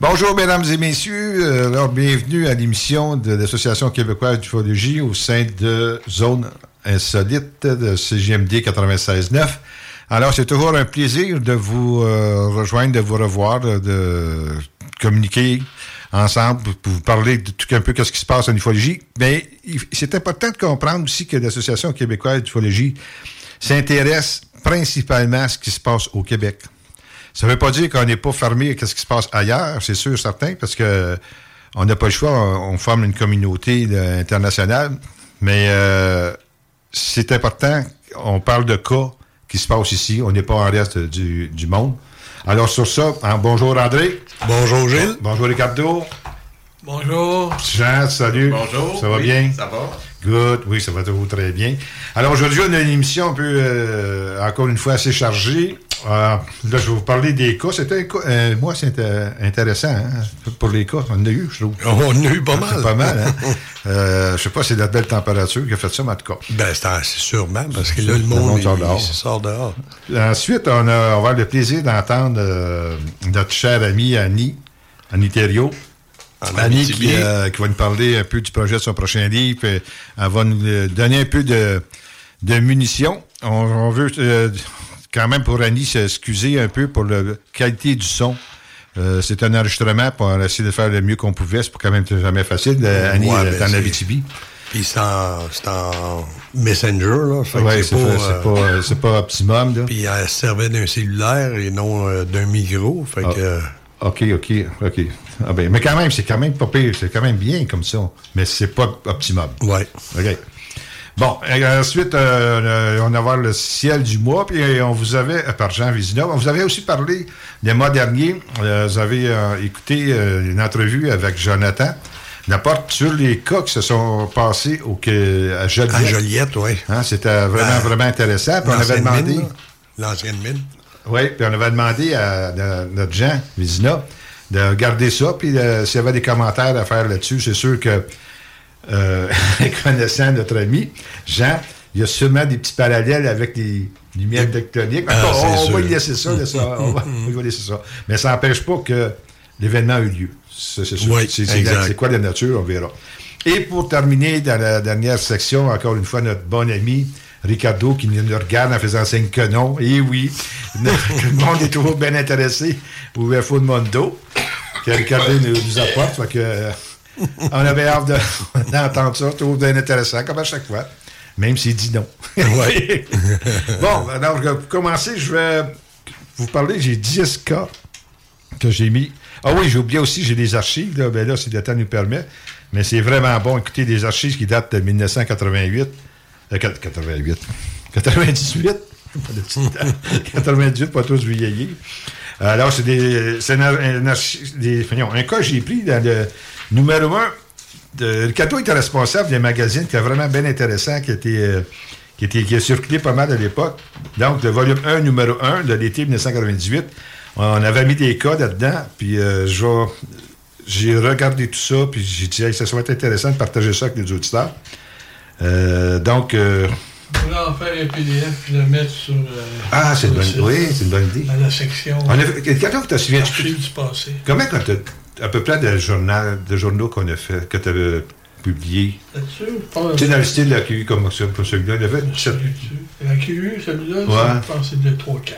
Bonjour, mesdames et messieurs. Euh, Alors, bienvenue à l'émission de l'Association québécoise d'ufologie au sein de Zone Insolite de CGMD 96.9. Alors, c'est toujours un plaisir de vous euh, rejoindre, de vous revoir, de, de communiquer ensemble pour vous parler de tout un peu ce qui se passe en ufologie. Mais c'est important de comprendre aussi que l'Association québécoise d'ufologie s'intéresse principalement à ce qui se passe au Québec. Ça ne veut pas dire qu'on n'est pas fermé à ce qui se passe ailleurs, c'est sûr, certain, parce que on n'a pas le choix, on, on forme une communauté là, internationale, mais euh, c'est important, on parle de cas qui se passent ici, on n'est pas en reste du, du monde. Alors sur ça, hein, bonjour André. Bonjour Gilles. Bonjour Ricardo. Bonjour. Jean, salut. Bonjour. Ça va Oui, bien? Ça va? Good, oui, ça va toujours très bien. Alors aujourd'hui, on a une émission un peu, euh, encore une fois, assez chargée. Euh, là, je vais vous parler des cas. C'était euh, moi, c'est euh, intéressant hein, pour les cas. On en a eu, je trouve. On en a eu pas mal. C'est pas mal, hein? euh, je sais pas si c'est la belle température qui a fait ça, mais en tout cas. Ben, c'est sûrement, parce que là, le Le monde, monde il- sort dehors. il sort dehors. Ensuite, on, a, on va avoir le plaisir d'entendre euh, notre chère amie Annie, Annie Thériault. Annie qui, euh, qui va nous parler un peu du projet de son prochain livre. puis Elle va nous euh, donner un peu de, de munitions. On, on veut euh, quand même pour Annie s'excuser un peu pour la qualité du son. Euh, c'est un enregistrement pour essayer de faire le mieux qu'on pouvait. C'est quand même jamais facile. Euh, Annie Ouais, est en Abitibi. Puis c'est en, c'est en Messenger, là. Ouais, c'est pas, euh, pas, pas optimum. Là. Puis elle servait d'un cellulaire et non euh, d'un micro. Fait Ah. que... euh, OK, OK, OK. Ah ben, mais quand même, c'est quand même pas pire. C'est quand même bien comme ça. Mais c'est pas optimum. Ouais. OK. Bon, et ensuite, euh, on va voir le ciel du mois, puis euh, on vous avait, euh, par Jean Vézina, on vous avait aussi parlé le mois dernier, euh, vous avez euh, écouté euh, une entrevue avec Jonathan Laporte sur les cas qui se sont passés au, à Joliette. À Joliette, oui. Hein, C'était vraiment, Ben, vraiment intéressant. Puis on avait demandé... L'ancienne mine. Oui, puis on avait demandé à, à notre Jean Vézina de regarder ça, puis euh, s'il y avait des commentaires à faire là-dessus, c'est sûr que, euh, connaissant notre ami Jean, il y a sûrement des petits parallèles avec les lumières tectoniques. Ah, on, va y laisser ça, laisser ça, on, va, on va laisser ça. Mais ça n'empêche pas que l'événement a eu lieu. C'est. Oui, c'est quoi la nature, on verra. Et pour terminer, dans la dernière section, encore une fois, notre bon ami Ricardo qui nous regarde en faisant signe que non. Et oui, tout le monde est toujours bien intéressé au UFO de Mondo que Ricardo nous, nous apporte. Fait que, euh, on avait hâte de- d'entendre ça, toujours bien intéressant, comme à chaque fois, même s'il dit non. bon, alors, pour commencer, je vais vous parler, j'ai 10 cas que j'ai mis. Ah oui, j'ai oublié aussi, j'ai des archives, là, ben là, si le temps nous permet. Mais c'est vraiment bon. Écoutez, des archives qui datent de 1988. Euh, quat- 88. 98. Pas de petit temps. 98, pas tous vieillir. Alors, c'est des. C'est un, un des- un cas j'ai pris dans le numéro 1. De, Ricardo était responsable d'un magazine qui est vraiment bien intéressant, qui était. euh, qui, était, qui a circulé pas mal à l'époque. Donc, le volume 1, numéro 1 de l'été 1998, on avait mis des cas là-dedans, puis euh, j'ai regardé tout ça, puis j'ai dit, ça serait intéressant de partager ça avec les auditeurs. Euh, donc, euh, On va en faire un PDF puis le mettre sur. euh, ah, c'est une bonne, site, oui, c'est une bonne idée. Dans la section. On a que tu te souviens, du passé. comment quand à peu près de, journal, de journaux qu'on a fait, que tu avais publié, Là-dessus, tu sais, dans le style de la QI comme ça, pour celui-là, il y avait. La QU, celui-là, Ouais. je pense que c'est de 3-4.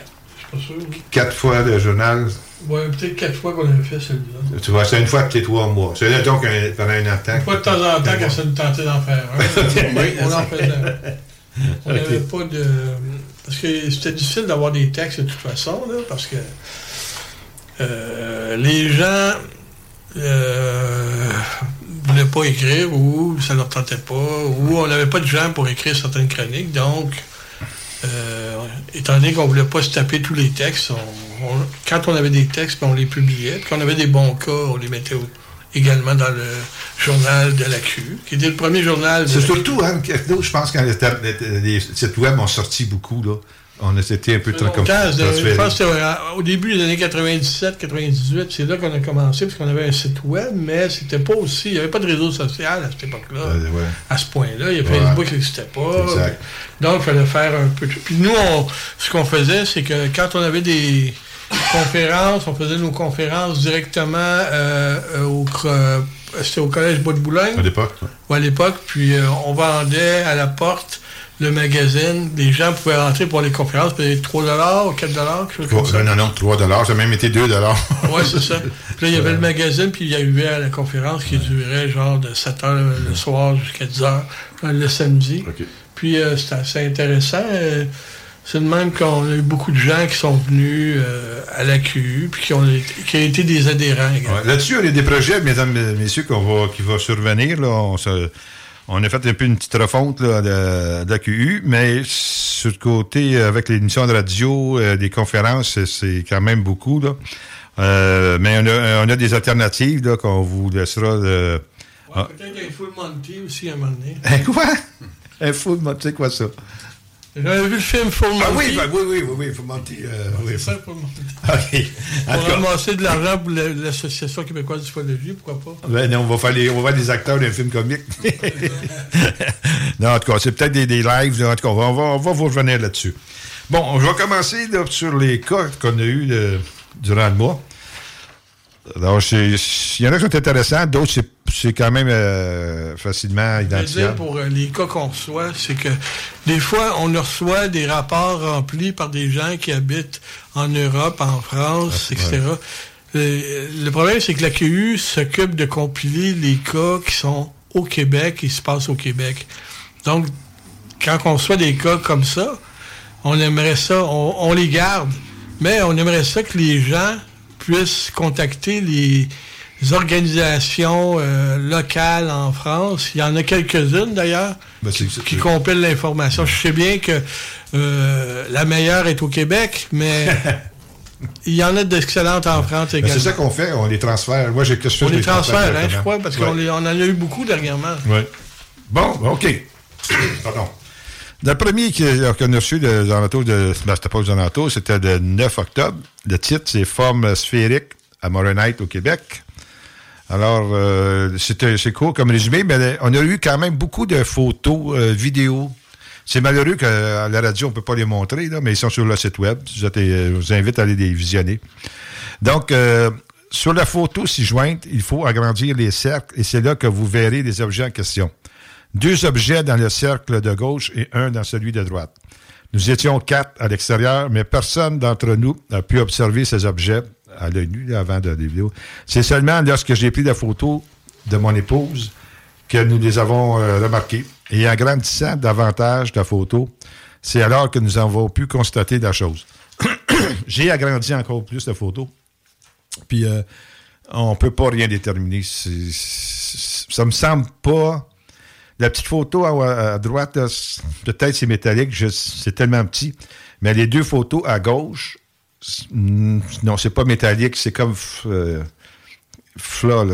Quatre fois le journal. Ouais, peut-être 4 fois qu'on a fait celui-là. Tu vois, c'est une fois tous les trois mois. C'est donc un- pendant un temps. Une fois de temps en temps, quand ça nous tentait d'en faire un. Oui, on en faisait un. On n'avait pas de. Parce que c'était difficile d'avoir des textes de toute façon, là, parce que euh, les gens euh, voulaient pas écrire ou ça leur tentait pas, ou on n'avait pas de gens pour écrire certaines chroniques. Donc, euh, étant donné qu'on voulait pas se taper tous les textes, on- on- quand on avait des textes, ben, on les publiait. Puis quand on avait des bons cas, on les mettait au- également dans le journal de la Q, qui était le premier journal. de C'est surtout, hein, que- je pense, quand les, les- les sites web ont sorti beaucoup, là, on a été un peu tra- comme Longtemps, je pense euh, au début des années 97, 98, c'est là qu'on a commencé, parce qu'on avait un site web, mais c'était pas aussi, il n'y avait pas de réseau social à cette époque-là, Euh, ouais. à ce point-là. Il y a Ouais. Facebook n'existait pas. Exact. Donc, il fallait faire un peu. de- Puis nous, on- ce qu'on faisait, c'est que quand on avait des conférences, on faisait nos conférences directement euh, au, c'était au Collège Bois de Boulogne À l'époque. ouais. ou à l'époque, puis euh, on vendait à la porte le magazine. Les gens pouvaient rentrer pour les conférences, peut-être 3 ou 4 quelque chose comme ça. non, non, 3 ça a même été 2 Ouais, c'est ça. Puis là, il y avait le magazine, puis il y arrivait à la conférence qui durait genre de 7 heures le, soir jusqu'à 10 heures euh, le samedi. Puis euh, c'était assez intéressant. euh, c'est de même qu'on a eu beaucoup de gens qui sont venus euh, à la QU, puis qui ont, été- qui ont été des adhérents. Ouais. Là-dessus, on a des projets, mesdames et messieurs, qu'on va, qui va survenir. Là. On, se- on a fait un peu une petite refonte là, de, mais sur le côté, euh, avec l'émission de radio, euh, des conférences, c'est- c'est quand même beaucoup. Là. Euh, mais on a, on a des alternatives là, qu'on vous laissera. euh, Ouais, Peut-être un full Monty aussi à un moment donné. Quoi? Un full, tu sais quoi ça? J'avais vu le film Monty. Ah oui, ben, oui, oui, oui, oui, il faut monter. euh, oui, C'est ça, Pour tout cas, ramasser de l'argent pour la- l'Association québécoise d'ufologie, pourquoi pas? Ben non, on va faire les, on va des acteurs d'un film comique. non, en tout cas, c'est peut-être des, des lives. En tout cas, on va, on va, on va vous revenir là-dessus. Bon, je vais commencer là, sur les cas qu'on a eus là, durant le mois. Alors, il y en a qui sont intéressants, d'autres, c'est, c'est quand même euh, facilement identifiable. pour euh, les cas qu'on reçoit, c'est que des fois, on reçoit des rapports remplis par des gens qui habitent en Europe, en France, Ah, etc. Euh, le problème, c'est que la QU s'occupe de compiler les cas qui sont au Québec, qui se passent au Québec. Donc, quand on reçoit des cas comme ça, on aimerait ça, on, on les garde, mais on aimerait ça que les gens puissent contacter les organisations euh, locales en France. Il y en a quelques-unes d'ailleurs Ben, qui compilent l'information. Je sais bien que euh, la meilleure est au Québec, mais il y en a d'excellentes en France Ben, également. c'est ça qu'on fait, on les transfère. Moi, j'ai que je on les transfère transfère, hein, je crois, parce Ouais. qu'on en a eu beaucoup dernièrement. Oui. Bon, OK. Pardon. Le premier qui- qu'on a reçu de, des alentours de. C'était aux c'était le 9 octobre. Le titre, c'est Forme sphérique à Moronite au Québec. Alors, euh, c'était- c'est court comme résumé, mais on a eu quand même beaucoup de photos, euh, vidéos. C'est malheureux qu'à la radio, on ne peut pas les montrer, là, mais ils sont sur le site web. Je, vous- invite à aller les visionner. Donc, euh, Sur la photo ci-jointe, il faut agrandir les cercles et c'est là que vous verrez les objets en question. Deux objets dans le cercle de gauche et un dans celui de droite. Nous étions quatre à l'extérieur, mais personne d'entre nous n'a pu observer ces objets à l'œil nu avant de la vidéo. C'est seulement lorsque j'ai pris la photo de mon épouse que nous les avons euh, remarqués. Et en grandissant davantage la photo, c'est alors que nous avons pu constater la chose. j'ai agrandi encore plus la photo. Puis euh, on peut pas rien déterminer. C'est- c'est- ça me semble pas. La petite photo à, à droite, peut-être c'est métallique, c'est tellement petit. Mais les deux photos à gauche, mm, non, c'est pas métallique, c'est comme euh.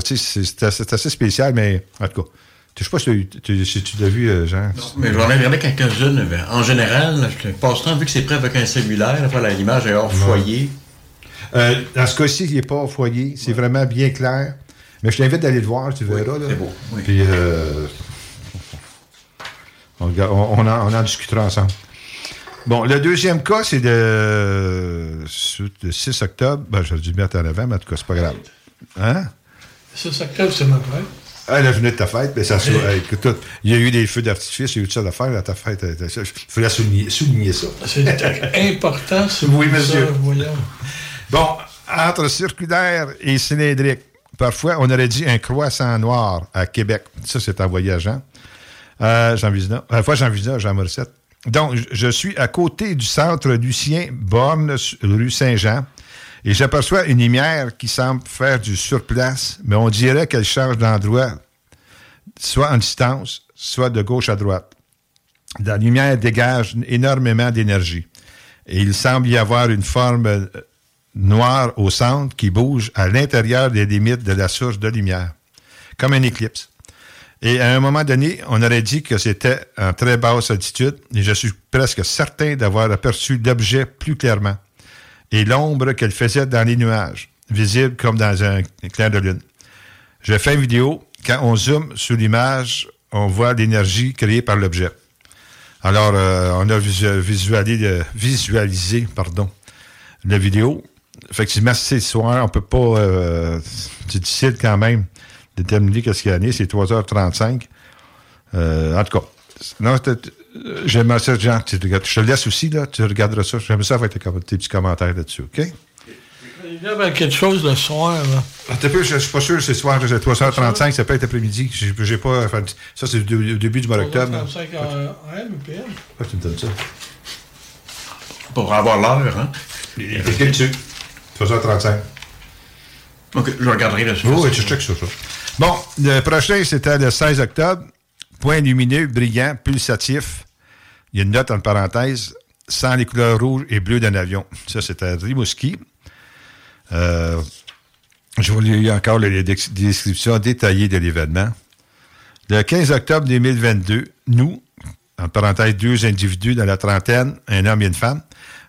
Tu sais, c'est- assez, spécial, mais en tout cas. Je sais pas si tu, tu- si tu l'as vu, euh, Jean. Mais j'en ai regardé quelques-unes. En général, je passe temps, vu que c'est prêt avec un cellulaire, l'image est hors foyer. Euh, dans ce cas-ci, il n'est pas au foyer. C'est vraiment bien clair. Mais je t'invite d'aller le voir, tu verras. c'est beau, oui. Puis, euh, on, en, on en discutera ensemble. Bon, le deuxième cas, c'est de, le 6 octobre. Ben, j'aurais dû le mettre en avant, mais en tout cas, c'est pas grave. Hein? C'est ça octobre, c'est ma fête. Ah, la journée de ta fête, ben, ça se- il y a eu des feux d'artifice, il y a eu tout ça d'affaires à ta fête. euh, Il fallait souligner, souligner ça. C'est important, ce Oui, monsieur. ça, voyons. Bon, entre circulaire et cylindrique, parfois, on aurait dit un croissant noir à Québec. Ça, c'est en voyageant. Euh, Jean Vizina. Euh, pas Jean Vizina, Jean Morissette. Donc, je- je suis à côté du centre Lucien Borne, rue Saint-Jean, et j'aperçois une lumière qui semble faire du surplace, mais on dirait qu'elle change d'endroit, soit en distance, soit de gauche à droite. La lumière dégage énormément d'énergie. Et il semble y avoir une forme euh, noire au centre qui bouge à l'intérieur des limites de la source de lumière, comme un éclipse. Et à un moment donné, on aurait dit que c'était en très basse altitude, et je suis presque certain d'avoir aperçu l'objet plus clairement, et l'ombre qu'elle faisait dans les nuages, visible comme dans un clair de lune. Je fais une vidéo. Quand on zoome sur l'image, on voit l'énergie créée par l'objet. Alors, euh, on a visu- visualisé, pardon, la vidéo. Effectivement, c'est soir, on peut pas... euh, c'est difficile quand même déterminer qu'est-ce qu'il y a né. C'est 3h35. Euh, en tout cas, non, t'as- j'aimerais ça, Jean, tu regardes- je te laisse aussi, là, tu regarderas ça. J'aimerais ça avec tes, tes petits commentaires là-dessus, OK? Il y avait quelque chose le soir, là. Ah, je, je suis pas sûr, c'est soir, c'est 3h35, ça peut être après-midi. J'ai, j'ai pas. enfin, ça, c'est le, dé- le début du mois d'octobre. 35 AM ou PM. Pourquoi tu me donnes ça? Pour avoir l'heure, hein? Il est écrit dessus. 3h35. OK, je regarderai le Oui, oui, tu checkes sur ça. Bon, le prochain, c'était le 16 octobre. Point lumineux, brillant, pulsatif. Il y a une note en parenthèse, sans les couleurs rouges et bleues d'un avion. Ça, c'était Rimouski. Euh, je vous lis encore les descriptions détaillées de l'événement. Le 15 octobre 2022, nous, en parenthèse, deux individus dans la trentaine, un homme et une femme,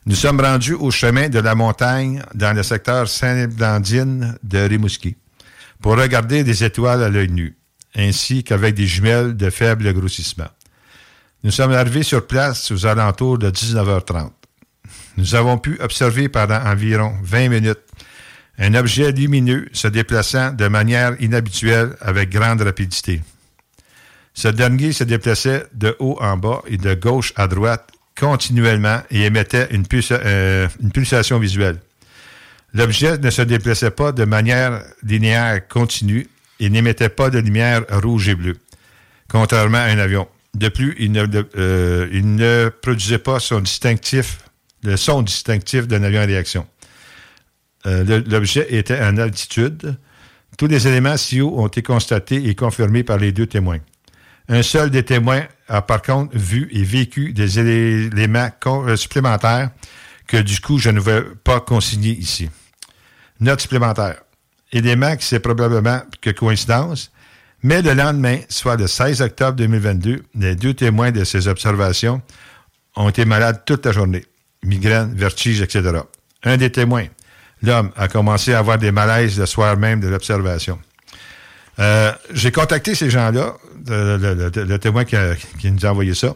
nous sommes rendus au chemin de la montagne dans le secteur Saint-Blandine de Rimouski pour regarder des étoiles à l'œil nu, ainsi qu'avec des jumelles de faible grossissement. Nous sommes arrivés sur place aux alentours de 19h30. Nous avons pu observer pendant environ 20 minutes un objet lumineux se déplaçant de manière inhabituelle avec grande rapidité. Ce dernier se déplaçait de haut en bas et de gauche à droite continuellement et émettait une, euh, une pulsation visuelle. L'objet ne se déplaçait pas de manière linéaire continue et n'émettait pas de lumière rouge et bleue, contrairement à un avion. De plus, il ne, euh, produisait pas son distinctif, le son distinctif d'un avion en réaction. Euh, L'objet était en altitude. Tous les éléments haut ont été constatés et confirmés par les deux témoins. Un seul des témoins a par contre vu et vécu des élé- éléments euh, supplémentaires que du coup je ne vais pas consigner ici. Note supplémentaire. Élément qui c'est probablement que coïncidence, mais le lendemain, soit le 16 octobre 2022, les deux témoins de ces observations ont été malades toute la journée. Migraine, vertige, etc. Un des témoins, l'homme, a commencé à avoir des malaises le soir même de l'observation. Euh, J'ai contacté ces gens-là, le, témoin qui, nous a envoyé ça.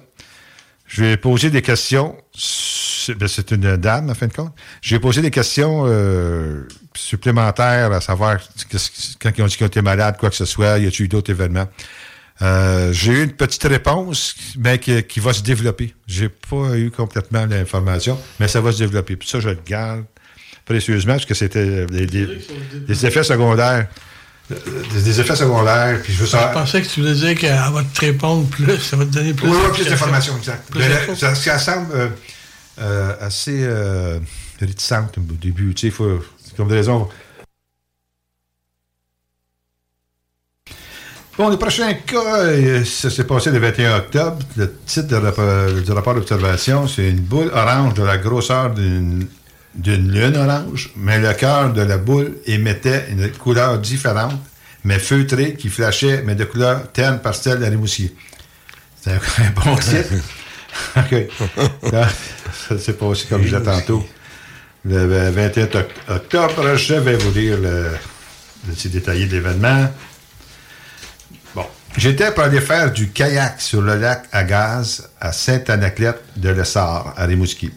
Je lui ai posé des questions. C'est ben, une dame, en fin de compte. Je lui ai posé des questions euh, supplémentaires à savoir quand ils ont dit qu'ils étaient malades, quoi que ce soit, y a-t-il eu d'autres événements? Euh, j'ai eu une petite réponse, mais qui, qui va se développer. J'ai pas eu complètement l'information, mais ça va se développer. Puis ça, je le garde précieusement, parce que c'était des, des- des effets secondaires. Des, des effets secondaires, puis je veux Je savoir... pensais que tu voulais dire qu'elle va te répondre plus, ça va te donner plus Oui, oui, plus d'informations. exact. Plus Mais ça, ça semble euh, euh, assez réticente au début. Tu sais, il faut, comme des. Bon, le prochain cas, euh, ça s'est passé le 21 octobre. Le titre de rapport- du rapport d'observation, c'est une boule orange de la grosseur d'une lune orange, mais le cœur de la boule émettait une couleur différente, mais feutrée, qui flashait, mais de couleur terne la rimoussier. C'est un, bon titre. OK. Ça s'est passé comme je disais tantôt. Le 21 oct- octobre, je vais vous lire le, petit détaillé de l'événement. Bon. J'étais pour aller faire du kayak sur le lac à gaz à Saint-Anaclette de l'Essard, à Rimouski.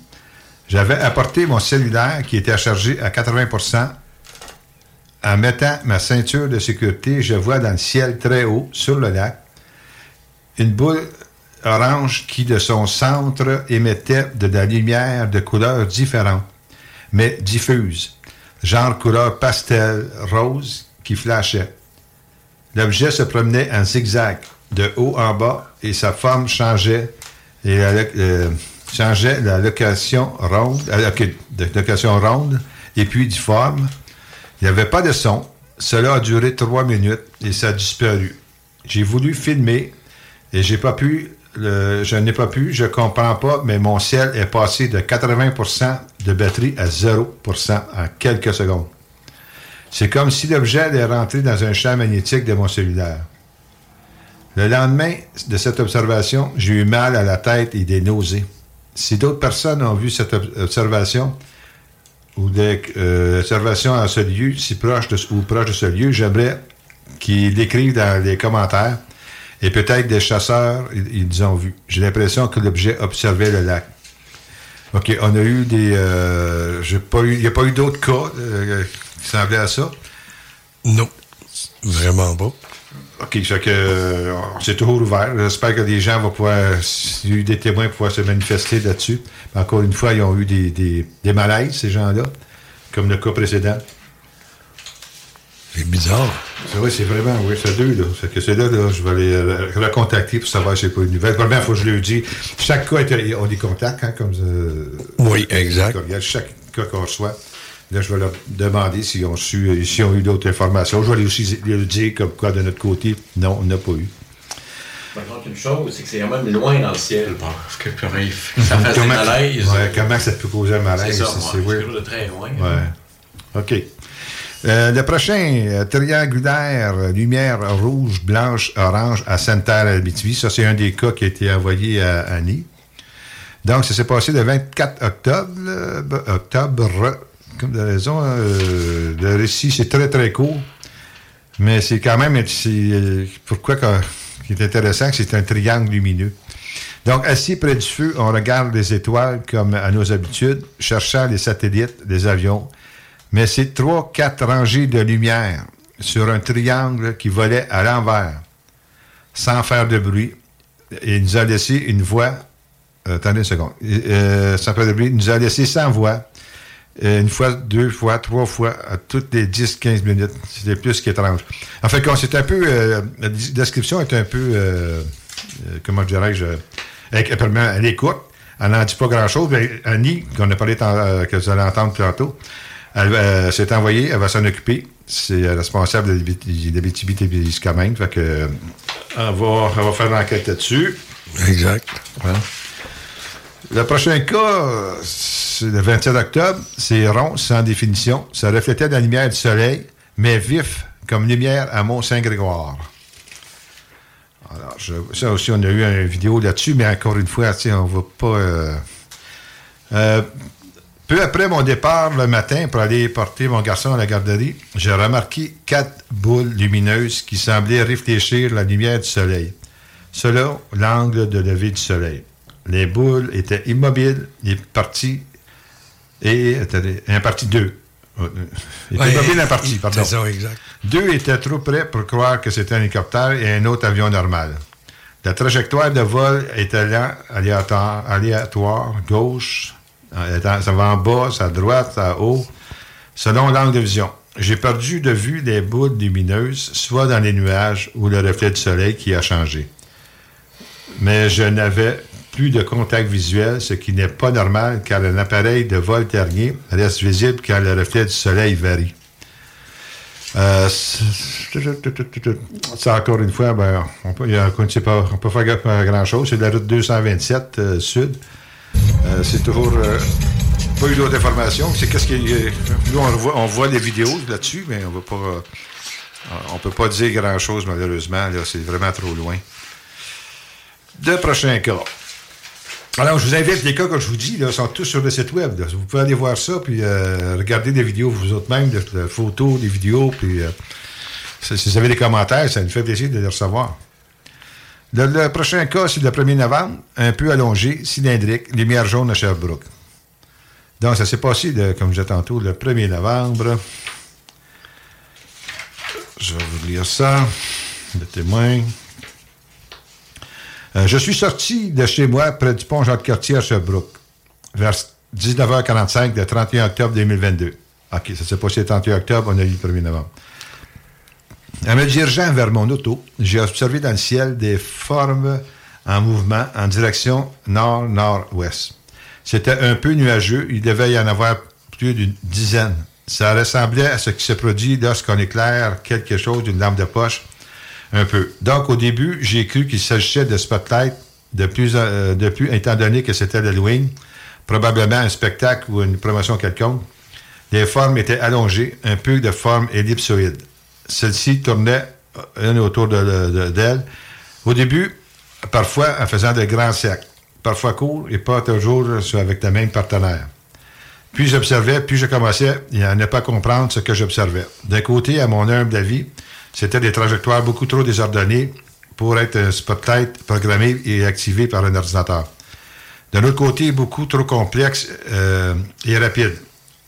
J'avais apporté mon cellulaire qui était chargé à 80% En mettant ma ceinture de sécurité, je vois dans le ciel très haut, sur le lac, une boule orange qui, de son centre, émettait de la lumière de couleurs différentes, mais diffuses, genre couleur pastel, rose, qui flashait. L'objet se promenait en zigzag, de haut en bas, et sa forme changeait, et euh, changeait la location ronde, euh, de location ronde, et puis difforme. Il n'y avait pas de son. Cela a duré trois minutes et ça a disparu. J'ai voulu filmer et j'ai pas pu. Je n'ai pas pu, je comprends pas, mais mon ciel est passé de 80% de batterie à 0% en quelques secondes. C'est comme si l'objet allait rentrer dans un champ magnétique de mon cellulaire. Le lendemain de cette observation, j'ai eu mal à la tête et des nausées. Si d'autres personnes ont vu cette ob- observation ou des euh, observations à ce lieu, si proche de, ou proche de ce lieu, j'aimerais qu'ils l'écrivent dans les commentaires et peut-être des chasseurs, ils, ils ont vu. J'ai l'impression que l'objet observait le lac. OK, on a eu des... euh, j'ai pas eu, il n'y a pas eu d'autres cas euh, qui semblaient à ça? Non, vraiment pas. OK, ça que euh, c'est toujours ouvert. J'espère que les gens vont pouvoir, s'il y a eu des témoins, pouvoir se manifester là-dessus. Encore une fois, ils ont eu des, des, des malaises, ces gens-là, comme le cas précédent. C'est bizarre. C'est vrai, c'est vraiment, oui, c'est deux, là. C'est que c'est là, là, je vais les euh, recontacter pour savoir si c'est pas une nouvelle. Faut que je le dise. Chaque cas, on les contacte, hein, comme euh, Oui, exact. Chaque cas qu'on reçoit. Là, je vais leur demander s'ils ont su, euh, s'ils ont eu d'autres informations. Je vais les aussi leur dire comme quoi, de notre côté, non, on n'a pas eu. Par contre, une chose, c'est que c'est quand même loin dans le ciel. Parce que purée, ça fait malaises. ouais, comment ça peut causer un C'est malaise? ça, c'est- moi, c'est c'est weird. toujours de très loin. Ouais. OK. Euh, le prochain, euh, triangulaire, euh, lumière rouge, blanche, orange à Sainte-Terre, Abitibi. Ça, c'est un des cas qui a été envoyé à Annie. Donc, ça s'est passé le 24 octobre. octobre, comme de raison. euh, le récit, c'est très, très court. Mais c'est quand même... pourquoi que- qui est intéressant, c'est un triangle lumineux. Donc, assis près du feu, on regarde les étoiles comme à nos habitudes, cherchant les satellites, les avions. Mais c'est trois, quatre rangées de lumière sur un triangle qui volait à l'envers, sans faire de bruit. Et il nous a laissé une voix. euh, attendez une seconde. Euh, sans faire de bruit. Il nous a laissé sans voix. euh, une fois, deux fois, trois fois, à toutes les 10-15 minutes. C'était plus qu'étrange. En fait, c'est un peu. euh, la description est un peu. euh, euh, comment dirais-je Elle, est courte. Elle n'en dit pas grand-chose. Annie, qu'on a parlé, euh, que vous allez entendre tantôt, elle euh, s'est envoyée, elle va s'en occuper. C'est responsable de l'Abitibi-Témiscamingue. Fait que, euh, elle va, elle va faire l'enquête là-dessus. Exact. Le prochain cas, euh, c'est le 27 octobre. C'est rond, sans définition. Ça reflétait la lumière du soleil, mais vif comme lumière à Mont-Saint-Grégoire. Alors, je- ça aussi, on a eu une vidéo là-dessus, mais encore une fois, on ne va pas. euh, euh, peu après mon départ le matin pour aller porter mon garçon à la garderie, j'ai remarqué quatre boules lumineuses qui semblaient réfléchir la lumière du soleil, selon l'angle de lever du soleil. Les boules étaient immobiles et parties et attendez, un parti 2. Il était Ouais, pas bien la partie, il- pardon. ça, exact. Deux étaient trop près pour croire que c'était un hélicoptère et un autre avion normal. La trajectoire de vol était aléatoire, aléatoire gauche, euh, ça va en bas, ça à droite, ça à haut, selon l'angle de vision. J'ai perdu de vue des boules lumineuses, soit dans les nuages ou le reflet du soleil qui a changé. Mais je n'avais plus de contact visuel, ce qui n'est pas normal car un appareil de vol terrien reste visible quand le reflet du soleil varie. Euh, ça, encore une fois, ben, on peut, y a- on peut faire gra- grand-chose. C'est la route 227 euh, sud. Euh, c'est toujours euh, pas eu d'autres informations. C'est qu'est-ce nous on voit, on voit les vidéos là-dessus, mais on va pas, euh, on peut pas dire grand-chose malheureusement. Là, c'est vraiment trop loin. Deux prochains cas. Alors, je vous invite, les cas que je vous dis, là, sont tous sur le site web. Vous pouvez aller voir ça, puis regarder des vidéos vous autres même, de, de photos, des vidéos, puis si vous avez des commentaires, ça nous fait plaisir de les recevoir. Le, prochain cas, c'est le 1er novembre, un peu allongé, cylindrique, lumière jaune à Sherbrooke. Donc, ça s'est passé, comme je disais tantôt, le 1er novembre. Je vais vous lire ça. Le témoin. Euh, je suis sorti de chez moi près du pont Jacques-Cartier à Sherbrooke, vers 19h45 le 31 octobre 2022. OK, ça s'est passé le 31 octobre, on a eu le 1er novembre. En me dirigeant vers mon auto, j'ai observé dans le ciel des formes en mouvement en direction nord-nord-ouest. C'était un peu nuageux, il devait y en avoir plus d'une dizaine. Ça ressemblait à ce qui se produit lorsqu'on éclaire quelque chose d'une lampe de poche un peu. Donc, au début, j'ai cru qu'il s'agissait de spotlight de plus, euh, de étant donné que c'était l'Halloween, probablement un spectacle ou une promotion quelconque. Les formes étaient allongées, un peu de forme ellipsoïde. Celle-ci tournait euh, autour de- de- d'elle. Au début, parfois en faisant de grands cercles, parfois courts et pas toujours avec le même partenaire. Puis j'observais, puis je commençais à ne pas comprendre ce que j'observais. D'un côté, à mon humble avis, c'était des trajectoires beaucoup trop désordonnées pour être un spotlight programmé et activé par un ordinateur. D'un autre côté, beaucoup trop complexe euh, et rapide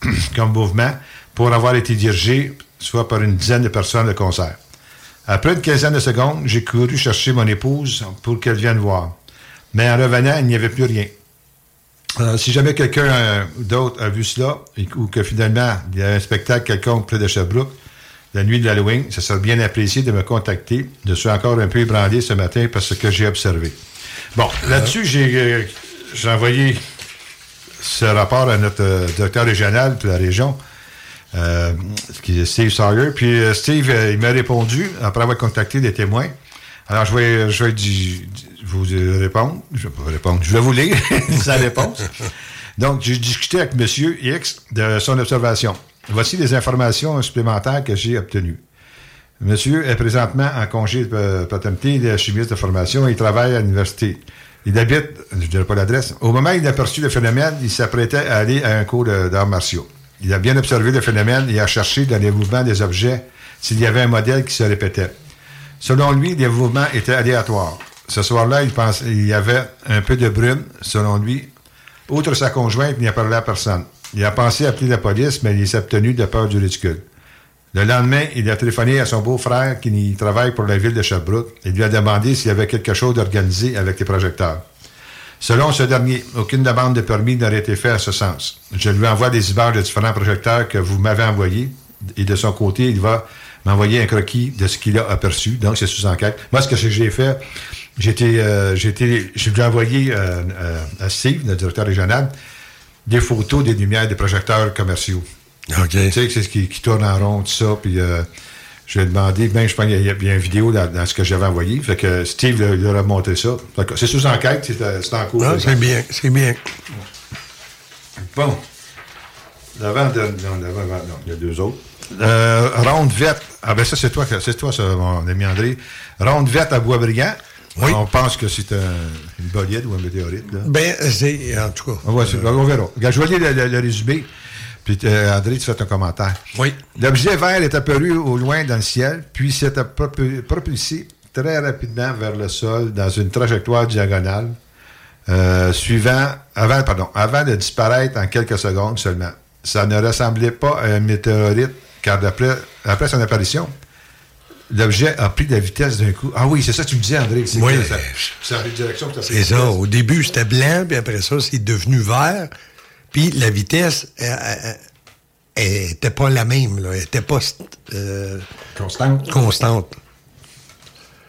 comme mouvement pour avoir été dirigé soit par une dizaine de personnes de concert. Après une quinzaine de secondes, j'ai couru chercher mon épouse pour qu'elle vienne voir. Mais en revenant, il n'y avait plus rien. Euh, si jamais quelqu'un euh, d'autre a vu cela, et- ou que finalement, il y a un spectacle quelconque près de Sherbrooke, la nuit de l'Halloween, ça serait bien apprécié de me contacter. Je suis encore un peu ébranlé ce matin parce que j'ai observé. Bon, là-dessus, j'ai euh, envoyé ce rapport à notre euh, directeur régional de la région, euh, Steve Sawyer. Puis euh, Steve, euh, il m'a répondu après avoir contacté des témoins. Alors, je vais, je vais vous euh, répondre. Je vais pas répondre. Je vais vous lire sa réponse. Donc, j'ai discuté avec M. X de son observation. Voici les informations supplémentaires que j'ai obtenues. Monsieur est présentement en congé de paternité, il est chimiste de formation il travaille à l'université. Il habite, je ne dirai pas l'adresse, au moment où il a perçu le phénomène, il s'apprêtait à aller à un cours d'arts martiaux. Il a bien observé le phénomène et a cherché dans les mouvements des objets s'il y avait un modèle qui se répétait. Selon lui, les mouvements étaient aléatoires. Ce soir-là, il, pense- y avait un peu de brume, selon lui. Outre sa conjointe, il n'y a parlé à personne. Il a pensé appeler la police, mais il s'est obtenu de peur du ridicule. Le lendemain, il a téléphoné à son beau-frère qui travaille pour la ville de Sherbrooke et lui a demandé s'il y avait quelque chose d'organisé avec les projecteurs. Selon ce dernier, aucune demande de permis n'aurait été faite à ce sens. Je lui envoie des images de différents projecteurs que vous m'avez envoyés et de son côté, il va m'envoyer un croquis de ce qu'il a aperçu. Donc, c'est sous enquête. Moi, ce que j'ai fait, j'ai été, euh, j'ai ai envoyé euh, euh, à Steve, le directeur régional, des photos des lumières des projecteurs commerciaux. OK. Tu sais, c'est ce qui, qui tourne en rond, tout ça. Puis euh, je lui ai demandé, ben, je pense qu'il y a, une vidéo dans, dans ce que j'avais envoyé. Fait que Steve lui a montré ça. C'est sous enquête, c'est euh, en cours. Ah, c'est bien, c'est bien. Bon. L'avant il y a deux autres. Euh, ronde verte. Ah, ben ça, c'est toi, c'est toi, ça, mon ami André. Ronde verte à Boisbriand. Oui. On pense que c'est un- une bolide ou un météorite. Là. Ben, c'est, en tout cas. On, va- on verra. Je vais lire le, le- le résumé. Puis, euh, André, tu fais ton commentaire. Oui. L'objet vert est apparu au loin dans le ciel, puis s'est propu- propulsé très rapidement vers le sol dans une trajectoire diagonale, euh, suivant, avant, pardon, avant de disparaître en quelques secondes seulement. ça ne ressemblait pas à un météorite, car d'après après son apparition, l'objet a pris de la vitesse d'un coup. Ah oui, c'est ça que tu me disais, André. c'est Oui. Ça, ça direction. C'est ça. vitesse. Au début, c'était blanc, puis après ça, c'est devenu vert. Puis la vitesse n'était pas la même. Là. Elle n'était pas euh, constante. constante.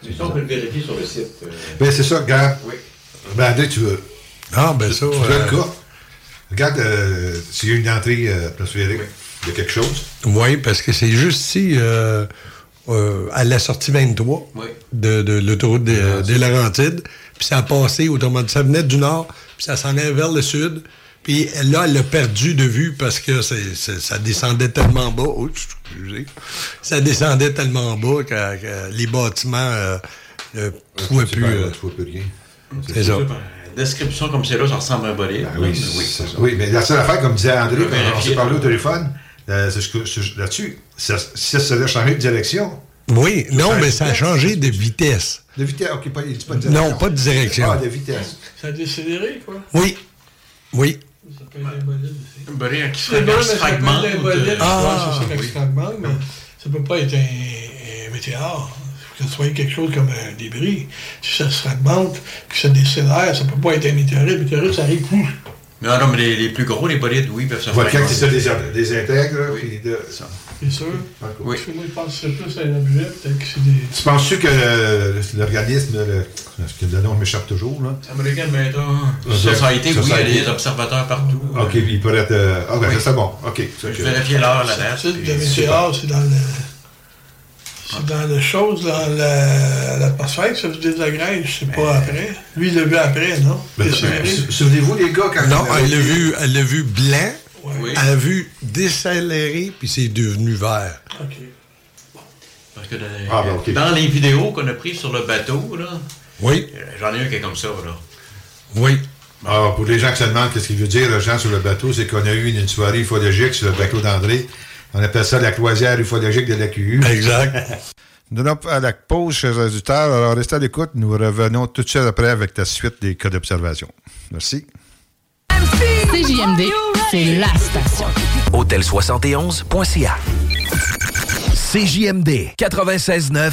Ça, on peut le vérifier sur le site. euh. Ben, c'est ça, regarde. Ben, André, tu veux. Ah, ben ça. Tu veux euh, le cas? Regarde euh, s'il y a une entrée euh, atmosphérique. Il y a quelque chose. Oui, parce que c'est juste ici, euh, euh, à la sortie 23 Oui. de, de l'autoroute des, des Laurentides. Puis ça a passé, autrement dit, ça venait du nord, puis ça s'en allait vers le sud. Puis là, elle l'a perdu de vue parce que ça descendait tellement bas. Oh, excusez. Ça descendait tellement bas que, que les bâtiments euh, ne pouvaient plus. euh, tu vois plus rien. c'est ça. Une description comme c'est là, ça ressemble à un bolide. Ben oui, ça. Oui, mais la seule affaire, comme disait André, quand on s'est parlé au téléphone, euh, c'est ce que- c'est- là-dessus, ça- si ça serait changé de direction, Oui, non, mais ça a changé de vitesse. de vitesse, ok, pas, de direction. Non, pas de direction. Ah, de vitesse. Ça a décédéré, quoi. Oui, oui. Ça peut être un bolide aussi. Un bolide qui se C'est bon, mais se ça peut fragmente. être un bolide. euh, Ah, c'est ça, quand oui. il se fragmente, mais ça peut pas être un, un météore. Il faut que ce soit quelque chose comme un débris. Si ça se fragmente, que ça décélère, ça peut pas être un météorite. Le météorite, ça arrive où? Mais non, non, mais les, les plus gros, les bolides, oui, peuvent se Voilà, quand fragmenter. c'est ça, des, des intègres, puis de- C'est sûr? Oui. Parce que moi, je pense que c'est plus un objet, peut-être que c'est des... Tu penses-tu que l'organisme, le, parce que le nom m'échappe toujours, là? American Metal Ok. Society, oui, il y a des observateurs partout. Ok, puis il pourrait être. euh, Ah, ben, Oui. c'est bon. Ok. Je vais vérifier l'heure, la date. Le puis- météore, c'est dans le... C'est dans le chose, dans la- l'atmosphère, ça se désagrège, c'est pas après. Lui, il l'a vu après, non? Ben, sou- Souvenez-vous, les gars, quand Non, elle l'a été- vu, elle l'a vu blanc, Oui. elle l'a vu décélérer, puis c'est devenu vert. OK. Parce que dans, Ah, ben, dans les vidéos qu'on a prises sur le bateau, là, Oui, euh, j'en ai un qui est comme ça, là. oui. Ah, pour les gens qui se demandent qu'est-ce qu'il veut dire, les gens sur le bateau, c'est qu'on a eu une, une soirée ufologique sur le bateau d'André. On appelle ça la croisière ufologique de la QU. Exact. Nous allons à la pause, chers auditeurs. Alors, restez à l'écoute. Nous revenons tout de suite après avec la suite des cas d'observation. Merci. CJMD, c'est la station. Hôtel71.ca CJMD 96.9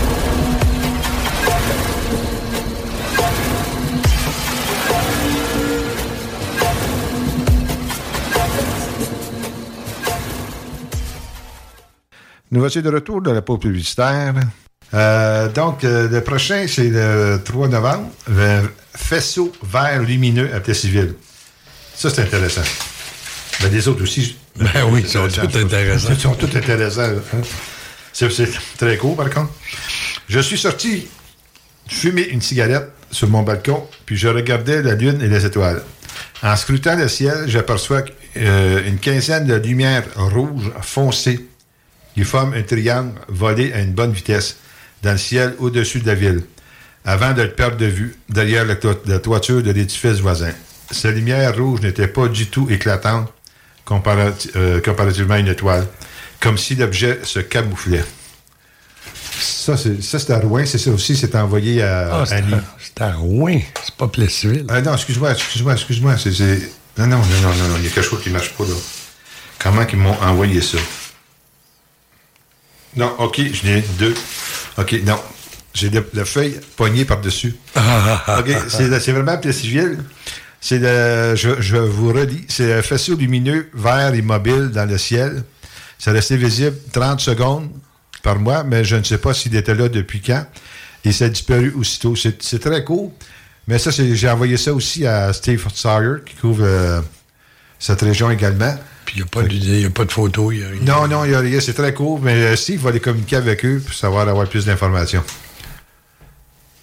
Nous voici de retour de la pause publicitaire. Euh, donc, euh, le prochain, c'est le 3 novembre. Un faisceau vert lumineux à Plessisville. Ça, c'est intéressant. Ben, les autres aussi. Ben oui, ils sont tous intéressants. Ils sont tous intéressants. hein. C'est c'est très court, par contre. Je suis sorti fumer une cigarette sur mon balcon, puis je regardais la lune et les étoiles. En scrutant le ciel, j'aperçois euh, une quinzaine de lumières rouges foncées qui forment un triangle volé à une bonne vitesse dans le ciel au-dessus de la ville, avant de le perdre de vue derrière la, to- la toiture de l'édifice voisin. Ces lumières rouges n'étaient pas du tout comparati- euh, comparativement à une étoile, comme si l'objet se camouflait. Ça, c'est à Rouen. C'est ça aussi, c'est envoyé à Ah, c'est Annie. à- c'est à Rouen, c'est pas Plessisville. Ah non, excuse-moi, excuse-moi, excuse-moi. Non, non, non, non, non, non, il y a quelque chose qui ne marche pas là. Comment ils m'ont envoyé ça? Non, ok, je n'ai deux. Ok, non. J'ai la feuille poignée par-dessus. ok, c'est vraiment Plessisville. C'est je, je vous redis, c'est un faisceau lumineux vert immobile dans le ciel. C'est resté visible 30 secondes par mois, mais je ne sais pas s'il était là depuis quand. Et ça a disparu aussitôt. C'est très court. Mais ça, j'ai envoyé ça aussi à Steve Sawyer, qui couvre euh, cette région également. Puis il n'y a, pas de- il y a pas de photo, il y a. Non, non, il y a rien. C'est très court, mais euh, Steve va aller communiquer avec eux pour savoir avoir plus d'informations.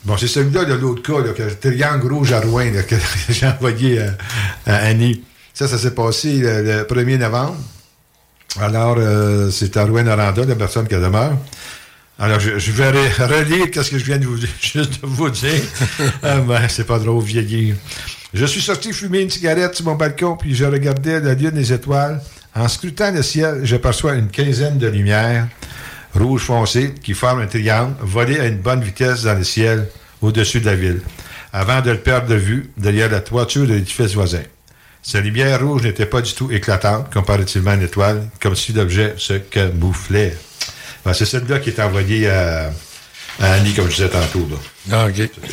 Bon, c'est celui-là de l'autre cas, là, que le triangle rouge à Rouen, là, que j'ai envoyé à, à Annie. Ça, ça s'est passé le, le 1er novembre. Alors, euh, c'est à Rouen-Noranda, la personne qui demeure. Alors, je, je vais re- relire ce que je viens de vous, juste de vous dire. ah, ben, c'est pas drôle, vieillir. Je suis sorti fumer une cigarette sur mon balcon, puis je regardais la lune des étoiles. En scrutant le ciel, je perçois une quinzaine de lumières rouge foncé qui forment un triangle volé à une bonne vitesse dans le ciel au-dessus de la ville, avant de le perdre de vue derrière la toiture de l'édifice voisin. Ces lumières rouges n'étaient pas du tout éclatantes comparativement à une étoile, comme si l'objet se camouflait. Ben, c'est celle-là qui est envoyée à, à Annie, comme je disais tantôt. Là.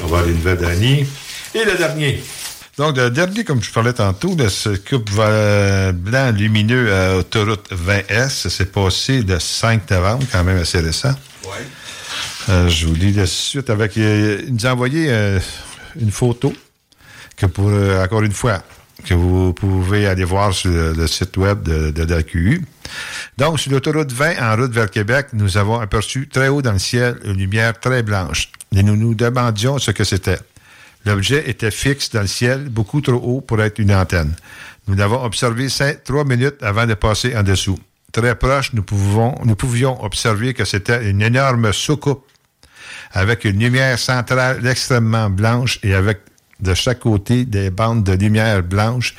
On va aller une nouvelle d'Annie. Et le dernier. Donc, le dernier, comme je parlais tantôt, de ce coupe blanc lumineux à autoroute 20S, ça s'est passé le 5 novembre, quand même assez récent. Euh, je vous lis de suite avec. euh, il nous a envoyé euh, une photo que pour, encore une fois, que vous pouvez aller voir sur le, le site web de, de la QU. Donc, sur l'autoroute 20, en route vers Québec, nous avons aperçu très haut dans le ciel une lumière très blanche. Et nous nous demandions ce que c'était. L'objet était fixe dans le ciel, beaucoup trop haut pour être une antenne. Nous l'avons observé trois minutes avant de passer en dessous. Très proche, nous pouvions observer que c'était une énorme soucoupe avec une lumière centrale extrêmement blanche et avec de chaque côté des bandes de lumière blanche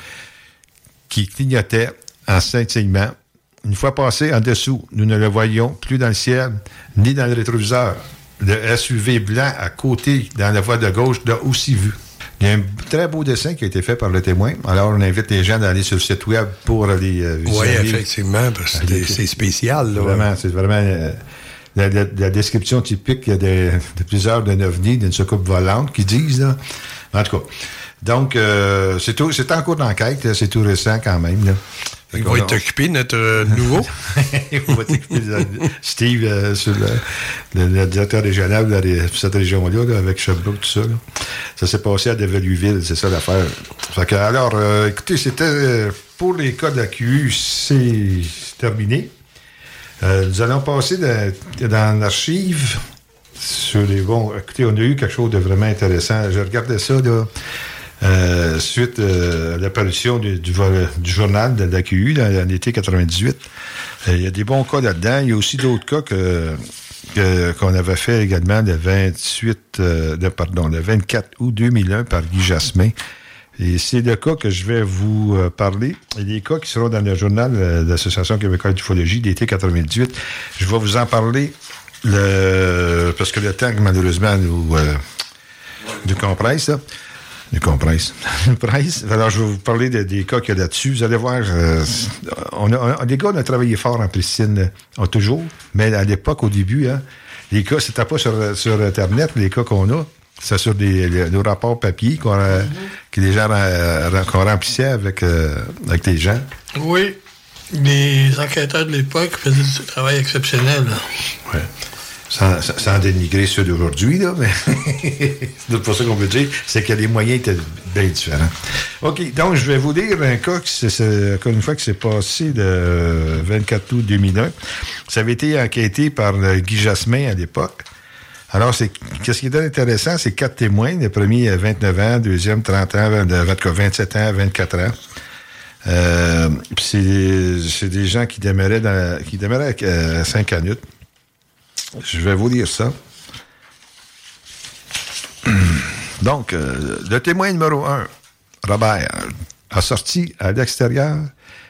qui clignotaient en scintillement. Une fois passé en dessous, nous ne le voyions plus dans le ciel ni dans le rétroviseur. Le SUV blanc à côté, dans la voie de gauche, l'a aussi vu. Il y a un très beau dessin qui a été fait par le témoin. Alors, on invite les gens d'aller sur le site web pour aller euh, Oui, effectivement, parce que c'est spécial. Là. Vraiment, c'est vraiment euh, la, la- la description typique de, de plusieurs d'un ovni, d'une soucoupe volante, qui disent. Là. En tout cas. Donc, euh, c'est tout- c'est en cours d'enquête, c'est tout récent quand même. Là. Il va être occupé, notre euh, nouveau. On va t'occuper de Steve euh, sur le, le- le directeur régional de cette région-là, là, avec Sherbrooke, tout ça. là. Ça s'est passé à Develueville, c'est ça l'affaire. Fait que, alors, euh, écoutez, c'était pour les cas de la QU, c'est terminé. Euh, nous allons passer de- dans l'archive sur les bons. Écoutez, on a eu quelque chose de vraiment intéressant. Je regardais ça là, euh, suite euh, à l'apparition du, journal de l'AQU dans l'été 98. Euh, Il y a des bons cas là-dedans. Il y a aussi d'autres cas que qu'on avait fait également le 28, euh, pardon, le 24 août 2001 par Guy Jasmin. Et c'est le cas que je vais vous euh, parler. Et les cas qui seront dans le journal de l'Association québécoise d'ufologie d'été 98. Je vais vous en parler le, parce que le temps, malheureusement, nous, euh, compresse. Nous compresse. Nous presse. Alors, je vais vous parler de- des cas qu'il y a là-dessus. Vous allez voir, euh, on a, on- les gars, on a travaillé fort en piscine, euh, toujours. Mais à l'époque, au début, hein, les cas, c'était pas sur, sur Internet, les cas qu'on a. C'est sur des, les- nos rapports papier qu'on, que les gens euh, qu'on remplissait avec, euh, avec les gens. Oui, les enquêteurs de l'époque faisaient du travail exceptionnel. Ouais. Sans, dénigrer ceux d'aujourd'hui, là, mais c'est pas ça qu'on veut dire, c'est que les moyens étaient bien différents. OK, donc je vais vous lire un cas, encore une fois, qui s'est passé le 24 août 2001. Ça avait été enquêté par euh, Guy Jasmin à l'époque. Alors, c'est qu'est-ce qui est intéressant, c'est quatre témoins. Le premier, euh, 29 ans, deuxième, 30 ans, vingt- en tout cas, 27 ans, 24 ans. Euh, c'est des gens qui demeuraient, dans, qui demeuraient à Saint-Canute. Je vais vous lire ça. Donc, euh, le témoin numéro un, Robert, a sorti à l'extérieur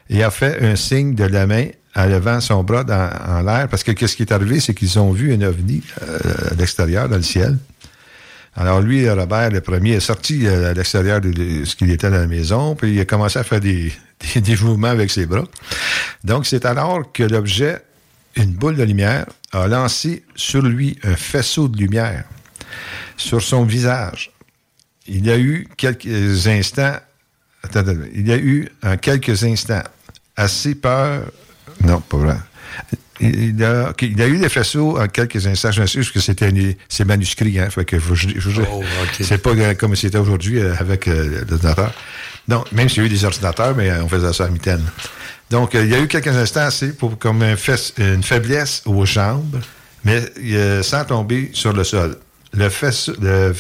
et a fait un signe de la main en levant son bras dans- en l'air parce que qu'est-ce qui est arrivé, c'est qu'ils ont vu un ovni euh, à l'extérieur, dans le ciel. Alors lui, Robert, le premier, est sorti euh, à l'extérieur de, ce qu'il était dans la maison, puis il a commencé à faire des, des, des mouvements avec ses bras. Donc c'est alors que l'objet, une boule de lumière, a lancé sur lui un faisceau de lumière sur son visage. Il y a eu quelques instants, attends, attends, il y a eu en quelques instants assez peur, non, pas vrai. Il a, il a eu des faisceaux en quelques instants. Je m'assure que c'était c'est manuscrit, hein. Fait que je- je- Oh, c'est pas comme c'était aujourd'hui euh, avec euh, l'ordinateur. Donc, même s'il y a eu des ordinateurs, mais euh, on faisait ça à mitaine. Donc, euh, il y a eu quelques instants assez pour comme un faiss- une faiblesse aux jambes, mais euh, sans tomber sur le sol. Le faisceau, le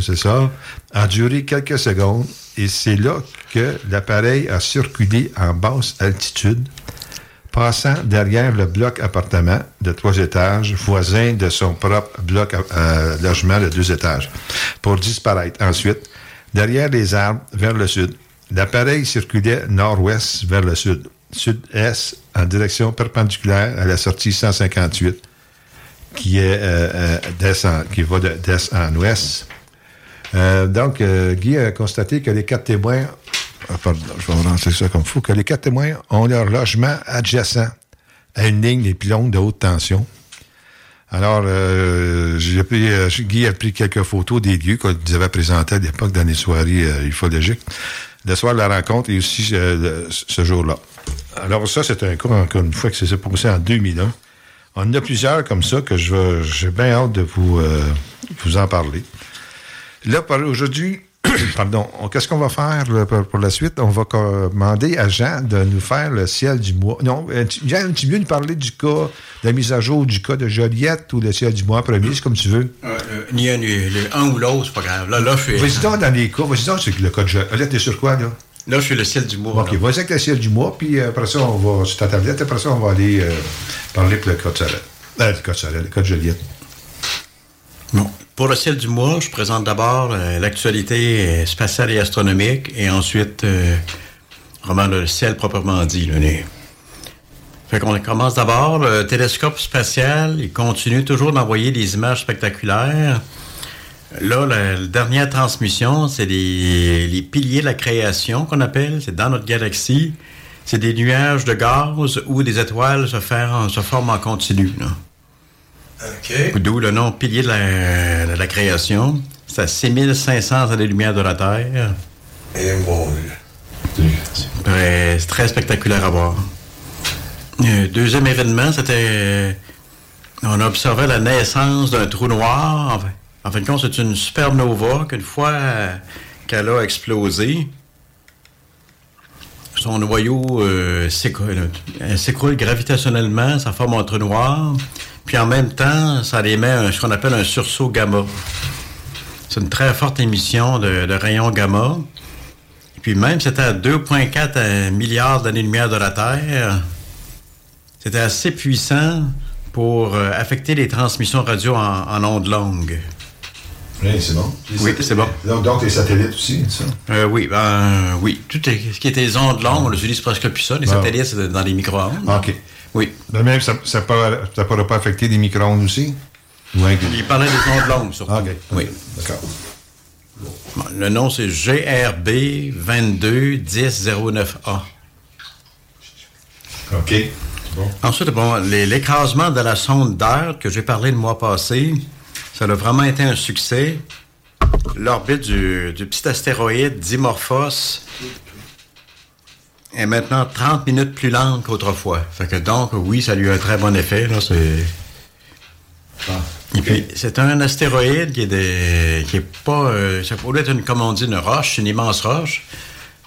c'est ça, a duré quelques secondes et c'est là que l'appareil a circulé en basse altitude passant derrière le bloc appartement de trois étages, voisin de son propre bloc euh, logement de deux étages, pour disparaître. Ensuite, derrière les arbres, vers le sud. L'appareil circulait nord-ouest vers le sud, sud-est, en direction perpendiculaire à la sortie 158, qui, est, euh, euh, qui va de- d'est en ouest. Euh, donc, Guy a constaté que les quatre témoins, ah, je vais lancer ça comme fou, que les quatre témoins ont leur logement adjacent à une ligne des pylônes de haute tension. Alors, Guy a pris quelques photos des lieux qu'on nous avait présentés à l'époque dans les soirées ufologiques. Le soir de la rencontre et aussi euh, ce jour-là. Alors ça, c'est un cas, encore une fois, que c'est passé en 2001. On en a plusieurs comme ça que je j'ai bien hâte de vous, euh, vous en parler. Là, aujourd'hui, pardon, on- qu'est-ce qu'on va faire là, pour, pour la suite? On va demander à Jean de nous faire le ciel du mois. Non, euh, tu- Jean, tu veux nous parler du cas, de la mise à jour du cas de Joliette ou le ciel du mois premier, c'est comme tu veux? Euh, euh, ni un, ni un ou l'autre, c'est pas grave. Là, là, je Vas-y suis, donc dans les cas, vas-y donc sur le cas de Joliette. Là, t'es sur quoi, là? là, je suis le ciel du mois. OK, vas-y avec le ciel du mois, puis après ça, on va sur ta tablette, après ça, on va aller euh, parler pour le cas de Sorel, le cas de Joliette. Bon. Pour le ciel du mois, je présente d'abord euh, l'actualité euh, spatiale et astronomique et ensuite euh, vraiment le ciel proprement dit. Là, les- Fait qu'on commence d'abord. Le télescope spatial, il continue toujours d'envoyer des images spectaculaires. Là, la, la dernière transmission, c'est les, piliers de la création qu'on appelle. C'est dans notre galaxie. C'est des nuages de gaz où des étoiles se, se forment en continu. D'où le nom pilier de la, de la création. C'est à 6500 années-lumière de la Terre. Et. Très- C'est très spectaculaire à voir. Euh, deuxième événement, c'était. On a observé la naissance d'un trou noir. En fin, en fin de compte, c'est une supernova qu'une fois euh, qu'elle a explosé, son noyau euh, elle s'écroule gravitationnellement, ça forme un trou noir. Puis en même temps, ça émet ce qu'on appelle un sursaut gamma. C'est une très forte émission de, rayons gamma. Puis même, c'était à 2,4 euh, milliards d'années-lumière de la Terre. C'était assez puissant pour euh, affecter les transmissions radio en ondes longues. Oui, c'est bon. Oui, c'est bon. Donc, donc, les satellites aussi, ça? Euh, oui, ben oui. Tout est- ce qui était les ondes longues, on l'utilise presque plus ça. Les satellites, c'est dans les micro-ondes. OK. Oui. Mais même, ça ne pourra pas affecter les micro-ondes aussi? Ou un... Il parlait des ondes longues, surtout. OK. Oui. D'accord. Bon, le nom, c'est GRB 221009A. OK. Bon. Ensuite, bon, l'écrasement de la sonde d'air que j'ai parlé le mois passé, ça a vraiment été un succès. L'orbite du, petit astéroïde Dimorphos est maintenant 30 minutes plus lente qu'autrefois. Donc, oui, ça lui a un très bon effet. Là, c'est... Et puis, c'est un astéroïde qui est, des, qui est pas... euh, ça pourrait être, une, comme on dit, une roche, une immense roche.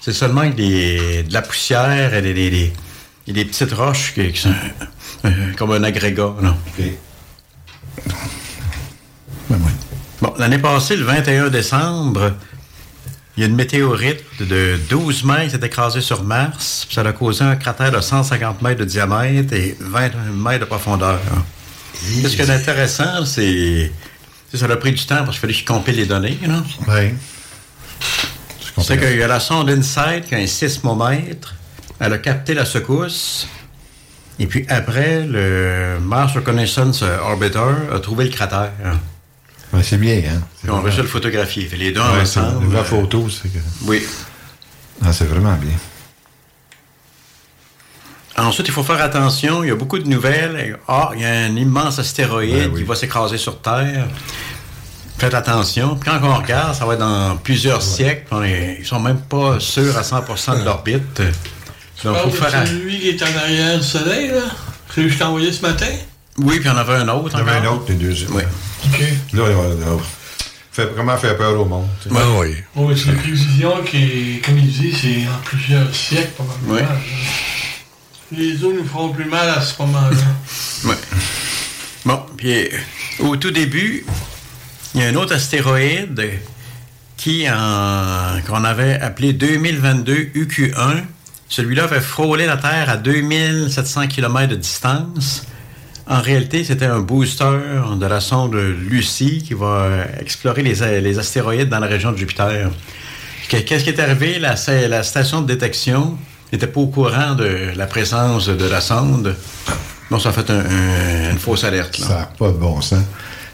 C'est seulement des- de la poussière et des, des- des- et des petites roches qui, qui sont euh, comme un agrégat. là. Bon, l'année passée, le 21 décembre, il y a une météorite de 12 mètres qui s'est écrasée sur Mars. puis Ça a causé un cratère de 150 mètres de diamètre et 20 mètres de profondeur. Ce qui est intéressant, c'est ça a pris du temps parce qu'il fallait qu'il compile les données. là. Oui. C'est qu'il y a la sonde InSight qui a un sismomètre. Elle a capté la secousse. Et puis après, le Mars Reconnaissance Orbiter a trouvé le cratère. Ouais, c'est bien, hein? On a réussi à le photographier. Fait les deux Ouais, ensemble. euh, photo, c'est que... Oui. Ah, c'est vraiment bien. Ensuite, il faut faire attention. Il y a beaucoup de nouvelles. Ah, il y a un immense astéroïde Ben qui va s'écraser sur Terre. Faites attention. Puis quand on regarde, ça va être dans plusieurs siècles. on est- ils sont même pas sûrs à 100% de l'orbite. Donc, Parle faut de faire... à- celui qui est en arrière du soleil, là? Celui que je t'ai envoyé ce matin? Oui, puis il y en avait un autre Il y en avait un autre, les deuxième. Oui. OK. Là, là, là, fait vraiment faire peur au monde. tu sais. Ben oui. Bon, mais c'est une prévision qui, est, comme il dit, c'est en plusieurs siècles, probablement. Oui. Les eaux nous feront plus mal à ce moment-là. Ouais. Bon, puis euh, au tout début, il y a un autre astéroïde qui en- qu'on avait appelé 2022 UQ1 Celui-là avait frôlé la Terre à 2700 km de distance. En réalité, c'était un booster de la sonde Lucie qui va explorer les, les astéroïdes dans la région de Jupiter. Qu'est-ce qui est arrivé? La, la station de détection n'était pas au courant de la présence de la sonde. Bon, ça a fait un- un- une fausse alerte. Là. Ça n'a pas de bon sens.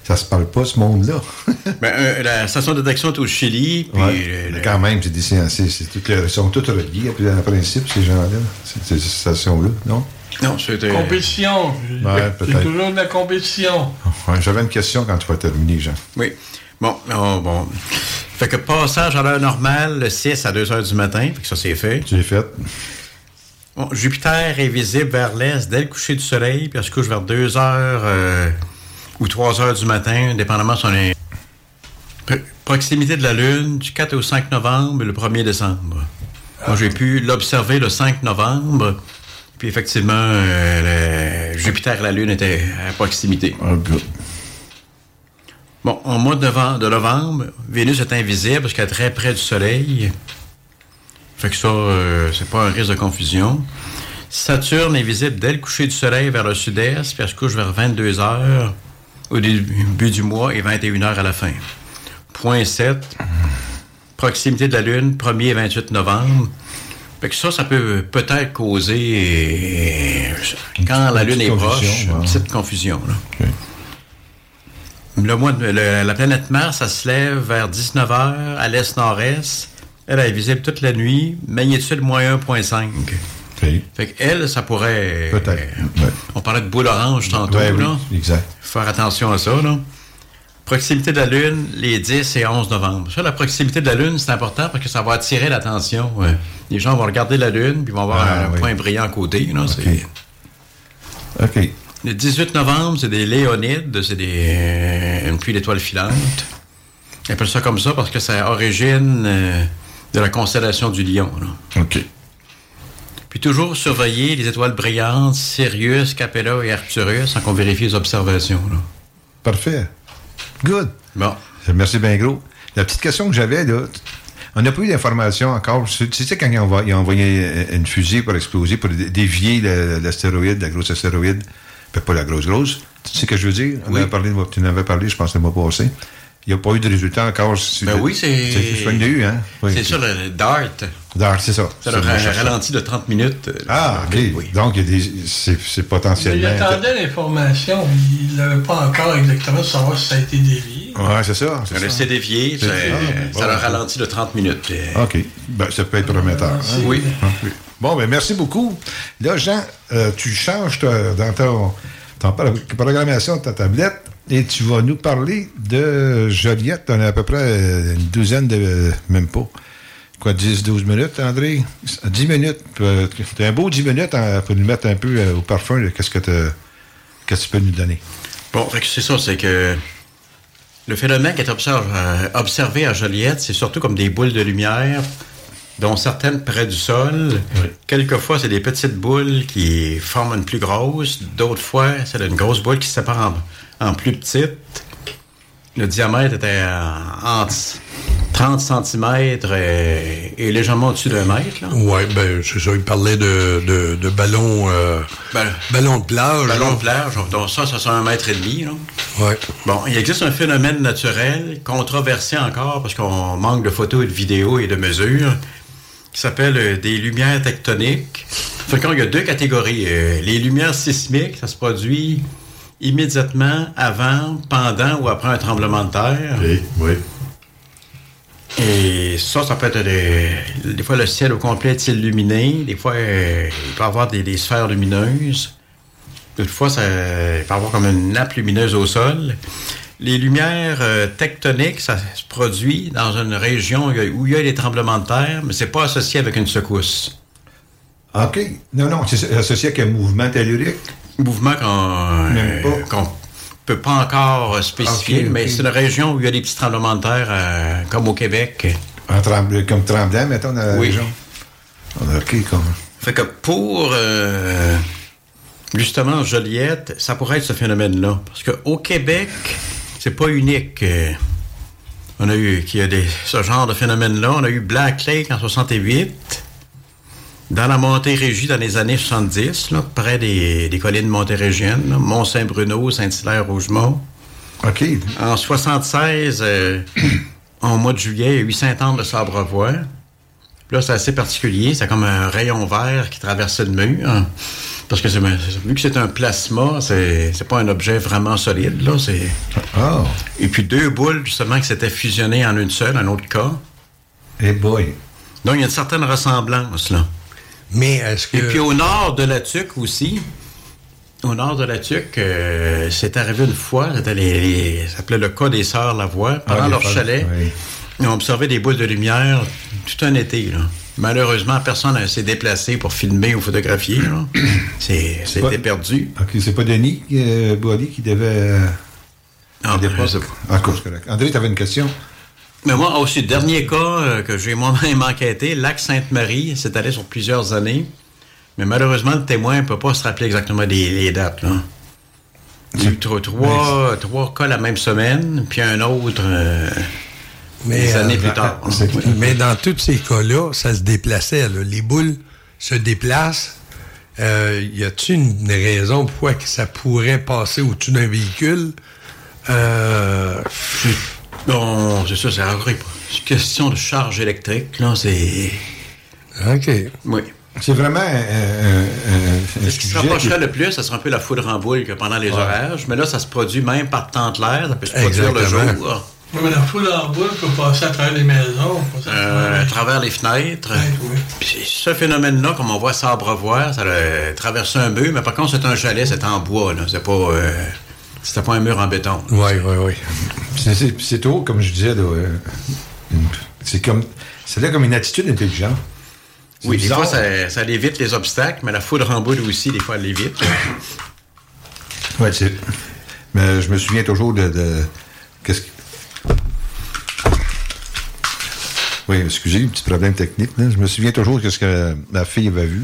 Ça se parle pas, ce monde-là. Ben, euh, la station de détection est au Chili. Puis, Ouais. euh, Mais quand même, c'est des les- Ils sont tous reliés, puis, en principe, ces gens-là, ces stations-là, non? Non, c'était. Compétition. Ouais, C'est toujours de la compétition. Ouais, J'avais une question quand tu vas terminer, Jean. Oui. Bon, oh, bon. Fait que passage à l'heure normale, le 6 à 2 heures du matin. Fait que ça, c'est fait. C'est fait. Bon, Jupiter est visible vers l'est dès le coucher du soleil, puis elle se couche vers 2 heures euh, ou 3 heures du matin, dépendamment de son in- Pro- proximité de la Lune du 4 au 5 novembre et le 1er décembre. Moi, j'ai pu l'observer le 5 novembre, puis effectivement, euh, le- Jupiter et la Lune étaient à proximité. Bon, au mois de novembre, de novembre, Vénus est invisible parce qu'elle est très près du Soleil. Fait que ça, euh, c'est pas un risque de confusion. Saturne est visible dès le coucher du soleil vers le sud-est, puis elle se couche vers 22 heures au début du mois et 21 heures à la fin. Point 7, proximité de la Lune, 1er et 28 novembre. Fait que ça, ça peut peut-être causer, euh, quand la une Lune est proche, une petite confusion. là. Le mois de- le- la planète Mars, ça se lève vers 19 heures à l'est-nord-est. Elle est visible toute la nuit, magnitude moins 1.5. Fait qu'elle, ça pourrait... Peut-être. On parlait de boule orange tantôt, Ouais, oui, là. exact. Faire attention à ça, là. Proximité de la Lune, les 10 et 11 novembre. Ça, la proximité de la Lune, c'est important parce que ça va attirer l'attention. ouais. Les gens vont regarder la Lune, puis vont voir Ah, un oui. point brillant à côté. C'est- OK. Le 18 novembre, c'est des Léonides, c'est des, une pluie d'étoiles filantes. Ils appellent ça comme ça parce que c'est origine euh, de la constellation du Lion. là. OK. Puis toujours surveiller les étoiles brillantes, Sirius, Capella et Arcturus, sans qu'on vérifie les observations. là. Parfait. Good. Bon. Merci bien gros. La petite question que j'avais, là, on n'a pas eu d'informations encore. Tu sais, quand ils ont, envo- ils ont envoyé euh, une fusée pour exploser, pour dé- dévier l'astéroïde, la grosse astéroïde, ben, pas la grosse grosse, tu sais ce que je veux dire? On Oui. avait parlé, tu en avais parlé, je pense, le mois passé. Il n'y a pas eu de résultat encore. Ben oui, c'est- C'est ça, il y a eu, hein? Oui. C'est ça, le DART. Dart, c'est ça. Ça C'est leur le a chercheur. ralenti de 30 minutes. euh, Ah, OK. Donc, il y a des- c'est Mais potentiellement... il attendait l'information. Il n'avait pas encore exactement savoir si ça a été dévié. Ouais, c'est ça. ça. laissé dévier, C'est ça, ça. ça Bon. leur ralentit de 30 minutes. Euh, OK. Ben, ça peut être prometteur. hein? Oui. Oui. Bon, ben merci beaucoup. Là, Jean, euh, tu changes ta- dans ton, ton pro- programmation de ta tablette et tu vas nous parler de Joliette. On a à peu près une douzaine de... même pas. Quoi, 10-12 minutes, André? 10 minutes. Euh, T'as un beau 10 minutes hein, pour nous mettre un peu euh, au parfum qu'est-ce que, que tu peux nous donner? Bon, c'est ça, c'est que le phénomène qui est observe- euh, observé à Joliette, c'est surtout comme des boules de lumière, dont certaines près du sol. Quelquefois, c'est des petites boules qui forment une plus grosse. D'autres fois, c'est une grosse boule qui se sépare en, plus petites. Le diamètre était entre 30 cm et, et légèrement au-dessus d'un mètre. Ouais, ben, c'est ça. Il parlait de, de, de ballons, euh, Ben, de plage. Ballon là. de plage, donc ça, ça sera un mètre et demi. Ouais. Bon, il existe un phénomène naturel, controversé encore, parce qu'on manque de photos et de vidéos et de mesures, qui s'appelle euh, des lumières tectoniques. Fait qu'il y a deux catégories. Euh, les lumières sismiques, ça se produit immédiatement avant, pendant ou après un tremblement de terre. oui. Et ça, ça peut être des, des fois le ciel au complet est illuminé, des fois euh, il peut y avoir des, des sphères lumineuses, d'autres fois ça, il peut y avoir comme une nappe lumineuse au sol. Les lumières euh, tectoniques, ça se produit dans une région où il y a- où il y a des tremblements de terre, mais c'est pas associé avec une secousse. OK. Non, non, c'est associé avec un mouvement tellurique. Mouvement qu'on pas. euh, peut pas encore spécifier, mais c'est une région où il y a des petits tremblements de terre, euh, comme au Québec. Tremble- comme tremblant, mettons, dans la Oui. région. OK, comme... Fait que pour euh, justement Joliette, ça pourrait être ce phénomène-là. Parce qu'au Québec, c'est pas unique. on a eu qu'il y a des, ce genre de phénomène-là. On a eu Black Lake en 68. Dans la Montérégie dans les années 70, là, près des, des collines montérégiennes, Mont-Saint-Bruno, Saint-Hilaire-Rougemont. OK. En 76, euh, en mois de juillet, il y a eu Saint-Anne de Sabrevoix. Là, c'est assez particulier. C'est comme un rayon vert qui traversait le mur. hein. Parce que c'est- vu que c'est un plasma, c'est c'est pas un objet vraiment solide. Là, c'est... Ah. Et puis deux boules, justement, qui s'étaient fusionnées en une seule, un autre cas. Eh boy. Donc, il y a une certaine ressemblance, là. Mais est-ce que... Et puis au nord de la Tuque aussi, au nord de la Tuque, euh, c'est arrivé une fois, c'était les, les- ça s'appelait le cas des Sœurs Lavoie, pendant Ah, leur femmes, chalet. oui. Ils ont observé des boules de lumière tout un été. Là. Malheureusement, personne ne s'est déplacé pour filmer ou photographier. C'était pas- perdu. OK, c'est pas Denis euh, qui devait... euh, Ah, correct. André, tu avais une question? Mais moi, aussi, dernier cas euh, que j'ai moi-même enquêté, Lac Sainte-Marie, c'est allé sur plusieurs années. Mais malheureusement, le témoin ne peut pas se rappeler exactement les, les dates. Là. Il y a eu trois, trois, trois cas la même semaine, puis un autre euh, des euh, années plus dans- tard. Mais dans tous ces cas-là, ça se déplaçait. là. Les boules se déplacent. Euh, y a-t-il une raison pourquoi que ça pourrait passer au-dessus d'un véhicule? Euh, Non, c'est ça, c'est horrible. C'est une question de charge électrique, là, c'est... OK. Oui. C'est vraiment un, un- un- un Ce qui se rapprocherait qui- le plus, ça serait un peu la foudre en boule que pendant les Ouais. orages. Mais là, ça se produit même par temps de l'air. Ça peut se produire le jour. Oui, mais la foule en boule peut passer à travers les maisons. passer à euh, travers- à travers les fenêtres. Puis ce phénomène-là, comme on voit à Sabrevoix, ça a traversé un mur, mais par contre, c'est un chalet, c'est en bois. Là. C'est pas, euh, c'était pas un mur en béton. Oui, oui, oui. C'est- trop, comme je disais, là, euh, c'est comme... C'est là comme une attitude intelligente. Oui, des fois, ça, ça évite les obstacles, mais la foudre en boule aussi, des fois, elle l'évite. Ouais, c'est... Mais je me souviens toujours de... de- Qu'est-ce que... Oui, excusez, un petit problème technique. là. Je me souviens toujours de ce que ma fille avait vu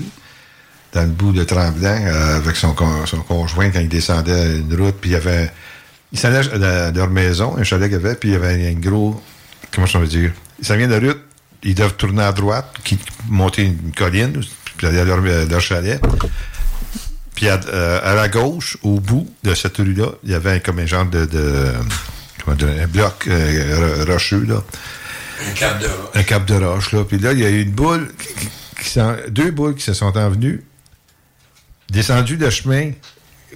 dans le bout de Tremblant euh, avec son, son conjoint quand il descendait une route, puis il y avait... Il s'en allait à leur maison, un chalet qu'il y avait, puis il y avait un gros... Comment je veux dire? Il s'en vient de la route, ils doivent tourner à droite, qui, monter une colline, puis aller à leur, leur chalet. Puis à, euh, à la gauche, au bout de cette rue-là, il y avait un- comme un genre de... de- comment dire, un bloc euh, ro- rocheux, là. Un cap de Un cap de roche, là. Puis là, il y a eu une boule, qui- deux boules qui se sont envenues, descendues le chemin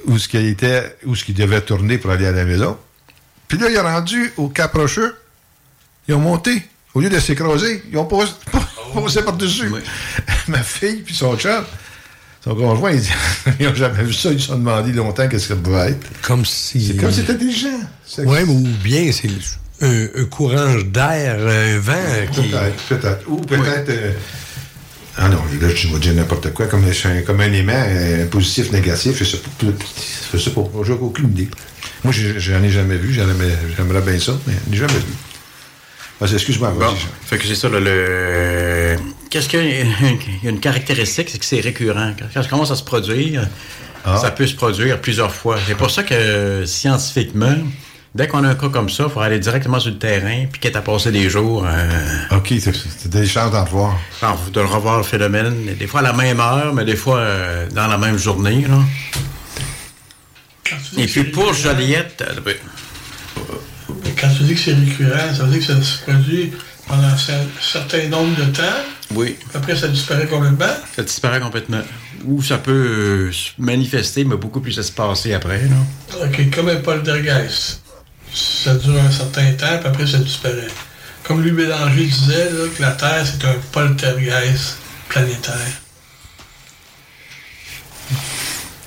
où ce qui était, où ce qui devait tourner pour aller à la maison. Puis là, il est rendu au cap rocheux. Ils ont monté. Au lieu de s'écraser, ils ont posé, posé par-dessus. Ma fille puis son chum, son conjoint, ils, ils ont jamais vu ça. Ils se sont demandé longtemps qu'est-ce que ça pouvait être. Comme si... C'est comme si c'était intelligent. C'est- Oui, ou bien c'est un, un courant d'air, un vent qui... Peut-être, peut-être. Ou peut-être. euh, ah non, là, je vais dire n'importe quoi, comme, un- comme un aimant, euh, positif, négatif, je sais pas. Je sais pas, j'ai aucune idée. Moi, j'en ai jamais vu, j'aimerais bien ça, mais je jamais vu. Vas-y, excuse-moi, vas-y. Bon, fait que c'est ça, là, le... Qu'est-ce qu'il y a il y a une caractéristique, c'est que c'est récurrent. Quand ça commence à se produire, Ah. ça peut se produire plusieurs fois. C'est pour ça que, scientifiquement, dès qu'on a un cas comme ça, il faut aller directement sur le terrain, puis quitte à passer des jours... euh, OK, c'est- des chances d'en revoir. alors, de revoir le phénomène, des fois à la même heure, mais des fois euh, dans la même journée. Là. Et puis pour Joliette, euh, ben, Mais Quand tu dis que c'est récurrent, ça veut dire que ça se produit pendant un cer- certain nombre de temps, oui, après ça disparaît complètement. ça disparaît complètement. Ou ça peut euh, se manifester, mais beaucoup plus espacé après. Là. OK, comme un poltergeist. Ça dure un certain temps, puis après ça disparaît. Comme Louis Bélanger disait, là, que la Terre, c'est un poltergeist planétaire.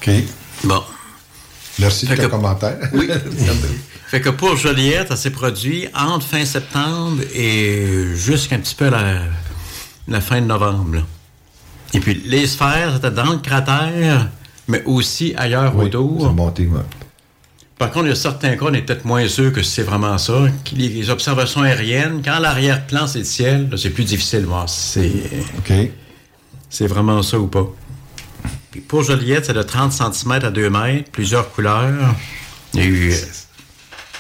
OK. Bon. Merci de Fait ton que- commentaire. Oui. fait que pour Joliette, ça s'est produit entre fin septembre et jusqu'un petit peu la, la fin de novembre. là. Et puis les sphères, c'était dans le cratère, mais aussi ailleurs Oui, autour. monté, ouais. Par contre, il y a certains cas, on est peut-être moins sûr que c'est vraiment ça. Les observations aériennes, quand l'arrière-plan, c'est le ciel, c'est plus difficile de voir si c'est OK. c'est vraiment ça ou pas. Puis pour Joliette, c'est de 30 cm à 2 mètres, plusieurs couleurs. Il y a eu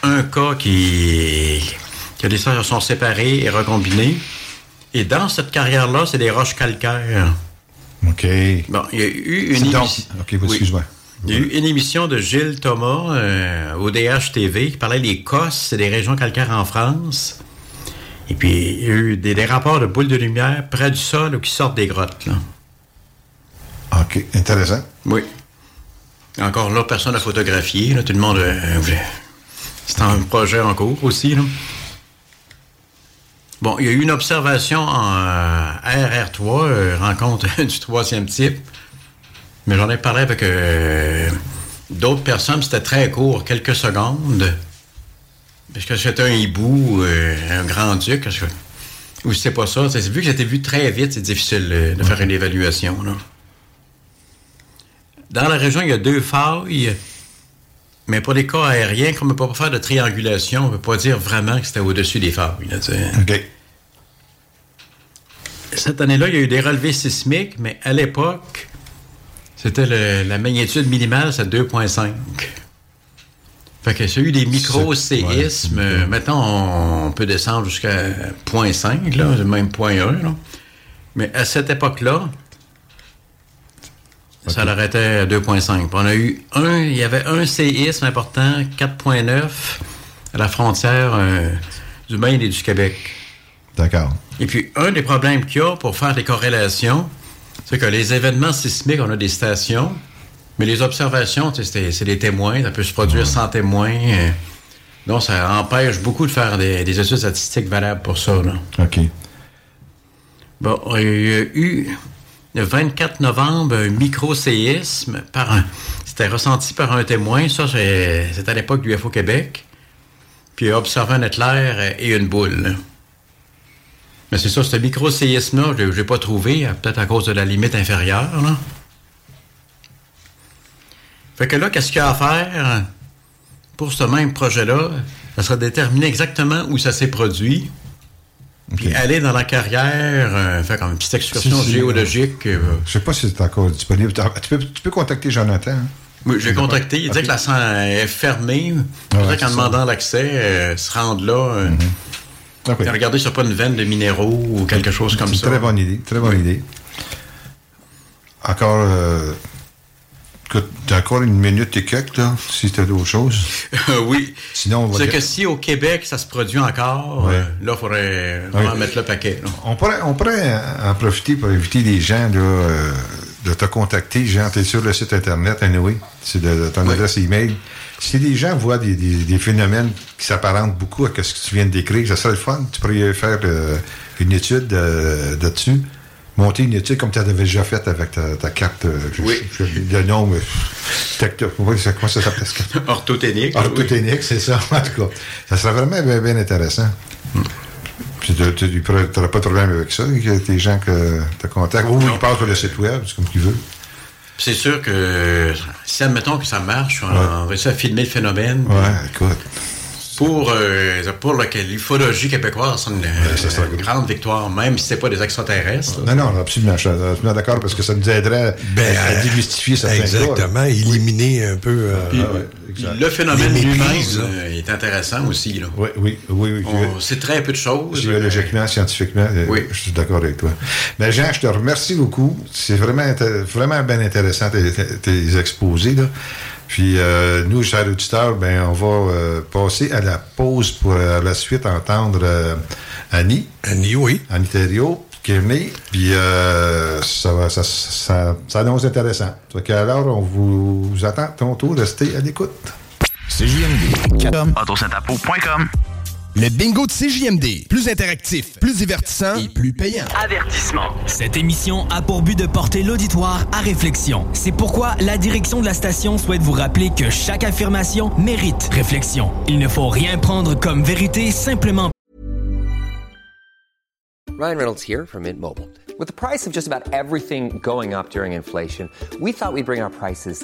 un cas qui, que les sphères sont séparées et recombinées. Et dans cette carrière-là, c'est des roches calcaires. OK. Bon, il y a eu une donc-. OK, excuse-moi. Il y a eu une émission de Gilles Thomas euh, au DH-TV qui parlait des COS, c'est des régions calcaires en France. Et puis, il y a eu des, des rapports de boules de lumière près du sol ou qui sortent des grottes. Là. OK, intéressant. Oui. Encore là, personne n'a photographié. Là, tout le monde. euh, voulait- c'est un projet en cours aussi. Là. Bon, il y a eu une observation en euh, RR3, euh, rencontre du troisième type. Mais j'en ai parlé avec euh, d'autres personnes, c'était très court, quelques secondes. Parce que c'était un hibou, euh, un grand-duc. Ou c'est pas ça. c'est- Vu que c'était vu très vite, c'est difficile euh, de faire une évaluation. Là. Dans la région, il y a deux failles, mais pour les cas aériens, comme on ne peut pas faire de triangulation, on ne peut pas dire vraiment que c'était au-dessus des failles. là. OK. Cette année-là, il y a eu des relevés sismiques, mais à l'époque, c'était la magnitude minimale, c'est 2,5. Fait que y a eu des micro-séismes, maintenant, on peut descendre jusqu'à 0,5, là, même 0,1. là. Mais à cette époque-là, ça l'arrêtait à 2,5. Puis On a eu un, il y avait un séisme important, 4,9, à la frontière euh, du Maine et du Québec. D'accord. Et puis, un des problèmes qu'il y a pour faire des corrélations, c'est que les événements sismiques, on a des stations, mais les observations, c'est des témoins, ça peut se produire sans témoins. euh, donc, ça empêche beaucoup de faire des, des études statistiques valables pour ça. Là. OK. Bon, il y a eu le 24 novembre un micro-séisme par un. C'était ressenti par un témoin. Ça, c'est à l'époque du UFO Québec. Puis il a observé un éclair et une boule. Mais c'est ça, ce micro-séisme-là, je ne l'ai pas trouvé, peut-être à cause de la limite inférieure. Là. Fait que là, qu'est-ce qu'il y a à faire pour ce même projet-là? Ça sera déterminer exactement où ça s'est produit. Puis aller dans la carrière, euh, faire comme une petite excursion Si, si, géologique. euh, Je sais pas si c'est encore disponible. Tu peux, tu peux contacter Jonathan. hein? oui, j'ai contacté. Il dit Ok. que la scène est fermée. Ah ouais, Peut-être qu'en demandant l'accès, euh, se rendre là. euh, OK. Regardez sur pas une veine de minéraux ou quelque chose comme ça? très bonne idée. Très bonne idée. Encore. Euh, t'as encore une minute et quelques, là, si t'as d'autres choses. oui. Sinon, on va C'est que si au Québec, ça se produit encore, Ouais. euh, là, il faudrait vraiment Ouais. mettre le paquet. là. On pourrait, on pourrait en profiter pour inviter les gens là, euh, de te contacter. Jean, tu es sur le site Internet, anyway. C'est de, de ton Oui. adresse email. Si les gens voient des, des- des phénomènes qui s'apparentent beaucoup à ce que tu viens de décrire, ça serait le fun. Tu pourrais faire euh, une étude euh, là-dessus. Monter une étude comme tu avais déjà fait avec ta, ta carte. euh, Oui. je- je- le nom, mais. oui, c'est- comment ça s'appelle ce carte? Orthothénique. Orthothénique, c'est ça. En tout cas, ça serait vraiment bien, bien intéressant. Puis tu n'auras pas de problème avec ça, tes gens que te contactent. Ou ils passent sur le site web, c'est comme tu veux. C'est sûr que si admettons que ça marche, on, on réussit à filmer le phénomène. Ouais, écoute. Pour, euh, pour la l'ufologie québécoise, c'est une, une grande victoire, même si c'est pas des extraterrestres. là. Non, non, absolument, je suis absolument d'accord parce que ça nous aiderait Ben, à, à démystifier certains cas. Exactement, éliminer un peu. euh, Puis, Ah ouais, puis exact. le phénomène lui-même euh, est intéressant aussi. Là. Oui, oui, oui. oui. On sait très peu de choses. Géologiquement, scientifiquement, euh, Oui. je suis d'accord avec toi. Mais Jean, je te remercie beaucoup. C'est vraiment, vraiment bien intéressant tes, tes- tes exposés. Là. Puis euh, nous, chers auditeurs, ben, on va euh, passer à la pause pour euh, la suite entendre euh, Annie. Annie, oui. Annie Thériault, qui est venue. Puis euh, ça, va- ça, ça, ça annonce intéressant. Que alors, on vous, vous attend ton tour. Restez à l'écoute. CJMD. Autosyntapo.com. Le bingo de CJMD. Plus interactif, plus divertissant et plus payant. Avertissement. Cette émission a pour but de porter l'auditoire à réflexion. C'est pourquoi la direction de la station souhaite vous rappeler que chaque affirmation mérite réflexion. Il ne faut rien prendre comme vérité simplement Ryan Reynolds here from Mint Mobile. With the price of just about everything going up during inflation, we thought we'd bring our prices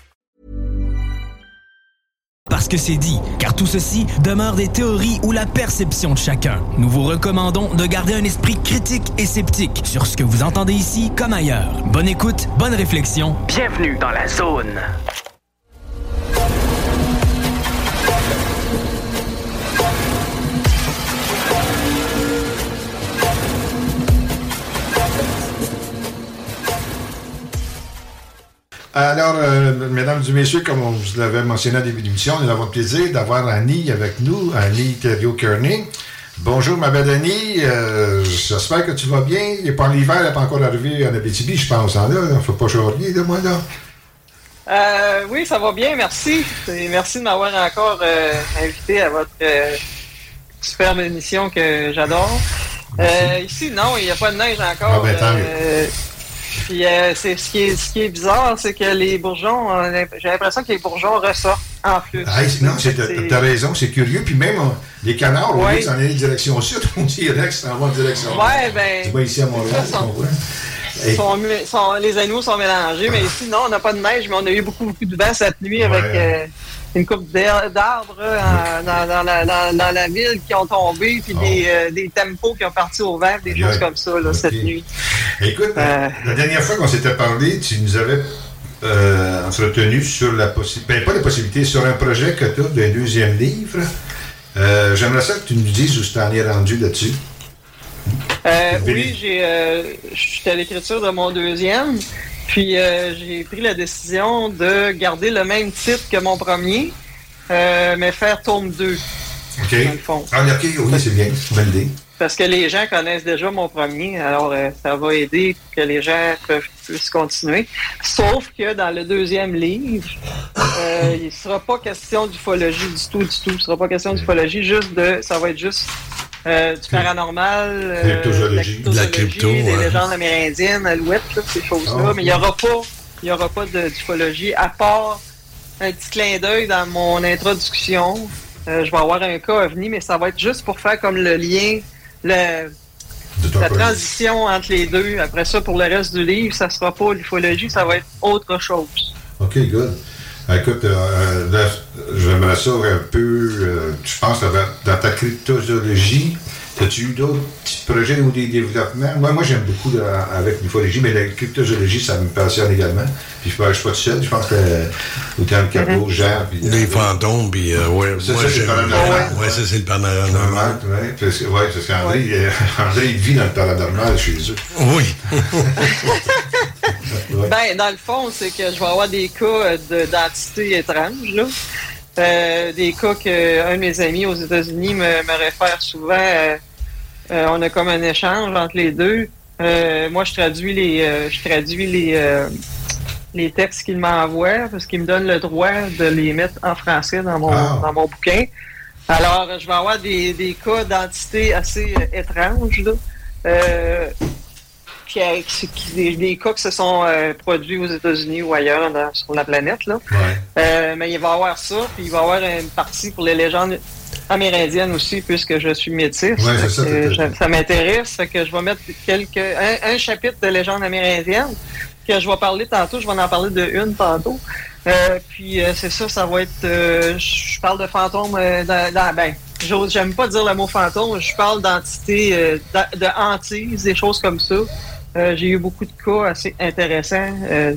Parce que c'est dit, car tout ceci demeure des théories ou la perception de chacun. Nous vous recommandons de garder un esprit critique et sceptique sur ce que vous entendez ici comme ailleurs. Bonne écoute, bonne réflexion. Bienvenue dans la zone. Alors, euh, mesdames et messieurs, comme on vous l'avait mentionné au début de l'émission, nous avons le plaisir d'avoir Annie avec nous, Annie Thériault-Kearney. Bonjour, ma belle Annie. Euh, J'espère que tu vas bien. Il n'est pas l'hiver, elle n'est pas encore arrivé en Abitibi, je pense. Il ne faut pas changer de moi, là. Euh, oui, ça va bien, merci. Et merci de m'avoir encore euh, invité à votre euh, superbe émission que j'adore. Ici, non, il n'y a pas de neige encore. Ah, ben, puis euh, c'est ce qui est ce qui est bizarre, c'est que les bourgeons, on a- j'ai l'impression que les bourgeons ressortent en plus. Ah, non, t'as raison, c'est curieux. Puis même, on- les canards, au lieu de s'en aller direction sud, on dirait s'en vont en direction. Ouais, ben. Tu vois ici à Montréal, ça, on voit. Et- sont les animaux sont mélangés, mais ici, non, on n'a pas de neige, mais on a eu beaucoup, beaucoup de vent cette nuit avec euh, une coupe d'arbres euh, dans, dans la, dans- dans la ville qui ont tombé, puis des, euh, des tempos qui ont parti au vert, des choses comme ça, là, cette nuit. Écoute, Euh. la dernière fois qu'on s'était parlé, tu nous avais euh, entretenu sur la possibilité, ben, pas la possibilité, sur un projet que tu as d'un deuxième livre. J'aimerais ça que tu nous dises où tu t'en es rendu là-dessus. Oui, j'ai, euh, j'étais à l'écriture de mon deuxième, puis euh, j'ai pris la décision de garder le même titre que mon premier, euh, mais faire tome 2. OK. Dans le fond. Ah, OK, oui, c'est bien. Bonne idée. Parce que les gens connaissent déjà mon premier, alors euh, ça va aider que les gens peuvent puissent continuer. Sauf que dans le deuxième livre, il ne sera pas question d'ufologie du tout, du tout. Il ne sera pas question d'ufologie, juste de. Ça va être juste euh, du paranormal, euh, Cryptozoologie. la la crypto, des ouais. légendes amérindiennes, alouettes, ces choses-là. Ah, Mais il n'y aura pas, il y aura pas de- d'ufologie à part un petit clin d'œil dans mon introduction. Euh, je vais avoir un cas à venir, mais ça va être juste pour faire comme le lien, le, la transition entre les deux. Après ça, pour le reste du livre, ça sera pas l'ufologie, ça va être autre chose. OK, good. Écoute, euh, j'aimerais ça un peu, euh, je pense, dans, dans ta cryptozoologie, as-tu eu d'autres petits projets ou des développements? Moi, moi j'aime beaucoup avec l'ufologie, mais la cryptozoologie, ça me passionne également. Puis je ne suis pas tout seul, je pense que euh, autant le capot, Jean, puis... Les fantômes, puis euh, ouais, Ça, moi, ça, c'est le paranormal. Ouais, ça, c'est le paranormal. Normal, ouais, parce que, ouais, parce qu'André, euh, André, il vit dans le paranormal chez eux. Oui. Ben, dans le fond, c'est que je vais avoir des cas euh, de- d'entités étranges, là. Euh, des cas que un de mes amis aux États-Unis me, me réfère souvent. euh, euh, on a comme un échange entre les deux. Moi, je traduis les, je traduis les, les textes qu'il m'envoie parce qu'il me donne le droit de les mettre en français dans mon, Ah. dans mon bouquin. Alors, je vais avoir des, des cas d'entités assez étranges, là. Euh, qui, qui- qui- des, des cas qui se sont euh, produits aux États-Unis ou ailleurs dans- sur la planète. Là. Euh, mais il va y avoir ça, puis il va y avoir une partie pour les légendes amérindiennes aussi, puisque je suis métis. Ouais, c'est Fait ça, je- ça m'intéresse, fait que je vais mettre quelques un, un chapitre de légendes amérindiennes que je vais parler tantôt, je vais en parler de une tantôt. Euh, puis euh, c'est ça, ça va être. euh, je parle de fantômes dans, dans- ben, j'aime pas dire le mot fantôme, je parle d'entités, de hantises, des choses comme ça. Euh, J'ai eu beaucoup de cas assez intéressants. euh,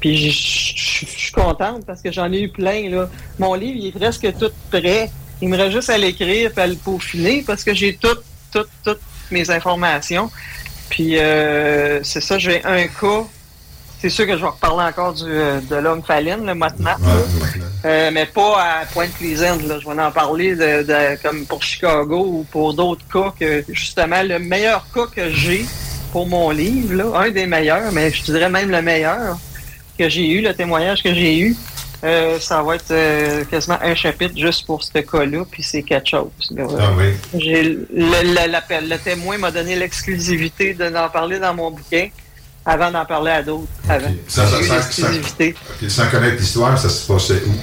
puis je- suis contente parce que j'en ai eu plein. Là. Mon livre, il est presque tout prêt. Il me reste juste à l'écrire et à le peaufiner parce que j'ai toutes, toutes, toutes mes informations. Puis euh, c'est ça, j'ai un cas. C'est sûr que je vais reparler encore du, euh, de l'homme Fallin, le maintenant. Euh, mais pas à Pointe-Pleasant. là. Je vais en parler de, de- comme pour Chicago ou pour d'autres cas que justement le meilleur cas que j'ai pour mon livre, là, un des meilleurs, mais je dirais même le meilleur que j'ai eu, le témoignage que j'ai eu, Euh, ça va être euh, quasiment un chapitre juste pour ce cas-là, puis c'est quelque chose. Ah oui. J'ai le, le- le témoin m'a donné l'exclusivité de d'en parler dans mon bouquin avant d'en parler à d'autres. Avant. Ça, ça, ça, Sans connaître l'histoire, ça se passait où?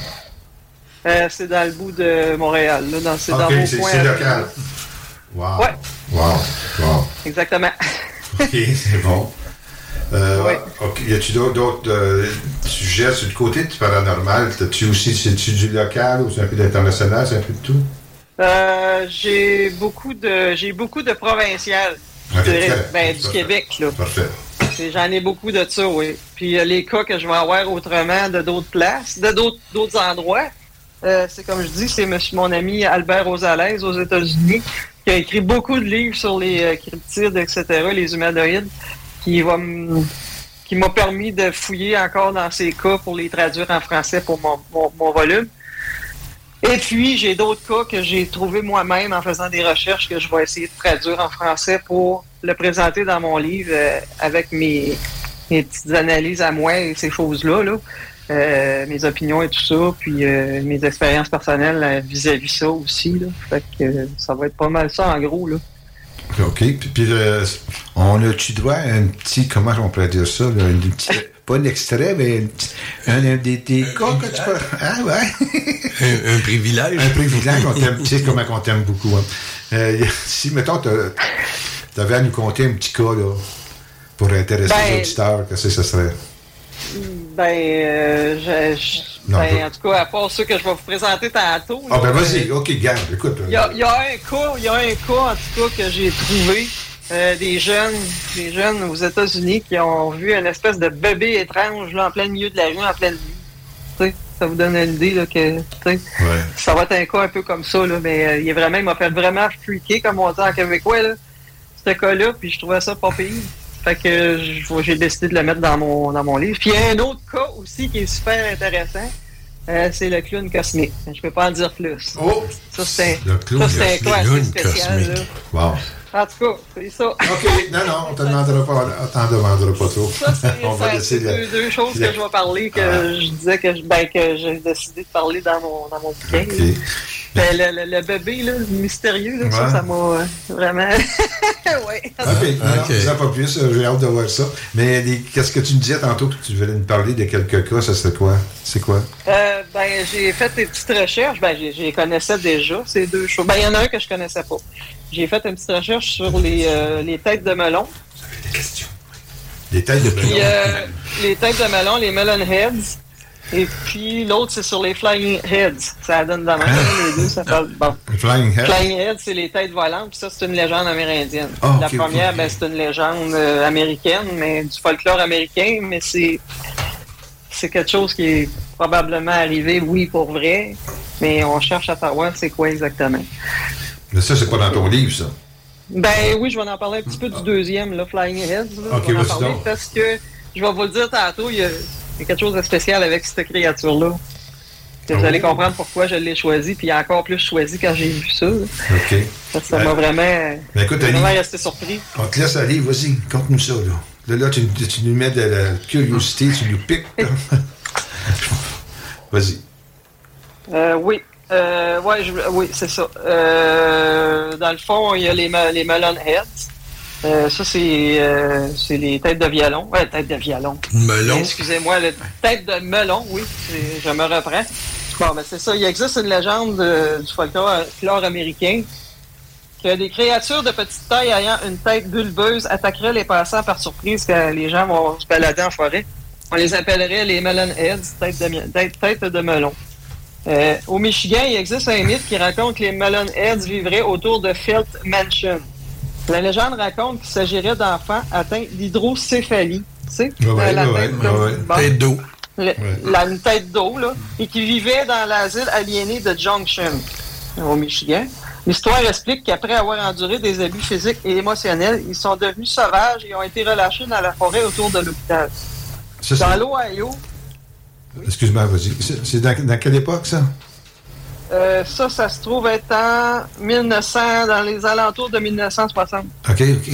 Euh, c'est dans le bout de Montréal, là, dans, c'est dans mon c'est coin. c'est local. Wow. Ouais. Wow. Wow. Exactement. OK, c'est bon. Euh, OK, y a-tu d'autres- euh, sujets sur le côté du paranormal? As-tu aussi, c'est-tu du local ou c'est un peu d'international? C'est un peu de tout? Euh, j'ai beaucoup de j'ai beaucoup de provinciales. Ben, du Parfait. Québec, là. Parfait. J'en ai beaucoup de ça, oui. Puis les cas que je vais avoir autrement de d'autres places, de d'autres endroits, euh, c'est comme je dis, c'est monsieur- mon ami Albert Rosales aux États-Unis qui a écrit beaucoup de livres sur les euh, cryptides, etc., les humanoïdes, qui m'a permis de fouiller encore dans ces cas pour les traduire en français pour mon, volume. Et puis, j'ai d'autres cas que j'ai trouvés moi-même en faisant des recherches que je vais essayer de traduire en français pour le présenter dans mon livre euh, avec mes, mes petites analyses à moi et ces choses-là, là. Euh, mes opinions et tout ça, puis euh, mes expériences personnelles vis-à-vis ça aussi. Là. Fait que euh, ça va être pas mal ça en gros. Là. OK. Puis, puis, euh, on a-tu droit à un petit, comment on pourrait dire ça? Là, un pas un extrait, mais un, petit- un, un des, des cas que tu peux. Ah ouais? Un, privilège. Un privilège, on t'aime, tu sais comment on t'aime beaucoup. hein. Euh, a- si, mettons, tu avais à nous conter un petit cas, là, pour intéresser Ben- les auditeurs, qu'est-ce que ça serait? Ben, euh, je- je- Non, ben, en tout cas, à part ceux que je vais vous présenter tantôt. Ah, ben euh, vas-y, OK, garde, écoute. Il y a, il y a un cas, il y a un cas en tout cas que j'ai trouvé euh, des jeunes, des jeunes aux États-Unis qui ont vu une espèce de bébé étrange là, en plein milieu de la rue, en pleine nuit. Tu sais, ça vous donne une idée là, que tu sais, ça va être un cas un peu comme ça, là, mais euh, il est vraiment, il m'a fait vraiment freaker, comme on dit en québécois, là, ce cas-là, puis je trouvais ça pas pire. Fait que j'ai décidé de le mettre dans mon, dans mon livre. Puis il y a un autre cas aussi qui est super intéressant. Euh, c'est le clown cosmique. Je peux pas en dire plus. Oh! Ça, c'est Le un, clown ça, c'est un cosmique. cas assez spécial. Wow. En tout cas, c'est ça. OK, non, non, on te demandera pas, on t'en demandera pas trop. on va Ça, laisser c'est le- deux, deux choses que je vais parler, que Ah. je disais que, je- ben, que j'ai décidé de parler dans mon, dans mon bouquin. Ben, le, le- le bébé, là, mystérieux, là, ça, Ouais. ça m'a euh, vraiment. ouais. OK, non, non, ça pas plus, euh, j'ai hâte de voir ça. Mais les- qu'est-ce que tu me disais tantôt que tu voulais nous parler de quelques cas, ça serait quoi? C'est quoi? Euh, ben, j'ai fait des petites recherches. Ben, j'ai- j'ai connaissais déjà ces deux choses. Ben, il y en a un que je connaissais pas. J'ai fait une petite recherche sur les, euh, les têtes de melon. Des têtes de Puis, melon. euh, les têtes de melon, les melon heads. Et puis, l'autre, c'est sur les flying heads. Ça donne de même. Les deux, ça parle. Bon. Flying Head? Flying heads, c'est les têtes volantes. Puis ça, c'est une légende amérindienne. Ah, La première, ben, c'est une légende euh, américaine, mais du folklore américain. Mais c'est c'est quelque chose qui est probablement arrivé, oui, pour vrai. Mais on cherche à savoir c'est quoi exactement. Mais ça, c'est pas dans ton livre, ça. Ben oui, je vais en parler un petit peu du deuxième, là, Flying Heads. là. Ok, je vais en parler parce que je vais vous le dire tantôt, il y a, il y a quelque chose de spécial avec cette créature-là. Que Vous allez Oh. comprendre pourquoi je l'ai choisi, puis encore plus choisi quand j'ai vu ça. là. OK. Parce que ça Ben, m'a vraiment, ben, écoute, vraiment Ali- resté surpris. On te laisse aller, vas-y, conte-nous ça, là. Là, là, tu, tu nous mets de la curiosité, tu nous piques. vas-y. Euh, oui. Euh, ouais, je- oui, c'est ça. Euh, dans le fond, il y a les, les melon heads. Euh, ça, c'est euh, c'est les têtes de violon. Ouais, têtes de violon. Melon. Excusez-moi, le tête de melon, oui, je me reprends. Bon, ben c'est ça. Il existe une légende euh, du folklore américain que des créatures de petite taille ayant une tête bulbeuse attaqueraient les passants par surprise quand les gens vont se balader en forêt. On les appellerait les melon heads, tête de, mi- tête, tête de melon. Euh, au Michigan, il existe un mythe qui raconte que les melon heads vivraient autour de Felt Mansion. La légende raconte qu'il s'agirait d'enfants atteints d'hydrocéphalie. Tu sais, Ouais, ouais, la ouais, tête ouais. bon. D'eau. Le- la, tête d'eau, là, et qui vivait dans l'asile aliéné de Junction, au Michigan. L'histoire explique qu'après avoir enduré des abus physiques et émotionnels, ils sont devenus sauvages et ont été relâchés dans la forêt autour de l'hôpital. Ça, Dans l'Ohio, Excuse-moi, vas-y. C'est c'est dans, dans quelle époque, ça? euh, ça, ça se trouve être en 1900, dans les alentours de 1960. OK, OK.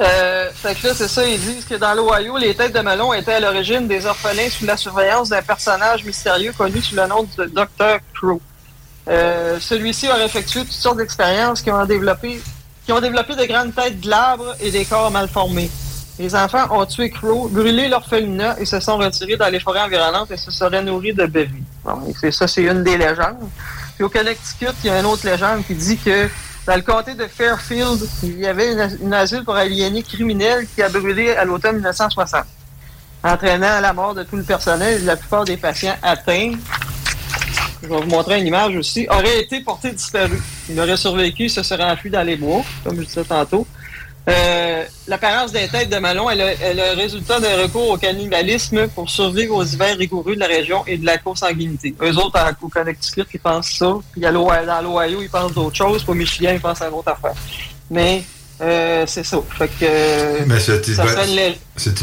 Euh, fait que là, c'est ça, ils disent que dans l'Ohio, les têtes de melon étaient à l'origine des orphelins sous la surveillance d'un personnage mystérieux connu sous le nom de Dr. Crow. Euh, Celui-ci aurait effectué toutes sortes d'expériences qui ont développé qui ont développé de grandes têtes glabres et des corps mal formés. Les enfants ont tué Crow, brûlé l'orphelinat et se sont retirés dans les forêts environnantes et se seraient nourris de bébés. Bon, c'est ça, c'est une des légendes. Puis au Connecticut, il y a une autre légende qui dit que dans le comté de Fairfield, il y avait une, une asile pour aliénés criminels qui a brûlé à l'automne 1960, entraînant la mort de tout le personnel et de la plupart des patients atteints. Je vais vous montrer une image aussi. Aurait été porté disparu. Il aurait survécu, se serait enfui dans les bois, comme je disais tantôt. Euh, L'apparence des têtes de Malon est le, est le résultat d'un recours au cannibalisme pour survivre aux hivers rigoureux de la région et de la consanguinité. Eux autres, au Connecticut, ils pensent ça. Puis à dans l'Ohio, ils pensent d'autres choses. Puis au Michigan, ils pensent à une autre affaire. Mais euh, c'est ça. Fait que, Mais ce petit, ça bon-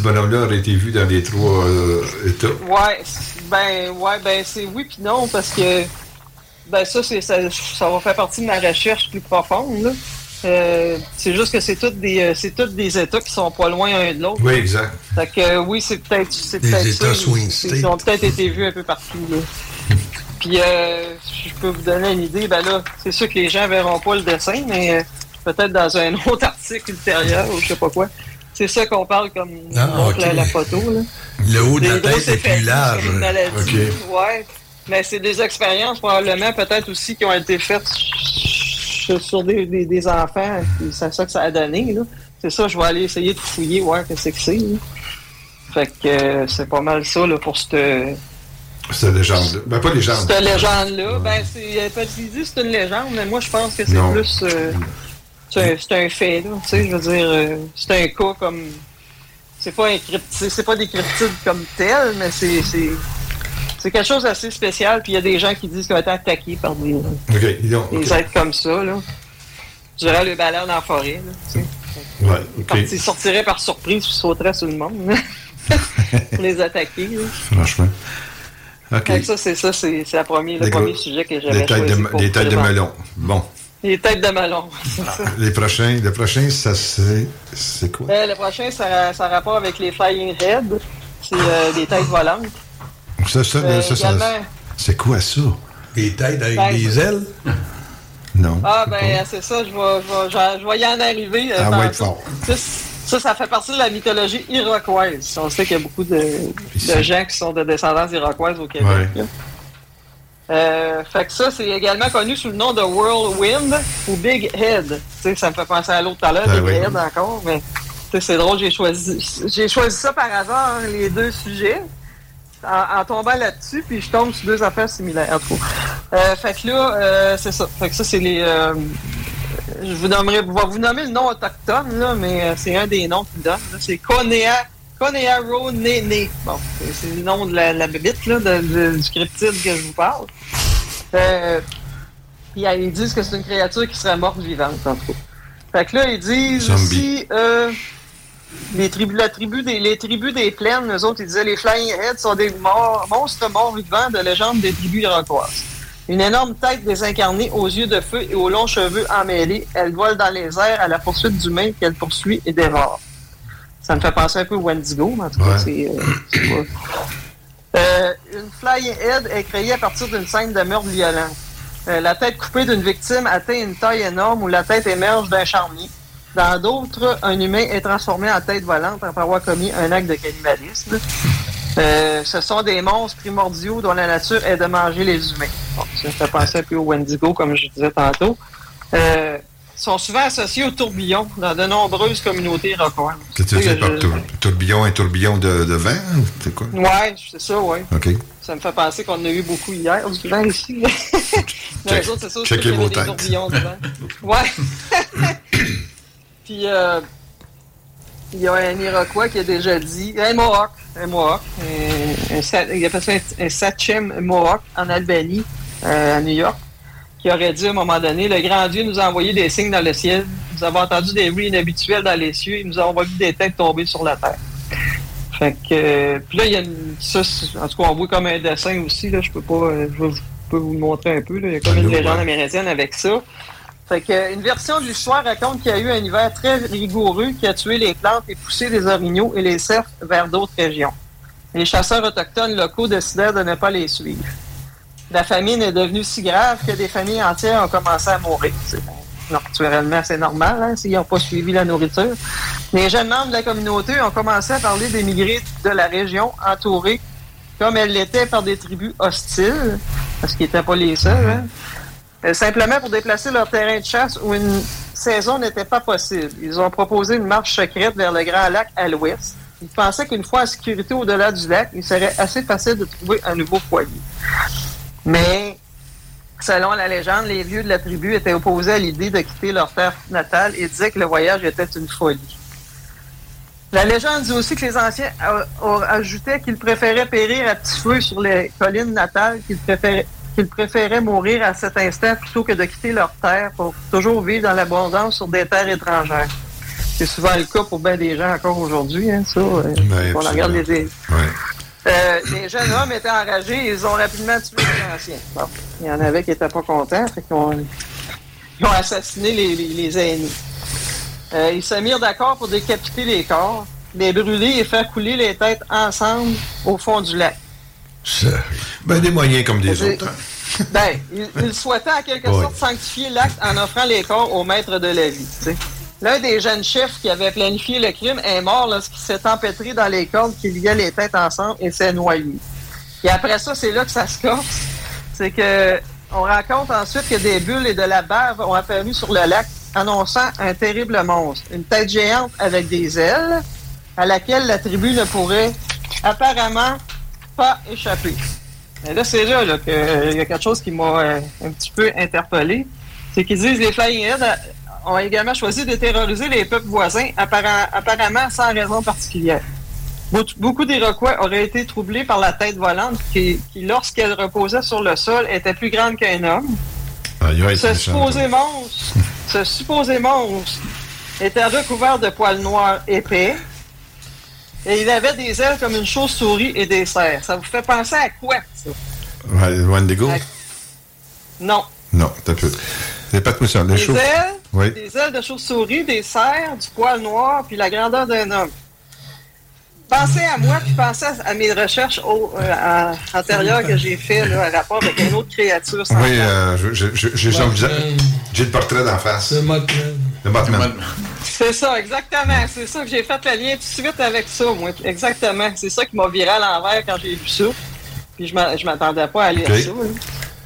bonhomme-là aurait été vu dans les trois euh, États. Ouais, c'est- ben ouais, ben c'est oui puis non parce que ben ça ça, ça va faire partie de ma recherche plus profonde. là. Euh, c'est juste que c'est toutes des euh, c'est toutes des États qui sont pas loin un de l'autre. Oui, exact. Fait que euh, oui, c'est peut-être c'est peut-être États ça, swing ils-. Ils ont peut-être été vus un peu partout là. Puis euh, je peux vous donner une idée, ben là, c'est sûr que les gens verront pas le dessin, mais euh, peut-être dans un autre article ultérieur ou je sais pas quoi. C'est ça qu'on parle comme Ah, la, photo là. Le haut de la tête est plus large. maladie. OK. Ouais. Mais c'est des expériences probablement peut-être aussi qui ont été faites sur sur des, des, des enfants. C'est ça que ça a donné. là. C'est ça, je vais aller essayer de fouiller, voir que c'est. là. Fait que euh, c'est pas mal ça là, pour cette, Cette légende-là. Ben, pas légende. cette légende-là. Ben, c'est, euh, qu'il dit que c'est une légende, mais moi je pense que c'est plus. euh, c'est, un, c'est un fait, là. Tu sais, je veux dire, euh, c'est un cas comme. C'est pas un c'est, c'est pas des cryptides comme tel, mais c'est, c'est, quelque chose d'assez spécial. Puis il y a des gens qui disent qu'ils ont été attaqués par des, OK, dis donc, des OK. êtres comme ça, là. Je dirais le balade en forêt, là. tu sais. Ouais. Ils sortiraient par surprise puis sauteraient sur le monde, pour les attaquer. là. Franchement. Ça, c'est ça, c'est, la le premier gros- sujet que j'avais têtes, choisi de, pour des têtes de melon. Bon. Les têtes de melon. ça. Les prochains, le prochain, ça c'est. C'est quoi? Euh, le prochain, ça, ça a rapport avec les Flying Head. C'est euh, des têtes volantes. Ça, ça, Euh, ça, ça- également- c'est quoi ça? Des têtes avec Ben, des c'est- ailes? Non. Ah, ben, c'est ça, je vais, je, vais, je- y en arriver. euh, Ah, ouais, fort. Ça, ça, ça fait partie de la mythologie iroquoise. On sait qu'il y a beaucoup de, de gens qui sont de descendance iroquoise au Québec. Ouais. Euh, fait que ça, c'est également connu sous le nom de Whirlwind ou Big Head. Tu sais, ça me fait penser à l'autre tout à l'heure, Ah Big oui. Head encore, mais c'est drôle, j'ai choisi j'ai choisi ça par hasard, les deux sujets, en, en tombant là-dessus, puis je tombe sur deux affaires similaires. En tout cas. Euh, fait que là, euh, c'est ça. Fait que ça, c'est les. euh, je vous nommerai, je vais vous nommer le nom autochtone, là, mais euh, c'est un des noms qu'il donne. C'est Konea, Konearo Nene. Bon, c'est- le nom de la, la bébite, là, de- de- du cryptide que je vous parle. Puis, ils disent que c'est une créature qui serait morte vivante, en tout cas. Fait que là, ils disent Zombie. aussi, les tribus, la tribu des, les tribus des plaines, eux autres, ils disaient les Flying Heads sont des morts- monstres morts vivants de légende des tribus iroquoises. Une énorme tête désincarnée aux yeux de feu et aux longs cheveux emmêlés, elle vole dans les airs à la poursuite d'humains qu'elle poursuit et dévore. Ça me fait penser un peu au Wendigo, mais en tout cas, Ouais. c'est euh, Euh, une flying head est créée à partir d'une scène de meurtre violent. Euh, la tête coupée d'une victime atteint une taille énorme où la tête émerge d'un charnier. Dans d'autres, un humain est transformé en tête volante après avoir commis un acte de cannibalisme. Euh, ce sont des monstres primordiaux dont la nature est de manger les humains. Bon, ça me fait penser un peu au Wendigo, comme je disais tantôt. Euh, sont souvent associés au tourbillon dans de nombreuses communautés iroquoises. Qu'est-ce que tu Tu sais, dis par je- tour- tourbillon, un tourbillon de, de vent? C'est quoi? Ouais, c'est ça, ouais. OK. Ça me fait penser qu'on en a eu beaucoup hier, du vent ici. Mais Check- eux autres, c'est ça, checkez vos têtes. tourbillons de vent. Ouais. Puis, euh, il y a un Iroquois qui a déjà dit, un Mohawk, un Mohawk, un, un sa- il appelle ça un, un Sachem Mohawk en Albanie, euh, à New York, qui aurait dit à un moment donné, le grand Dieu nous a envoyé des signes dans le ciel, nous avons entendu des bruits inhabituels dans les cieux, et nous avons vu des têtes tomber sur la terre. Fait que, euh, puis là, il y a une, ça, en tout cas, on voit comme un dessin aussi, là, je peux pas, euh, je, peux vous le montrer un peu, là. il y a comme une légende amérindienne avec ça. Fait que, une version de l'histoire raconte qu'il y a eu un hiver très rigoureux qui a tué les plantes et poussé les orignaux et les cerfs vers d'autres régions. Les chasseurs autochtones locaux décidèrent de ne pas les suivre. La famine est devenue si grave que des familles entières ont commencé à mourir. C'est naturellement, c'est normal hein, s'ils n'ont pas suivi la nourriture. Les jeunes membres de la communauté ont commencé à parler d'émigrer de la région entourée comme elle l'était par des tribus hostiles, parce qu'ils n'étaient pas les seuls, hein. Euh, simplement pour déplacer leur terrain de chasse où une saison n'était pas possible. Ils ont proposé une marche secrète vers le Grand Lac à l'ouest. Ils pensaient qu'une fois en sécurité au-delà du lac, il serait assez facile de trouver un nouveau foyer. Mais, selon la légende, les vieux de la tribu étaient opposés à l'idée de quitter leur terre natale et disaient que le voyage était une folie. La légende dit aussi que les anciens a- ajoutaient qu'ils préféraient périr à petit feu sur les collines natales, qu'ils préféraient, qu'ils préféraient mourir à cet instant plutôt que de quitter leur terre pour toujours vivre dans l'abondance sur des terres étrangères. C'est souvent le cas pour bien des gens encore aujourd'hui, hein, ça. euh, Ouais, on regarde les, Ouais. euh, les jeunes hommes étaient enragés et ils ont rapidement tué les anciens. Bon, il y en avait qui n'étaient pas contents, fait qu'ils ont, ils ont assassiné les, les- les aînés. Euh, ils se mirent d'accord pour décapiter les corps, les brûler et faire couler les têtes ensemble au fond du lac. Ben, des moyens comme des autres. hein. Ben, ils, ils souhaitaient en quelque Oui. sorte sanctifier l'acte en offrant les corps au maître de la vie. L'un des jeunes chefs qui avait planifié le crime est mort lorsqu'il s'est empêtré dans les cordes qui liaient les têtes ensemble et s'est noyé. Et après ça, c'est là que ça se corse. C'est que on raconte ensuite que des bulles et de la bave ont apparu sur le lac, annonçant un terrible monstre. Une tête géante avec des ailes, à laquelle la tribu ne pourrait apparemment pas échapper. Et là, c'est là, là qu'il y a quelque chose qui m'a euh, un petit peu interpellé. C'est qu'ils disent les Flying Heads euh, ont également choisi de terroriser les peuples voisins, appara- apparemment sans raison particulière. Beaucoup- d'Iroquois auraient été troublés par la tête volante qui, qui, lorsqu'elle reposait sur le sol, était plus grande qu'un homme. Ce supposé monstre, ce supposé monstre était recouvert de poils noirs épais. Et il avait des ailes comme une chauve-souris et des serres. Ça vous fait penser à quoi, ça? Wendigo? Non. Non, t'as peu. C'est pas de ça. Les Des chauves. ailes, Oui. des ailes de chauve-souris, des serres, du poil noir, puis la grandeur d'un homme. Pensez à moi, puis pensez à, mes recherches au- euh, à- antérieures que j'ai fait là, à rapport avec une autre créature. sans Oui, euh, j'ai le portrait d'en face. Le C'est ça, exactement. C'est ça que j'ai fait le lien tout de suite avec ça, moi. Exactement. C'est ça qui m'a viré à l'envers quand j'ai vu ça. Puis je m'a- je m'attendais pas à lire ça. là.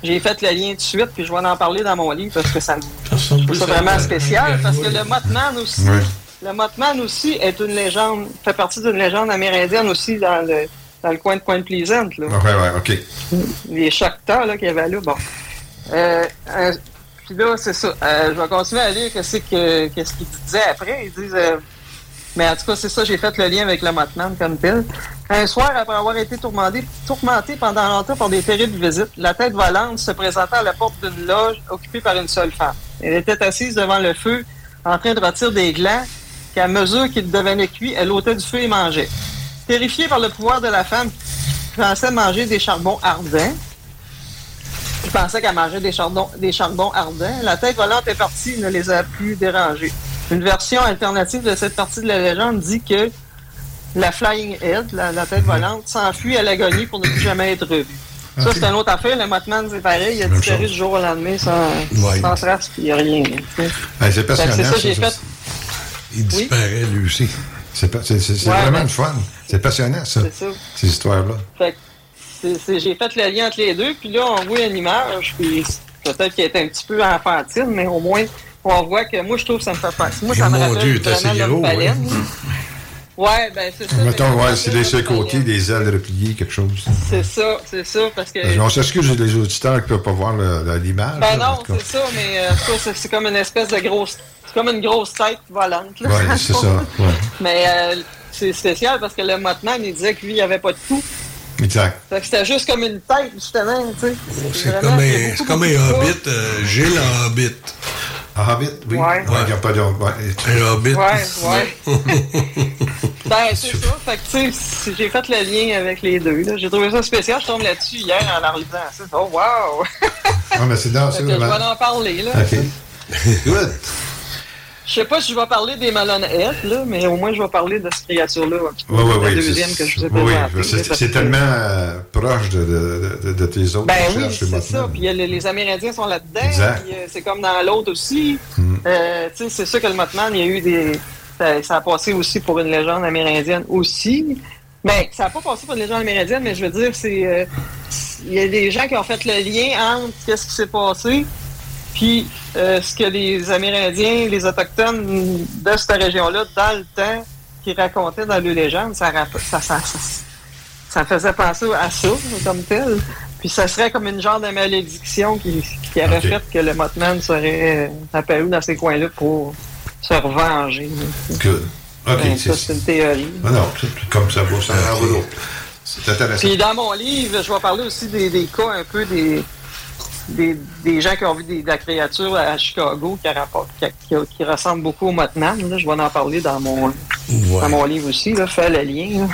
J'ai fait le lien tout de suite, puis je vais en parler dans mon livre parce que ça me trouve ça vraiment à- spécial. Parce que le Mothman aussi, Oui. le Mothman aussi est une légende, fait partie d'une légende amérindienne aussi dans le, dans le coin de Point Pleasant. Là. Ouais, ouais, OK. Les Choctaws là, qu'il y avait là. Bon. Euh, euh, puis là, c'est ça. Euh, je vais continuer à lire qu'est-ce que- qu'est-ce qu'ils disaient après. Ils disent. euh, mais en tout cas, c'est ça, j'ai fait le lien avec le Mothman comme tel. Un soir, après avoir été tourmenté, pendant longtemps par des terribles visites, la tête volante se présenta à la porte d'une loge occupée par une seule femme. Elle était assise devant le feu, en train de rôtir des glands, qu'à mesure qu'il devenait cuit, elle ôtait du feu et mangeait. Terrifiée par le pouvoir de la femme qui pensait manger des charbons ardents, qui pensait qu'elle mangeait des charbons, des charbons ardents, la tête volante est partie et ne les a plus dérangés. Une version alternative de cette partie de la légende dit que la Flying Head, la, la tête volante, s'enfuit à l'agonie pour ne plus jamais être revue. Ça, c'est une autre affaire. Le Mothman, c'est pareil. Il a disparu du jour au lendemain sans, Ouais. sans trace, puis il n'y a rien. Hey, c'est passionnant. C'est ça. Il disparaît, lui aussi. C'est Ouais, vraiment ben- le fun. C'est passionnant, ça. C'est ça. Ces histoires-là. J'ai fait le lien entre les deux, puis là, on voit une image, puis peut-être qu'elle est un petit peu enfantine, mais au moins, on voit que moi, je trouve que ça me fait penser. Moi, ça me mon rappelle Dieu, t'es assez gros, ouais. baleine. Ouais, ben c'est ça. Mettons, ouais, c'est les côté, des ailes repliées, quelque chose. C'est ça, c'est ça, parce que... On s'excuse les auditeurs qui ne peuvent pas voir l'image. Ben là, non, c'est ça, mais euh, c'est- comme une espèce de grosse... C'est comme une grosse tête volante. là. Ouais, c'est ça. Ouais. Mais euh, c'est spécial parce que le Mothman, il disait que lui, il avait pas de tout. Exact. Fait que c'était juste comme une tête, justement, tu sais. C'est vraiment- comme il y a un, beaucoup, c'est comme un de hobbit. euh, Gilles en hobbit. Un hobbit, oui. Ouais. il n'y a pas de. ouais. Un hobbit. Ouais, ouais. Ben, c'est ça. Fait que, tu sais, j'ai fait le lien avec les deux. là. J'ai trouvé ça spécial. Je tombe là-dessus hier en ça. Oh, wow! Ah, mais c'est dans. Je vais en parler, là. OK. Good. Je sais pas si je vais parler des malhonnêtes, là, mais au moins je vais parler de cette créature-là. Oui, oui, la oui. deuxième c'est- que je vous ai oui, c'est- tellement euh, proche de, de, de, de tes autres Ben oui, c'est ça. Puis les, les Amérindiens sont là-dedans. Euh, c'est comme dans l'autre aussi. Hmm. Euh, c'est sûr que le Mothman, il y a eu des. Ça, ça a passé aussi pour une légende amérindienne aussi. Mais ça n'a pas passé pour une légende amérindienne, mais je veux dire, c'est. Il y a des gens qui ont fait le lien entre qu'est-ce qui s'est passé, puis euh, ce que les Amérindiens, les Autochtones de cette région-là, dans le temps, qui racontaient dans les légendes, ça, ça, ça, ça, ça faisait penser à ça, comme tel. Puis ça serait comme une genre de malédiction qui, qui aurait fait que le Mothman serait euh, apparu dans ces coins-là pour se revenger. Good. OK. Ben, c'est- ça, c'est une théorie. Ah non, comme ça va, ça l'autre. C'est intéressant. Puis dans mon livre, je vais parler aussi des, des cas un peu des, des, des gens qui ont vu des, de la créature à Chicago qui, rapportent- qui, qui- qui ressemble beaucoup au Mothman. là. Je vais en parler dans mon, dans mon livre aussi. Là, le lien.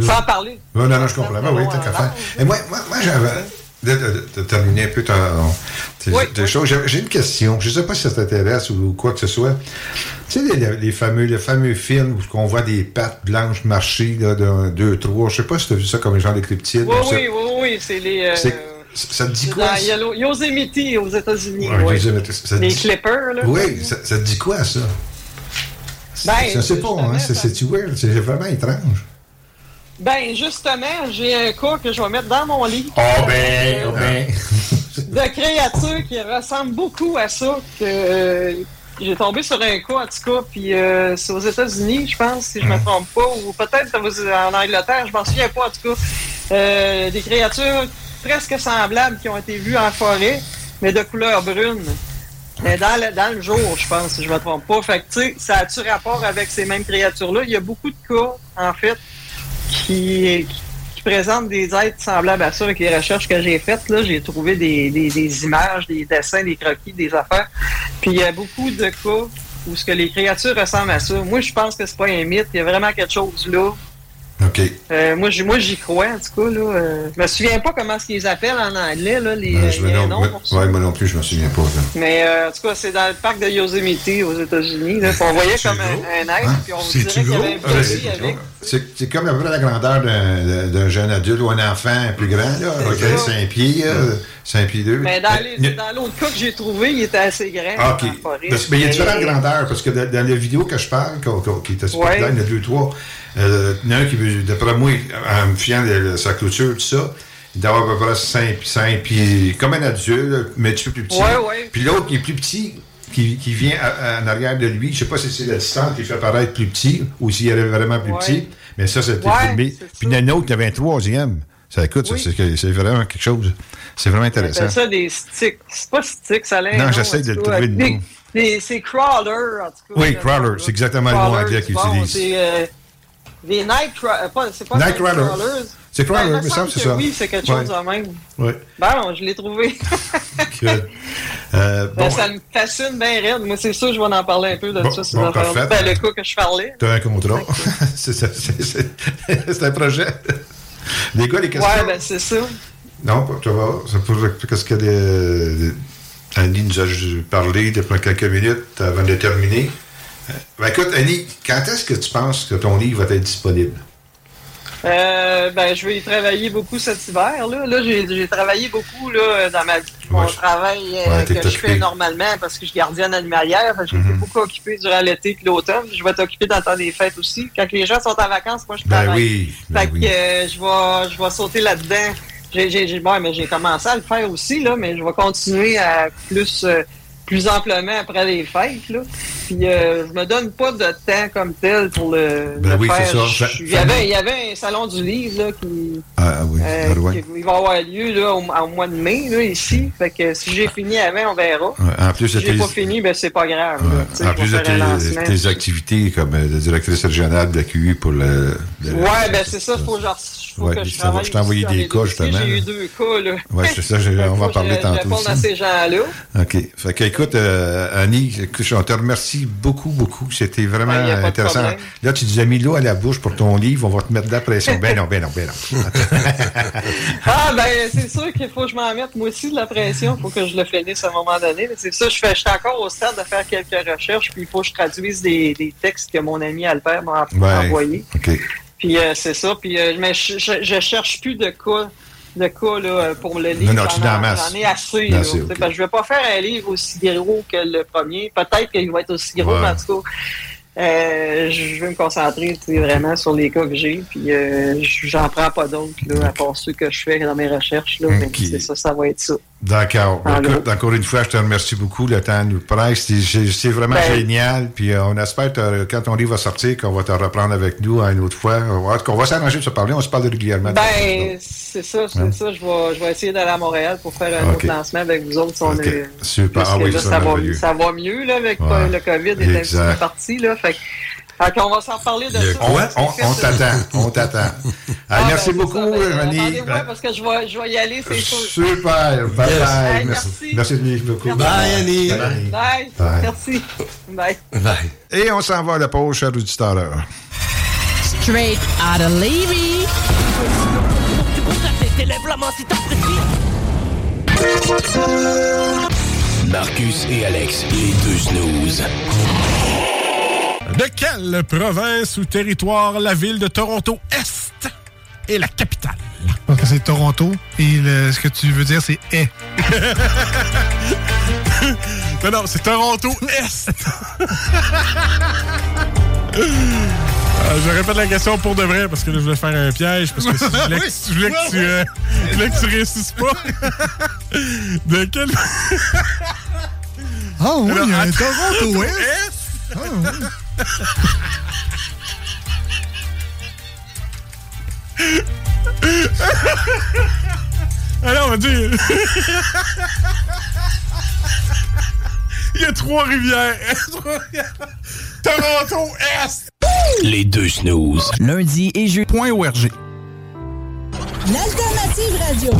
Sans parler. Oui, non, non, je comprends. Ben oui, tant qu'à faire. Et moi, moi, moi j'avais. De, de- de- de terminer un peu ton, tes, tes choses. J'ai une question. Je ne sais pas si ça t'intéresse ou, quoi que ce soit. Tu sais, les, les fameux, les fameux films où on voit des pattes blanches marcher là, d'un, deux, trois. Je ne sais pas si tu as vu ça comme un genre de cryptide. Oui, ça. oui, oui, oui, c'est les. euh, ça te dit quoi? Dans Yellow- Yosemite aux États-Unis. Ouais, ouais. Yosemite, ça te les dit- Clippers, là. Oui, ça, ça te dit quoi, ça? Ben, je ne sais pas, hein, c'est, c'est weird, c'est vraiment étrange. Ben, justement, j'ai un cas que je vais mettre dans mon livre. Oh ben, oh ben. de créatures qui ressemblent beaucoup à ça. Que euh, j'ai tombé sur un cas en tout cas, puis euh, c'est aux États-Unis, je pense, si je me trompe pas, ou peut-être en Angleterre, je m'en souviens pas en tout cas. Euh, des créatures presque semblables qui ont été vues en forêt, mais de couleur brune. Mais dans le, jour, je pense, si je me trompe pas. Fait ça a-tu rapport avec ces mêmes créatures-là? Il y a beaucoup de cas, en fait, qui, présentent des êtres semblables à ça avec les recherches que j'ai faites. Là, j'ai trouvé des images, des dessins, des croquis, des affaires. Puis il y a beaucoup de cas où ce que les créatures ressemblent à ça. Moi, je pense que c'est pas un mythe. Il y a vraiment quelque chose là. OK. Euh, moi, j'y- moi, j'y crois, en tout cas. Là, euh, je me souviens pas comment ce qu'ils appellent en anglais, là, les, Ben, je me les non, noms ouais, ouais, moi non plus, je me souviens pas. Mais euh, en tout cas, c'est dans le parc de Yosemite aux États-Unis. On voyait comme un, un être, Hein? puis on dirait qu'il y avait un petit avec. C'est comme à peu près la grandeur d'un jeune adulte ou un enfant plus grand, là, ça. 5 pieds, 5 pieds 2. Mais dans l'autre cas que j'ai trouvé, il était assez grand. Ah, OK. en forêt. Parce- mais il y a différentes grandeurs, parce que dans, la vidéo que je parle, qui était spectaculaire, il y en a deux, trois. Euh, il y en a un qui, d'après moi, en me fiant de, sa clôture, tout ça, il doit avoir à peu près 5, pieds, comme un adulte, mais un petit peu plus petit. Ouais, ouais. Puis l'autre qui est plus petit, qui, qui vient à- à- en arrière de lui, je sais pas si c'est la distance qui fait paraître plus petit ou s'il est vraiment plus Ouais. petit, mais ça, c'était filmé. Puis il y en a un autre qui avait un troisième. Ça écoute, ça, Oui. c'est c'est vraiment quelque chose. C'est vraiment intéressant. appelle ça des sticks. C'est pas sticks, ça l'est. Non, j'essaie de le trouver le nom. C'est crawler, en tout cas. Oui, le crawler, nom, c'est exactement le mot Crawlers, anglais qu'ils bon, utilisent. C'est euh, des night crawlers. C'est pas Night crawlers. crawlers. C'est crawler, Ben, mais il ça, semble c'est ça. Oui, c'est quelque Ouais. chose de même. Oui. Bon, je l'ai trouvé. Euh, Ben, ça me fascine bien raide. Moi, c'est sûr, je vais en parler un peu de Bon, ça. ces bon. Ben, le cas que je parlais. tu as un contrat. c'est c'est- c'est c'est un projet. Les gars, les questions? Ouais, ben, c'est ça. Non, tu vas. C'est pour qu'est-ce que des, Annie nous a parlé depuis quelques minutes avant de terminer. Ben, écoute, Annie, quand est-ce que tu penses que ton livre va être disponible? Euh, ben, je vais y travailler beaucoup cet hiver. Là, là j'ai travaillé beaucoup là, dans ma mon Ouais. travail euh, Ouais, que je fais normalement parce que je suis gardienne animalière. J'ai été Mhm. beaucoup occupé durant l'été et l'automne. Je vais t'occuper dans le temps des fêtes aussi. Quand les gens sont en vacances, moi, je Ben travaille. oui, ben fait que euh, je, vais, je vais sauter là-dedans. J'ai mais commencé à le faire aussi, là, mais je vais continuer à plus, euh, plus amplement après les fêtes. Là. Puis euh, je me donne pas de temps comme tel pour le, Ben le oui, faire. ça. Il y, avait, il y avait un salon du livre là, qui, Ah, ah oui, euh, qui- il va avoir lieu là, au, au mois de mai là, ici. Fait que si j'ai fini avant, on verra. En plus si j'ai pas fini, ben c'est pas grave. là. En plus de tes, activités comme euh, directrice régionale de la QI pour le. Ouais, ben c'est ça, faut que Ouais, que je ça va, je t'ai envoyé des cas, justement. J'ai eu deux cas, là. Oui, c'est ça, on va que parler tantôt Je réponde à ces gens-là. OK. Fait que, écoute, euh, Annie, écoute, on te remercie beaucoup, beaucoup. C'était vraiment Ouais, de intéressant. Là, tu nous as mis l'eau à la bouche pour ton livre. On va te mettre de la pression. ben non, ben non, ben non. Ah, ben, c'est sûr qu'il faut que je m'en mette, moi aussi, de la pression. Il faut que je le finisse à un moment donné. Mais c'est ça, je, fais, je suis encore au stade de faire quelques recherches, puis il faut que je traduise des, des textes que mon ami Albert m'a Ouais. envoyés. OK. Puis euh, c'est ça. Puis, euh, mais je, je, je cherche plus de cas, de cas là, pour le livre. Non, non, tu J'en en ai- assez. Non, là, parce que je vais pas faire un livre aussi gros que le premier. Peut-être qu'il va être aussi gros, Ouais. mais en tout cas. euh, je vais me concentrer vraiment sur les cas que j'ai, puis euh, j'en prends pas d'autres, à part ceux que je fais dans mes recherches. Là, mais Ok. c'est ça, ça va être ça. D'accord. Écoute, encore une fois, je te remercie beaucoup. Le temps nous presse. C'est- vraiment Ben- génial. Puis euh, on espère, que quand ton livre va sortir, qu'on va te reprendre avec nous une autre fois. On va, qu'on va s'arranger de se parler. On se parle régulièrement. Ben, c'est ça, c'est Ouais. ça. Je vais, je vais essayer d'aller à Montréal pour faire un Ok. autre lancement avec vous autres. si on est- Super. Ah oui, là, ça, va, ça va mieux là, avec Ouais. euh, le COVID est un petit Exact. peu parti. Là, fait, qu'on va s'en reparler de ça. On, on- on t'attend. On t'attend. Ah, Ah, merci ben, beaucoup, ça, ben, René. Attendez-moi parce que je vais, je vais y aller, c'est sûr. Super. Bye Yes. bye. Hey, merci. merci. Beaucoup. Merci. Bye, Annie. Bye. Bye. Merci. Bye. Bye. Et on s'en va à la pause, cher auditeur. Straight out of Levy. Marcus et Alex, les deux snooze. De quelle province ou territoire la ville de Toronto Est est la capitale? pense que c'est Toronto et le- ce que tu veux dire, c'est est. non, non, c'est Toronto Est. Euh, je répète la question pour de vrai parce que là, je voulais faire un piège parce que si je voulais, que- je voulais que, tu, euh, je voulais que tu réussisses pas. de quelle. Ah oui, il y a un. Toronto Est. Est. Ah oui. Alors, on va dire. Il y a trois rivières. Toronto Est. Les deux snooze. Lundi et jeudi. Point ORG. L'alternative radio.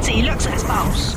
C'est là que ça se passe.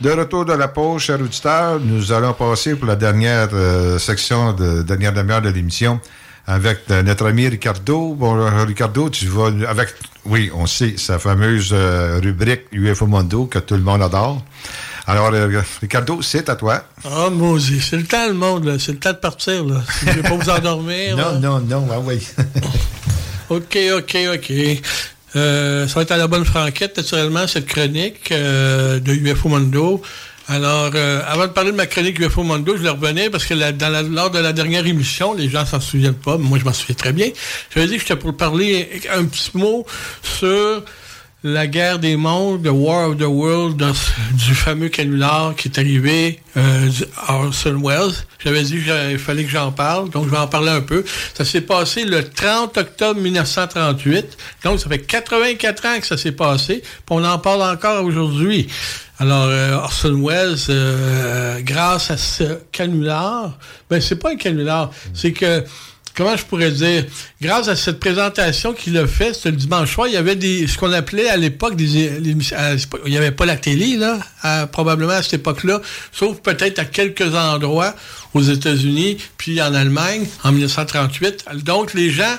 De retour de la pause, chers auditeurs, nous allons passer pour la dernière euh, section, de dernière demi-heure de l'émission avec euh, notre ami Ricardo. Bon, euh, Ricardo, tu vas avec, oui, on sait, sa fameuse euh, rubrique UFO Mondo que tout le monde adore. Alors, Ricardo, c'est à toi. Ah, Mosey, c'est le temps, le monde, là. C'est le temps de partir, là. Si vous voulez pas vous endormir. là. Non, non, non, ah oui. OK, OK, OK. Euh, ça va être à la bonne franquette, naturellement, cette chronique euh, de UFO Mondo. Alors, euh, avant de parler de ma chronique UFO Mondo, je le revenais parce que dans la- lors de la dernière émission, les gens s'en souviennent pas, mais moi je m'en souviens très bien. J'avais dit que j'étais pour parler un petit mot sur la guerre des mondes, The War of the World, du fameux canular qui est arrivé euh, Orson Welles. J'avais dit qu'il fallait que j'en parle, donc je vais en parler un peu. Ça s'est passé le 30 octobre 1938, donc ça fait 84 ans que ça s'est passé, puis on en parle encore aujourd'hui. Alors, euh, Orson Welles, euh, grâce à ce canular, ben c'est pas un canular, c'est que comment je pourrais dire, grâce à cette présentation qu'il a fait ce dimanche soir, il y avait des, ce qu'on appelait à l'époque des, il n'y avait pas la télé, là, probablement à cette époque-là, sauf peut-être à quelques endroits aux États-Unis, puis en Allemagne, en 1938. Donc, les gens,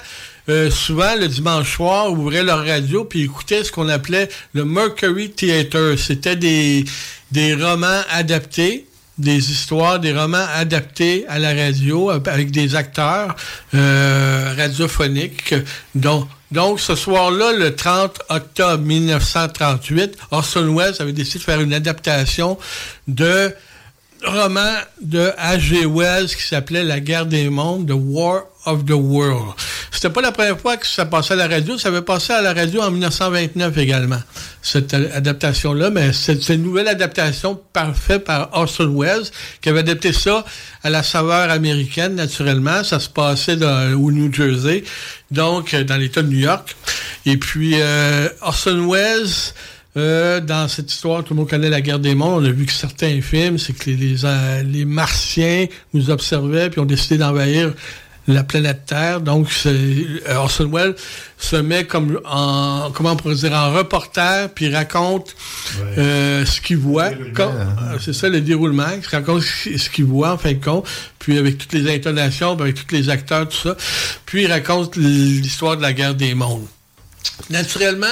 euh, souvent, le dimanche soir, ouvraient leur radio puis écoutaient ce qu'on appelait le Mercury Theater. C'était des, des romans adaptés des histoires, des romans adaptés à la radio euh, avec des acteurs euh, radiophoniques. Donc, donc, ce soir-là, le 30 octobre 1938, Orson Welles avait décidé de faire une adaptation de roman de H.G. Wells qui s'appelait La guerre des mondes, The War of the World. C'était pas la première fois que ça passait à la radio, ça avait passé à la radio en 1929 également, cette euh, adaptation-là, mais c'est une nouvelle adaptation parfaite par Orson Welles, qui avait adapté ça à la saveur américaine, naturellement. Ça se passait au New Jersey, donc euh, dans l'État de New York. Et puis, euh, Orson Welles... Dans cette histoire, tout le monde connaît la guerre des mondes. On a vu que certains films, c'est que les, les Martiens nous observaient puis ont décidé d'envahir la planète Terre. Donc, euh, Orson Welles se met comme en, comment on pourrait dire, en reporter, puis raconte euh, ce qu'il voit. Euh, c'est ça, le déroulement. Il raconte ce ce qu'il voit, en fin de compte. Puis avec toutes les intonations, puis avec tous les acteurs, tout ça. Puis il raconte l'histoire de la guerre des mondes. Naturellement,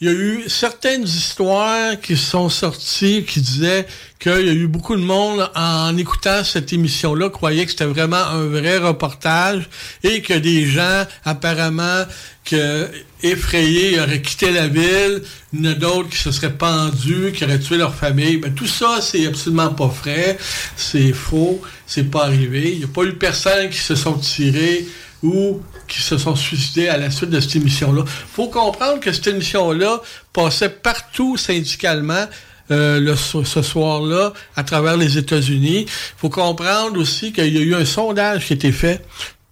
il y a eu certaines histoires qui sont sorties qui disaient qu'il y a eu beaucoup de monde en écoutant cette émission-là croyait que c'était vraiment un vrai reportage et que des gens apparemment que effrayés auraient quitté la ville, il y en a d'autres qui se seraient pendus, qui auraient tué leur famille. Ben, tout ça, c'est absolument pas vrai, c'est faux, c'est pas arrivé. Il n'y a pas eu personne qui se sont tirés ou qui se sont suicidés à la suite de cette émission-là. faut comprendre que cette émission-là passait partout syndicalement euh, le, ce soir-là à travers les États-Unis. faut comprendre aussi qu'il y a eu un sondage qui a été fait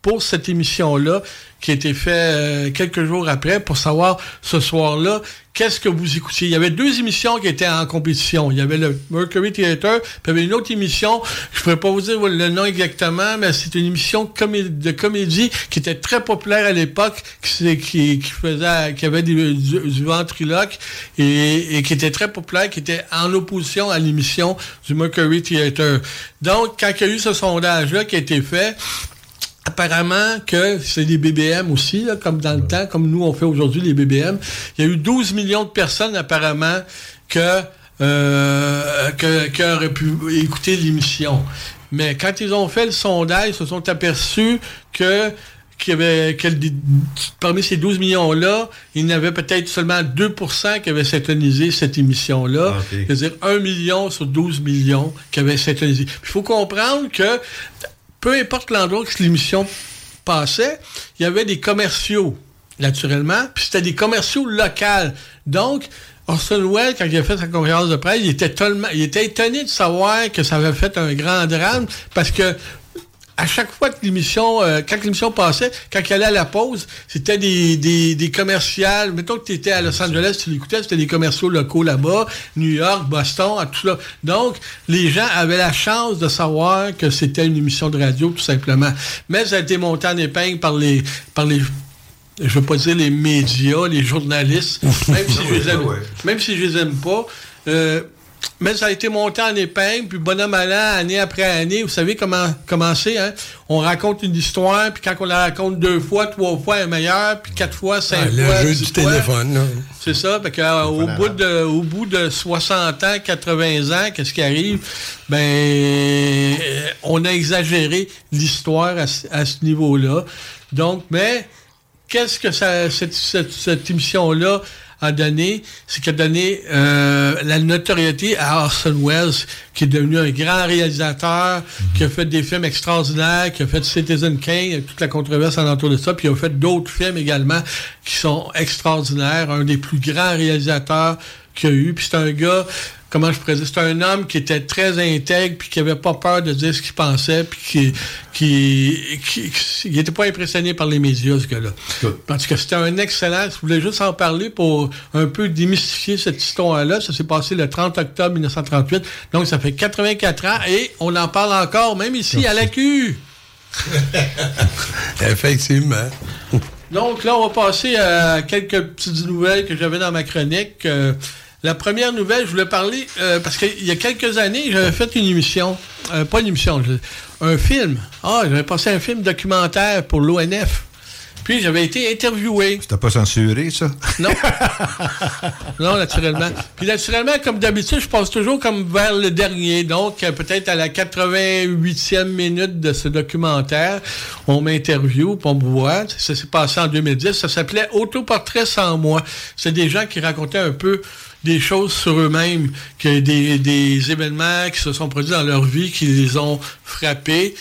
pour cette émission-là, qui a été fait euh, quelques jours après, pour savoir ce soir-là, qu'est-ce que vous écoutiez? Il y avait deux émissions qui étaient en compétition. Il y avait le Mercury Theater, puis il y avait une autre émission, je ne pourrais pas vous dire le nom exactement, mais c'est une émission de comédie qui était très populaire à l'époque, qui, faisait, qui avait du, ventriloque et, et qui était très populaire, qui était en opposition à l'émission du Mercury Theater. Donc, quand il y a eu ce sondage-là qui a été fait, apparemment que c'est des BBM aussi, là, comme dans le temps, comme nous on fait aujourd'hui les BBM. Il y a eu 12 millions de personnes apparemment que euh, que- qui auraient pu écouter l'émission. Mais quand ils ont fait le sondage, ils se sont aperçus que qu'il y avait, que parmi ces 12 millions-là, il y en avait peut-être seulement 2% qui avaient syntonisé cette émission-là. Ah. C'est-à-dire 1 million sur 12 millions qui avaient syntonisé. Il faut comprendre que peu importe l'endroit que l'émission passait, il y avait des commerciaux, naturellement, puis c'était des commerciaux locaux. Donc, Orson Welles, quand il a fait sa conférence de presse, il était, tellement, il était étonné de savoir que ça avait fait un grand drame, parce que à chaque fois que l'émission, euh, quand l'émission passait, quand il allait à la pause, c'était des, des, des commerciales. Mettons que tu étais à Los Angeles, tu l'écoutais, c'était des commerciaux locaux là-bas, New York, Boston, à tout ça. Donc, les gens avaient la chance de savoir que c'était une émission de radio, tout simplement. Mais ça a été monté en épingle par les, par les, je veux pas dire les médias, les journalistes, même si je les aime, même si je les aime pas. euh, mais ça a été monté en épingle, puis bonhomme allant, année après année, vous savez comment, comment c'est, hein? On raconte une histoire, puis quand on la raconte deux fois, trois fois, elle est meilleure, puis quatre fois, cinq Ah, le fois, jeu dix du fois. téléphone, là. C'est ça, fait que, euh, au, bout de, au bout de 60 ans, 80 ans, qu'est-ce qui arrive? Ben, euh, on a exagéré l'histoire à, ce- à ce niveau-là. Donc, mais qu'est-ce que ça, cette, cette- cette émission-là a donné? C'est qu'elle a donné euh, la notoriété à Orson Welles, qui est devenu un grand réalisateur, qui a fait des films extraordinaires, qui a fait Citizen Kane, toute la controverse en entour de ça, puis il a fait d'autres films également qui sont extraordinaires, un des plus grands réalisateurs qu'il a eu. Puis c'est un gars, comment je pourrais dire, c'est un homme qui était très intègre, puis qui avait pas peur de dire ce qu'il pensait, puis qui qui, qui, qui- il était pas impressionné par les médias, ce gars-là. Parce que c'était un excellent, je voulais juste en parler pour un peu démystifier cette histoire-là. Ça s'est passé le 30 octobre 1938, donc ça fait 84 ans, et on en parle encore, même ici, à la Q. Effectivement. Donc là, on va passer à quelques petites nouvelles que j'avais dans ma chronique. Euh, la première nouvelle, je voulais parler, euh, parce qu'il y a quelques années, j'avais fait une émission, euh, pas une émission, je- un film. Ah, j'avais passé un film documentaire pour l'ONF. Puis j'avais été interviewé. C'était pas censuré, ça? Non. non, naturellement. Puis naturellement, comme d'habitude, je passe toujours comme vers le dernier. Donc, euh, peut-être à la 88e minute de ce documentaire, on m'interviewe, on me voit. Ça s'est passé en 2010. Ça s'appelait Autoportrait sans moi. C'est des gens qui racontaient un peu des choses sur eux-mêmes, des, des événements qui se sont produits dans leur vie, qui les ont frappés.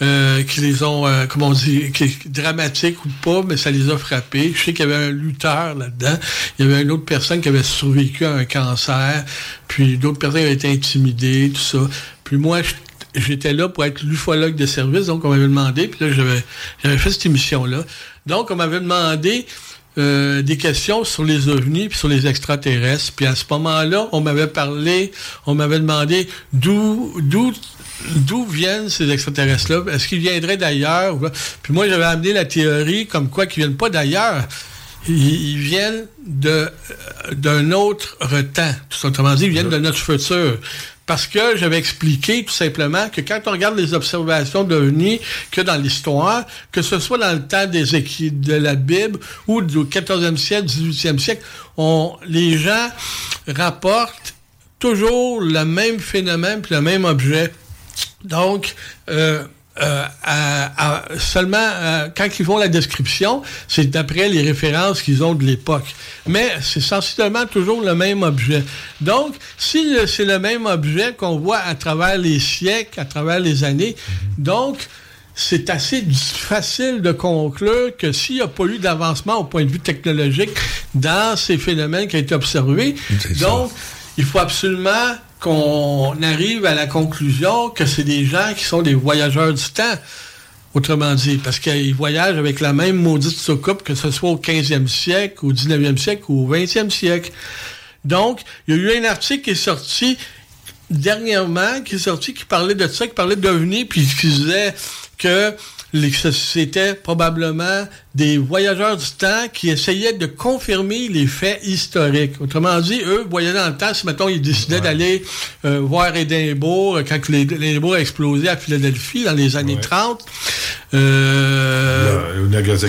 euh, qui les ont, euh, comment on dit, dramatiques ou pas, mais ça les a frappés. Je sais qu'il y avait un lutteur là-dedans. Il y avait une autre personne qui avait survécu à un cancer. Puis d'autres personnes avaient été intimidées, tout ça. Puis moi, j'étais là pour être l'ufologue de service, donc on m'avait demandé, puis là, j'avais fait cette émission-là. Donc, on m'avait demandé euh, des questions sur les ovnis puis sur les extraterrestres. Puis à ce moment-là, on m'avait parlé, on m'avait demandé d'où d'où d'où viennent ces extraterrestres-là. Est-ce qu'ils viendraient d'ailleurs? Puis moi, j'avais amené la théorie comme quoi qu'ils viennent pas d'ailleurs. Ils, viennent de d'un autre temps. Tout autrement dit, ils viennent de notre futur. Parce que j'avais expliqué tout simplement que quand on regarde les observations d'OVNI que dans l'histoire, que ce soit dans le temps des de la Bible ou du 14e siècle, 18e siècle, on, les gens rapportent toujours le même phénomène puis le même objet. Donc, euh, euh, à- à- seulement euh, quand ils font la description, c'est d'après les références qu'ils ont de l'époque. Mais c'est sensiblement toujours le même objet. Donc, si c'est le même objet qu'on voit à travers les siècles, à travers les années, donc c'est assez facile de conclure que s'il n'y a pas eu d'avancement au point de vue technologique dans ces phénomènes qui ont été observés, donc il faut absolument qu'on arrive à la conclusion que c'est des gens qui sont des voyageurs du temps. Autrement dit, parce qu'ils voyagent avec la même maudite soucoupe, que ce soit au 15e siècle, au 19e siècle ou au 20e siècle. Donc, il y a eu un article qui est sorti dernièrement, qui est sorti, qui parlait de ça, qui parlait d'OVNI, puis qui disait que c'était probablement des voyageurs du temps qui essayaient de confirmer les faits historiques. Autrement dit, eux voyaient dans le temps, si mettons ils décidaient d'aller euh, voir Édimbourg, euh, quand les- l'Édimbourg a explosé à Philadelphie dans les années 30, euh,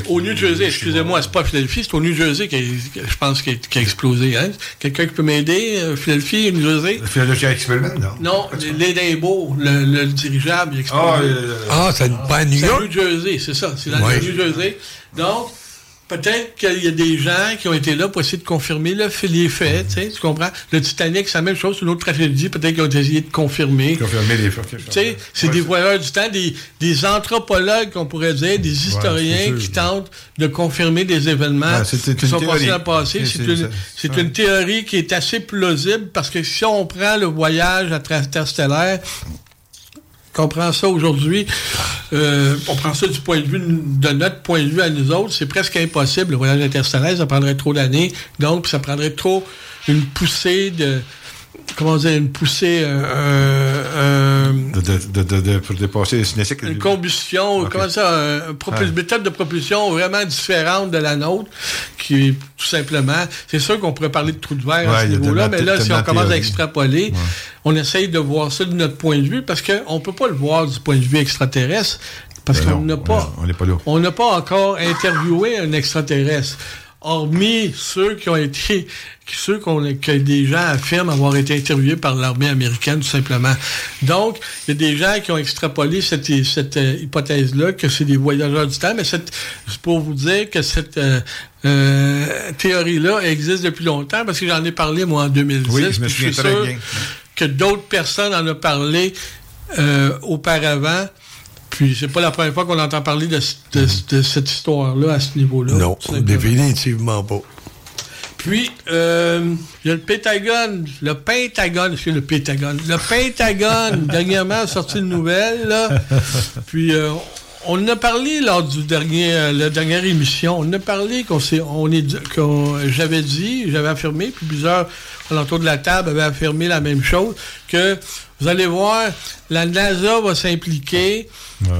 au New Jersey, excusez-moi, c'est pas Philadelphie, c'est au New Jersey qui, a- je pense qui a, qui a explosé. Hein? Quelqu'un qui peut m'aider, euh, Philadelphie, New Jersey? Philadelphia Experiment, non? Non, l'Édimbourg, le, le dirigeable, il a explosé. Ah, euh, Ah, c'est pas à New C'est à York? New Jersey, c'est ça. C'est dans Ouais. le New Jersey. Donc, peut-être qu'il y a des gens qui ont été là pour essayer de confirmer le fait- les faits, tu sais, tu comprends? Le Titanic, c'est la même chose, c'est une autre tragédie, peut-être qu'ils ont essayé de confirmer. Confirmer les faits. Tu sais, c'est des voyeurs du temps, des, des anthropologues, qu'on pourrait dire, des historiens qui tentent de confirmer des événements Ouais, qui une sont passés dans le passé. C'est- une, c'est théorie qui est assez plausible parce que si on prend le voyage à travers interstellaire, qu'on prend ça aujourd'hui, euh, on prend ça du point de vue de notre point de vue à nous autres, c'est presque impossible. Le voyage interstellaire, ça prendrait trop d'années, donc ça prendrait trop une poussée de comment dire une poussée euh, euh, De, de, de, de, de- pour dépasser les cinétiques. une combustion, Ok. comment ça, un propul- Ouais. méthode de propulsion vraiment différente de la nôtre, qui est tout simplement, c'est sûr qu'on pourrait parler de trou de verre Ouais, à ce niveau-là, mais là, si on commence à extrapoler, on essaye de voir ça de notre point de vue, parce qu'on ne peut pas le voir du point de vue extraterrestre, parce Ben qu'on n'a pas, On n'est pas n'a pas encore interviewé un extraterrestre. Hormis ceux qui ont été, ceux qu'on, que des gens affirment avoir été interviewés par l'armée américaine, tout simplement. Donc, il y a des gens qui ont extrapolé cette, cette euh, hypothèse-là, que c'est des voyageurs du temps, mais c'est pour vous dire que cette euh, euh, théorie-là existe depuis longtemps, parce que j'en ai parlé, moi, en 2010. Oui, je me suis très sûr bien. que d'autres personnes en ont parlé euh, auparavant. Puis c'est pas la première fois qu'on entend parler de, c- de- de cette histoire-là à ce niveau-là. Non, définitivement pas. Puis, euh, il y a le Pentagone, le Pentagone, c'est le Pentagone, le Pentagone, dernièrement, a sorti une nouvelle, là. Puis, euh, on en a parlé lors du dernier, euh, la dernière émission. On en a parlé qu'on s'est, on est, qu'on, j'avais dit, j'avais affirmé, puis plusieurs alentour de la table avaient affirmé la même chose, que vous allez voir, la NASA va s'impliquer.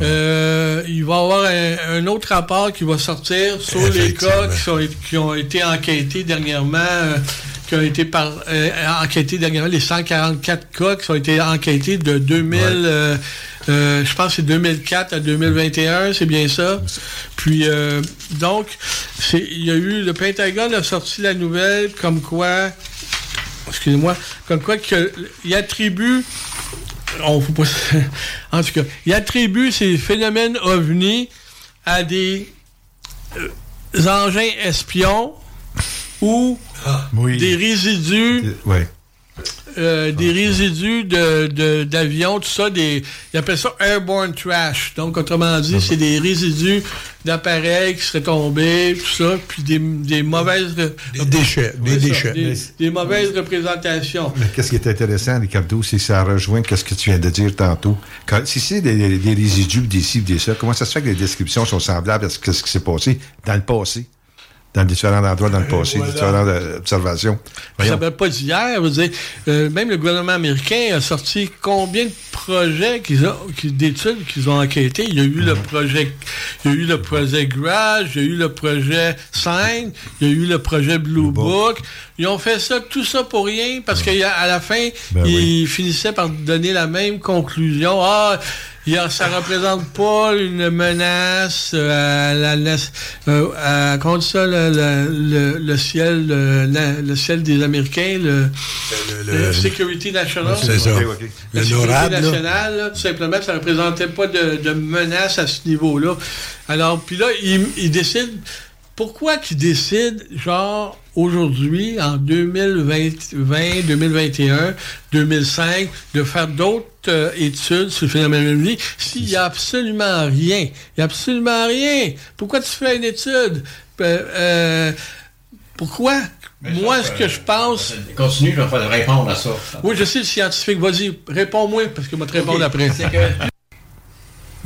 Euh, il va y avoir un, un autre rapport qui va sortir sur les cas qui, sont- qui ont été enquêtés dernièrement. euh, qui ont été par, euh, enquêtés dernièrement, les 144 cas qui ont été enquêtés de 2000, euh, euh, je pense que c'est 2004 à 2021, c'est bien ça. Puis, euh, donc, il y a eu, le Pentagone a sorti la nouvelle comme quoi, excusez-moi, comme quoi que, il attribue on faut pas... en tout cas, il attribue ces phénomènes ovnis à des euh, engins espions ou des résidus. Euh, des résidus de, de- d'avions, tout ça, des, ils appellent ça airborne trash. Donc, autrement dit, c'est des résidus d'appareils qui seraient tombés, tout ça, puis des, des mauvaises... Des déchets, des déchets. Des, des mauvaises représentations. Mais qu'est-ce qui est intéressant, Ricardo, c'est que ça rejoint ce que tu viens de dire tantôt. Quand- si c'est des, des- des résidus, des ci, des ça, comment ça se fait que les descriptions sont semblables à ce qui s'est passé dans le passé? Dans différents endroits dans le passé, voilà. différentes euh, observations. Ça ne date pas d'hier. dire, euh, même le gouvernement américain a sorti combien de projets qu'ils ont, d'études qu'ils ont enquêté. Il y a eu le projet, il y a eu le projet Garage, il y a eu le projet Sign, il y a eu le projet Blue Book. Ils ont fait ça, tout ça pour rien, parce qu'à la fin, Ben ils finissaient par donner la même conclusion. Ah, il y a- ça représente pas une menace euh, à la, la- euh, à- dit ça, le, le- le- le ciel, le, ciel des Américains, le, le Security National. C'est ça. Le sécurité NORAD, là. nationale, là, tout simplement, ça ne représentait pas de, de menace à ce niveau-là. Alors, puis là, ils il décident. Pourquoi qu'ils décident, genre, aujourd'hui, en 2020, 2021, 2005, de faire d'autres euh, études sur le phénomène s'il n'y a absolument rien? Il n'y a absolument rien. Pourquoi tu fais une étude? Euh, euh, pourquoi? Moi, ce que je pense... Continue, je vais faire répondre à ça. Oui, je sais le scientifique. Vas-y, réponds-moi, parce que je vais te répondre après.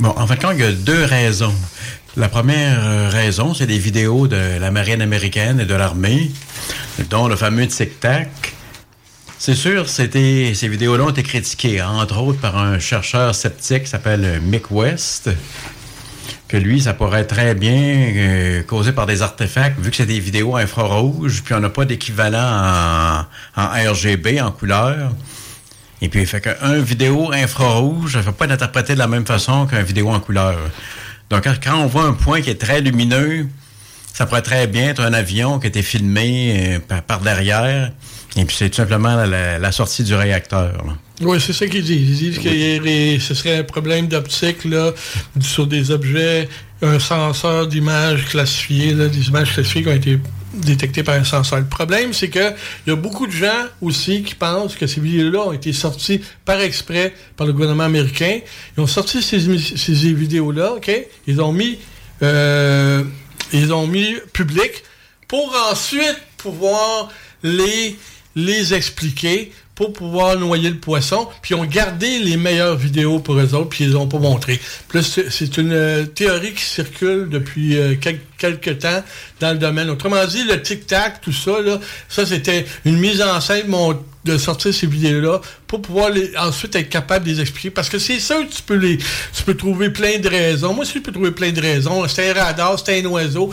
Bon, en fait, il y a deux raisons. La première euh, raison, c'est des vidéos de la marine américaine et de l'armée, dont le fameux tic-tac. C'est sûr, c'était, ces vidéos-là ont été critiquées, entre autres par un chercheur sceptique qui s'appelle Mick West, que lui, ça pourrait très bien euh, causé par des artefacts, vu que c'est des vidéos infrarouges, puis on n'a pas d'équivalent en, en RGB, en couleur. Et puis, fait qu'un vidéo infrarouge, ça ne fait pas l'interpréter de la même façon qu'un vidéo en couleur. Donc, quand- on voit un point qui est très lumineux, ça pourrait très bien être un avion qui a été filmé euh, par, par derrière. Et puis, c'est tout simplement la, sortie du réacteur. là. Oui, c'est ça qu'ils disent. Ils disent que ce serait un problème d'optique là, sur des objets, un senseur d'images classifiées, là, des images classifiées qui ont été détectées par un senseur. Le problème, c'est que il y a beaucoup de gens aussi qui pensent que ces vidéos-là ont été sorties par exprès par le gouvernement américain. Ils ont sorti ces, ces vidéos-là, OK? Ils ont mis euh, ils ont mis public pour ensuite pouvoir les, les expliquer, pour pouvoir noyer le poisson, puis ils ont gardé les meilleures vidéos pour eux autres, puis ils ont pas montré. Là, c'est une euh, théorie qui circule depuis euh, quel- quelques temps dans le domaine. Autrement dit, le tic-tac, tout ça, là, ça c'était une mise en scène de sortir ces vidéos-là pour pouvoir ensuite être capable de les expliquer. Parce que c'est sûr que tu peux les, tu peux trouver plein de raisons. Moi aussi, je peux trouver plein de raisons. C'est un radar, c'est un oiseau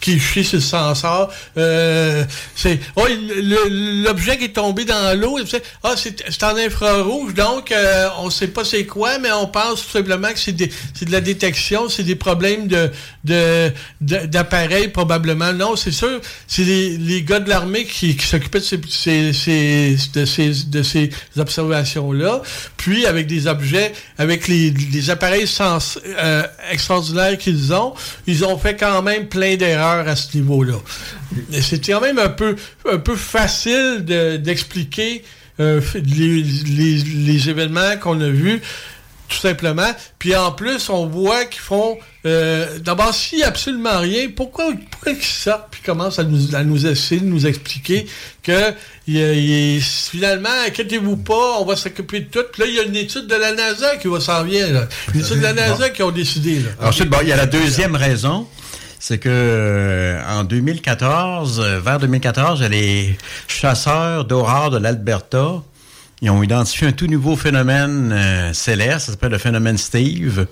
qui chie sur le sensor. Euh, c'est, oh, l'objet qui est tombé dans l'eau, c'est- ah, c'est en infrarouge, donc euh, on sait pas c'est quoi, mais on pense tout simplement que c'est de la détection, c'est des problèmes de de- de- d'appareils probablement. Non, c'est sûr, c'est les, les gars de l'armée qui, qui s'occupaient de ces, ces- ces- de ces, de ces observations-là, puis avec des objets, avec les, les appareils sens, euh, extraordinaires qu'ils ont, ils ont fait quand même plein d'erreurs à ce niveau-là. C'était quand même un peu, un peu facile de- d'expliquer euh, les, les- les événements qu'on a vus tout simplement. Puis en plus, on voit qu'ils font... euh, D'abord, a absolument rien, pourquoi, pourquoi ils sortent puis commencent à nous, à nous essayer de nous expliquer que y a- y a- finalement, inquiétez-vous pas, on va s'occuper de tout. Puis là, il y a une étude de la NASA qui va s'en venir. Là. Une étude de la NASA qui ont décidé. Là. Ensuite, bon, il y a la deuxième raison, c'est que euh, en 2014, euh, vers 2014, il y a les chasseurs d'aurore de l'Alberta. Ils ont identifié un tout nouveau phénomène euh, céleste, ça s'appelle le phénomène Steve.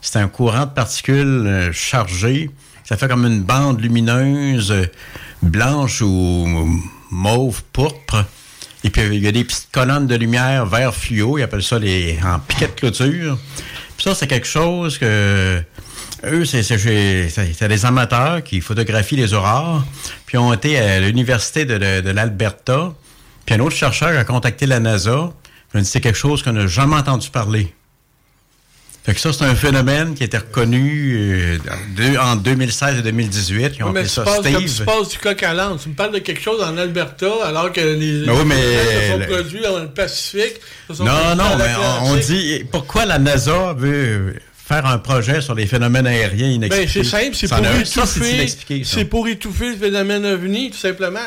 C'est un courant de particules euh, chargées. Ça fait comme une bande lumineuse euh, blanche ou mauve pourpre. Et puis il y a des petites colonnes de lumière vert fluo, ils appellent ça les en piquet de clôture. Puis ça, c'est quelque chose que eux, c'est c'est- des amateurs qui photographient les aurores, puis ont été à l'université de l'Alberta. Puis un autre chercheur a contacté la NASA. Dit c'est quelque chose qu'on n'a jamais entendu parler. Fait que ça, c'est un phénomène qui a été reconnu euh, de- en 2016 et 2018. Ils ont Ouais, mais tu ça passes, comme tu Steve. passes du coq à l'âne. Tu me parles de quelque chose en Alberta, alors que les, oui, mais les se sont le- produits dans le Pacifique. Non, non, mais on, dit pourquoi la NASA veut faire un projet sur les phénomènes aériens Ben, inexpliqués? c'est simple, c'est pour étouffer. ça. C'est pour étouffer le phénomène ovni, tout simplement.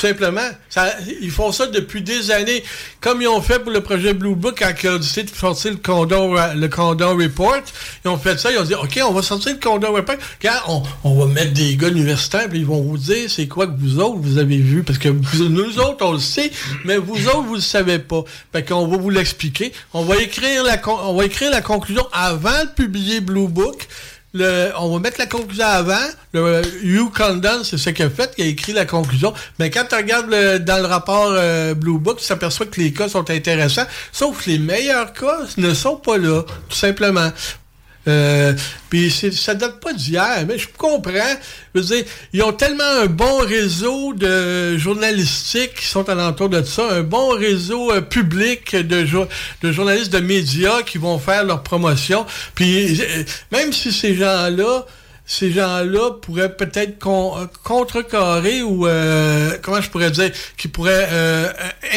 Simplement. Ça- ils font ça depuis des années. Comme ils ont fait pour le projet Blue Book, quand ils ont décidé de sortir le Condor, le Condor Report, ils ont fait ça, ils ont dit, OK, on va sortir le Condor Report. Regarde, on, on va mettre des gars universitaires, puis ils vont vous dire c'est quoi que vous autres, vous avez vu? Parce que nous autres, on le sait, mais vous autres, vous le savez pas. Fait qu'on va vous l'expliquer. On va écrire la, on va écrire la conclusion avant de publier Blue Book. On va mettre la conclusion avant. Le Hugh Condon, c'est ce qu'il a fait, il a écrit la conclusion. Mais quand tu regardes dans le rapport euh, Blue Book, tu t'aperçois que les cas sont intéressants, sauf que les meilleurs cas ne sont pas là, tout simplement. Euh, puis ça date pas d'hier, mais je comprends. Dire, ils ont tellement un bon réseau de journalistiques qui sont alentour de ça, un bon réseau euh, public de, jo- de journalistes de médias qui vont faire leur promotion. Puis euh, même si ces gens-là ces gens-là pourraient peut-être con- contrecarrer ou comment je pourrais dire, qui pourraient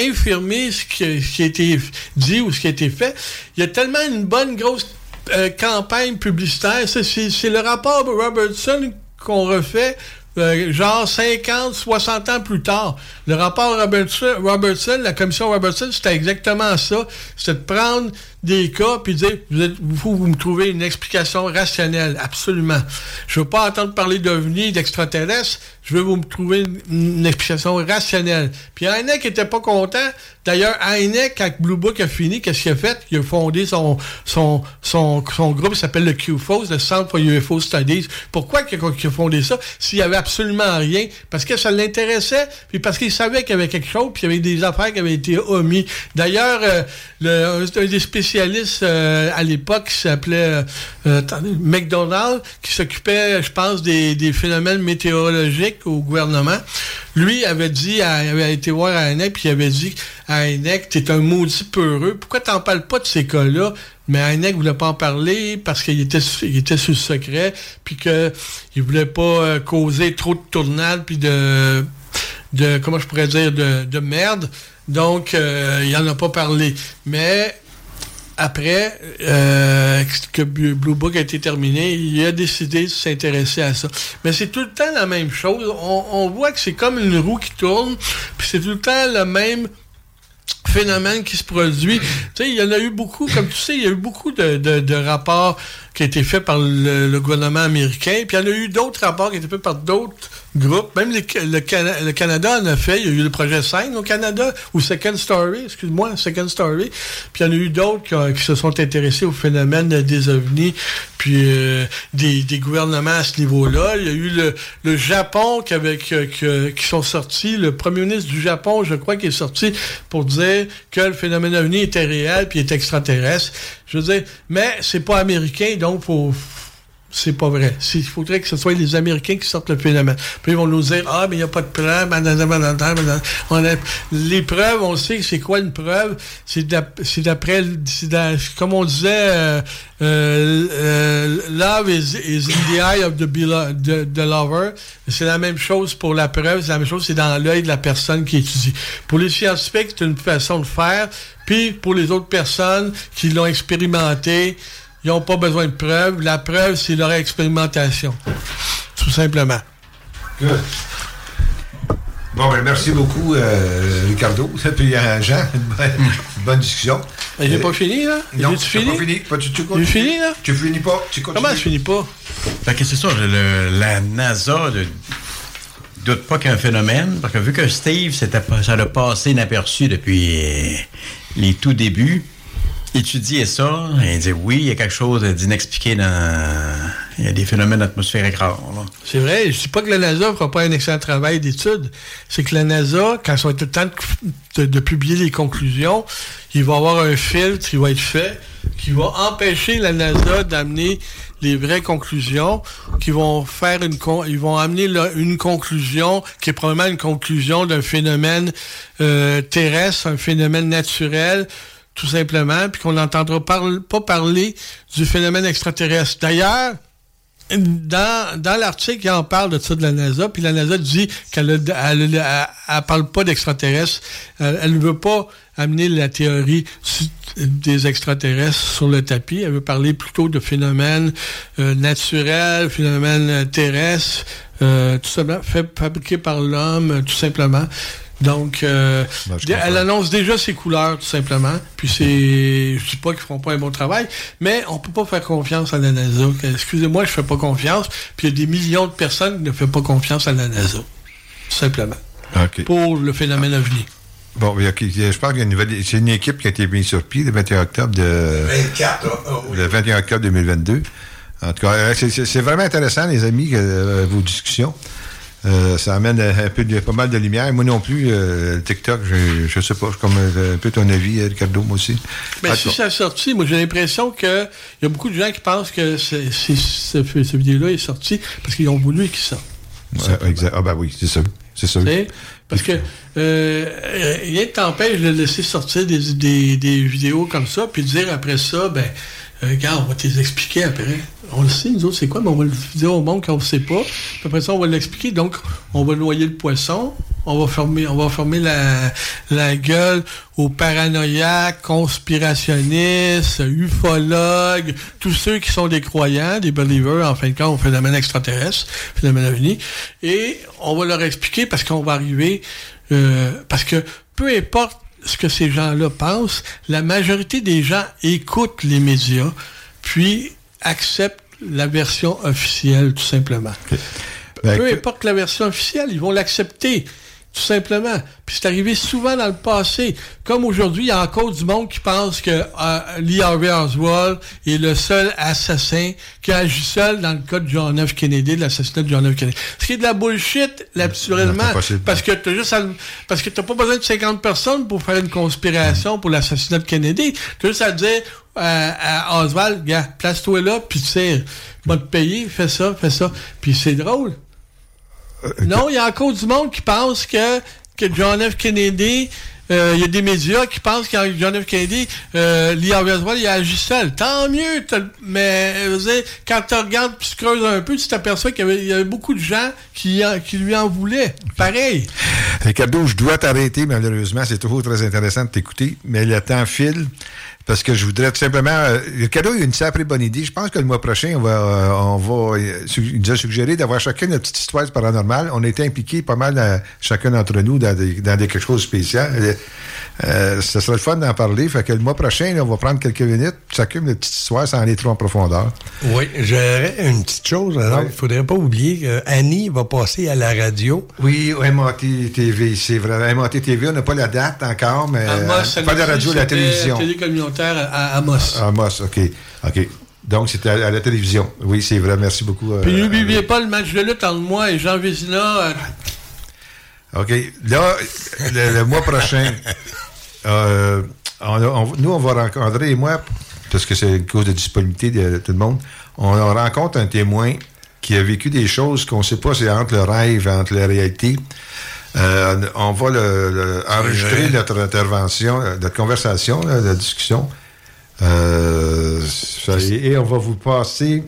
infirmer ce qui a été dit ou ce qui a été fait. Il y a tellement une bonne grosse euh, campagne publicitaire. C'est le rapport de Robertson qu'on refait euh, genre 50, 60 ans plus tard. Le rapport Robertson, Robertson la commission Robertson, c'était exactement ça. C'était de prendre des cas puis dire, vous, êtes, vous, vous me trouvez une explication rationnelle. Absolument. Je veux pas entendre parler d'ovnis, d'extraterrestres. Je veux vous me trouver une, explication rationnelle. Puis Heineck était pas content. D'ailleurs, Heineck, quand Blue Book a fini, qu'est-ce qu'il a fait? Il a fondé son, son, son, son groupe, il s'appelle le QFOS, le Centre for UFO Studies. Pourquoi qu'il a, fondé ça? S'il y avait absolument rien. Parce que ça l'intéressait, puis parce qu'il savait qu'il y avait quelque chose, puis il y avait des affaires qui avaient été omis. D'ailleurs, euh, un des spécialistes euh, à l'époque qui s'appelait euh, attendez, McDonald, qui s'occupait, je pense, des, phénomènes météorologiques au gouvernement, lui avait dit, à- avait été voir à Heineck, puis il avait dit à Heineck, t'es un maudit peureux, pourquoi t'en parles pas de ces cas-là? Mais Heineck voulait pas en parler parce qu'il était, il était sous secret, puis que il voulait pas euh, causer trop de tournades, puis de, de, comment je pourrais dire, de, de merde. Donc, euh, il en a pas parlé. Mais après euh, que Blue Book a été terminé, il a décidé de s'intéresser à ça. Mais c'est tout le temps la même chose. On, voit que c'est comme une roue qui tourne, puis c'est tout le temps le même phénomène qui se produit. Tu sais, il y en a eu beaucoup, comme tu sais, il y a eu beaucoup de rapports qui ont été faits par le, le gouvernement américain, puis il y en a eu d'autres rapports qui ont été faits par d'autres groupes. Même le, le Canada en a fait. Il y a eu le projet 5 au Canada, ou Second Story, excuse-moi, Second Story. Puis il y en a eu d'autres qui, se sont intéressés au phénomène des ovnis, puis euh, des, des gouvernements à ce niveau-là. Il y a eu le, le Japon qui, avait, qui, qui- sont sortis, le premier ministre du Japon, je crois, qui est sorti pour dire que le phénomène ovni était réel puis est extraterrestre. Je veux dire, mais c'est pas américain, donc faut c'est pas vrai. Il faudrait que ce soit les Américains qui sortent le phénomène. Puis ils vont nous dire Ah, mais il n'y a pas de preuve. On a- les preuves, on sait que c'est quoi une preuve. C'est d'ap- c'est d'après, comme on disait, euh, euh, euh, Love is, in the eye of the, belo- the, the lover. C'est la même chose pour la preuve. C'est la même chose, c'est dans l'œil de la personne qui étudie. Pour les scientifiques, c'est une façon de faire. Puis pour les autres personnes qui l'ont expérimenté, ils n'ont pas besoin de preuves. La preuve, c'est leur expérimentation. Tout simplement. Good. Bon, ben, merci beaucoup, euh, Ricardo. Puis euh, Jean, une bonne, une bonne discussion. Mais j'ai pas fini, là? Non, fini? pas fini? Pas du tout. J'ai fini, là? Tu finis pas? Tu continues? Comment je finis pas? Fait que c'est ça, le- la NASA ne doute pas qu'un phénomène, parce que vu que Steve, ça l'a passé inaperçu depuis euh, les tout débuts, étudier ça, et dire oui, il y a quelque chose d'inexpliqué dans. Il y a des phénomènes atmosphériques rares. C'est vrai, je dis pas que la NASA ne fera pas un excellent travail d'étude. C'est que la NASA, quand ça va être le temps de, publier les conclusions, il va y avoir un filtre qui va être fait, qui va empêcher la NASA d'amener les vraies conclusions, qui vont faire une con- ils vont amener une conclusion qui est probablement une conclusion d'un phénomène euh, terrestre, un phénomène naturel, tout simplement, puis qu'on n'entendra pas parler du phénomène extraterrestre. D'ailleurs, dans, dans l'article, il en parle de ça de la NASA, puis la NASA dit qu'elle ne parle pas d'extraterrestres. Elle ne veut pas amener la théorie des extraterrestres sur le tapis. Elle veut parler plutôt de phénomènes euh, naturels, phénomènes euh, terrestres, euh, tout simplement fabriqués par l'homme, tout simplement. Donc, euh, elle annonce déjà ses couleurs, tout simplement. Puis c'est, je dis pas qu'ils feront pas un bon travail, mais on peut pas faire confiance à la NASA. Excusez-moi, je fais pas confiance. Puis il y a des millions de personnes qui ne font pas confiance à la NASA, tout simplement. Pour le phénomène OVNI. Bon, je pense qu'il y a une nouvelle. C'est une équipe qui a été mise sur pied le 21 octobre de. 24, Le 21 octobre 2022. En tout cas, euh, c'est vraiment intéressant, les amis, euh, vos discussions. Euh, ça amène un peu de, pas mal de lumière. Moi non plus, euh, TikTok, je, je sais pas, je comme un peu ton avis, Ricardo, moi aussi. Mais si ça sorti, moi j'ai l'impression qu'il y a beaucoup de gens qui pensent que ce, vidéo-là est sorti parce qu'ils ont voulu qu'il sorte. exact. Ah ben oui, c'est ça. C'est ça. Parce que euh, rien ne t'empêche de laisser sortir des, des, des, vidéos comme ça, puis de dire après ça, ben, regarde, on va te les expliquer après on le sait, nous autres, c'est quoi, mais on va le dire au monde quand on ne sait pas. Puis après ça, on va l'expliquer. Donc, on va noyer le poisson. On va fermer, on va fermer la, la gueule aux paranoïaques, conspirationnistes, ufologues, tous ceux qui sont des croyants, des believers, en fin de compte, au phénomène extraterrestre, phénomène ovni. Et on va leur expliquer parce qu'on va arriver, euh, parce que peu importe ce que ces gens-là pensent, la majorité des gens écoutent les médias, puis acceptent la version officielle, tout simplement. Ben, Peu importe la version officielle, ils vont l'accepter. Tout simplement. Puis c'est arrivé souvent dans le passé. Comme aujourd'hui, il y a encore du monde qui pense que euh, Lee Harvey Oswald est le seul assassin qui a agi seul dans le cas de John F. Kennedy, de l'assassinat de John F. Kennedy. Ce qui est de la bullshit, naturellement, parce que t'as juste parce que t'as pas besoin de 50 personnes pour faire une conspiration pour l'assassinat de Kennedy. T'as juste à dire euh, à Oswald, gars, place-toi là, puis tu sais, va te payer, fais ça, fais ça. Puis c'est drôle. Euh, non, il y a encore du monde qui pense que, que John F. Kennedy, euh, il y a des médias qui pensent que John F. Kennedy, euh, Lee il a agi seul. Tant mieux, mais quand tu regardes tu creuses un peu, tu t'aperçois qu'il y, avait beaucoup de gens qui, qui lui en voulaient. Pareil. Ricardo, je dois t'arrêter, malheureusement. C'est toujours très intéressant de t'écouter, mais le temps file. Parce que je voudrais tout simplement. Euh, le cadeau, il a une sacrée bonne idée. Je pense que le mois prochain, on va, euh, on va euh, il nous a suggéré d'avoir chacun notre petite histoire paranormale. On a été impliqués pas mal, chacun d'entre nous, dans, des, dans des, quelque chose de spécial. Euh, ce serait le fun d'en parler. Fait que le mois prochain, on va prendre quelques minutes, chacun une petite histoire sans aller trop en profondeur. Oui, j'aurais une petite chose. Alors, il ne faudrait pas oublier qu'Annie va passer à la radio. Oui, au MAT TV, c'est vrai. MAT TV, on n'a pas la date encore, mais pas de radio, la télévision. Télé à Amos. Amos, OK. OK. Donc, c'était à, la télévision. Oui, c'est vrai. Merci beaucoup. Puis n'oubliez pas le match de lutte entre moi et Jean Vézina. Euh, OK. Là, le mois prochain, euh, nous, on va rencontrer, et moi, parce que c'est une cause de disponibilité de, tout le monde, on, rencontre un témoin qui a vécu des choses qu'on ne sait pas, c'est entre le rêve et entre la réalité. Euh, on va enregistrer notre intervention, euh, notre conversation, la discussion. et, on va vous passer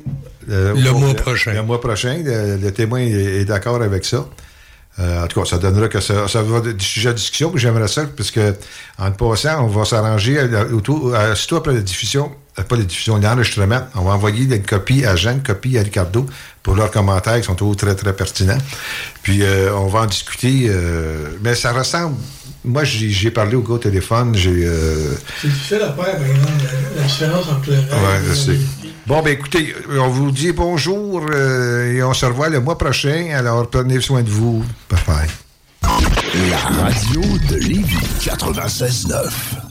le mois prochain. Le mois prochain. Le, témoin est d'accord avec ça. Euh, en tout cas, ça donnera que ça, ça va des sujets de discussion, mais j'aimerais ça, parce que en passant, on va s'arranger autour, surtout après la diffusion, euh, pas la diffusion, l'enregistrement, on va envoyer une copie à Jeanne, copie à Ricardo pour leurs commentaires qui sont toujours très, très pertinents. Puis euh, on va en discuter, mais ça ressemble. Moi, j'ai parlé au gars au téléphone, j'ai. C'est difficile à faire, la, différence entre le ouais, je sais. Bon, ben écoutez, on vous dit bonjour euh, et on se revoit le mois prochain. Alors, prenez soin de vous. Bye bye. La radio de Lévis 96.9.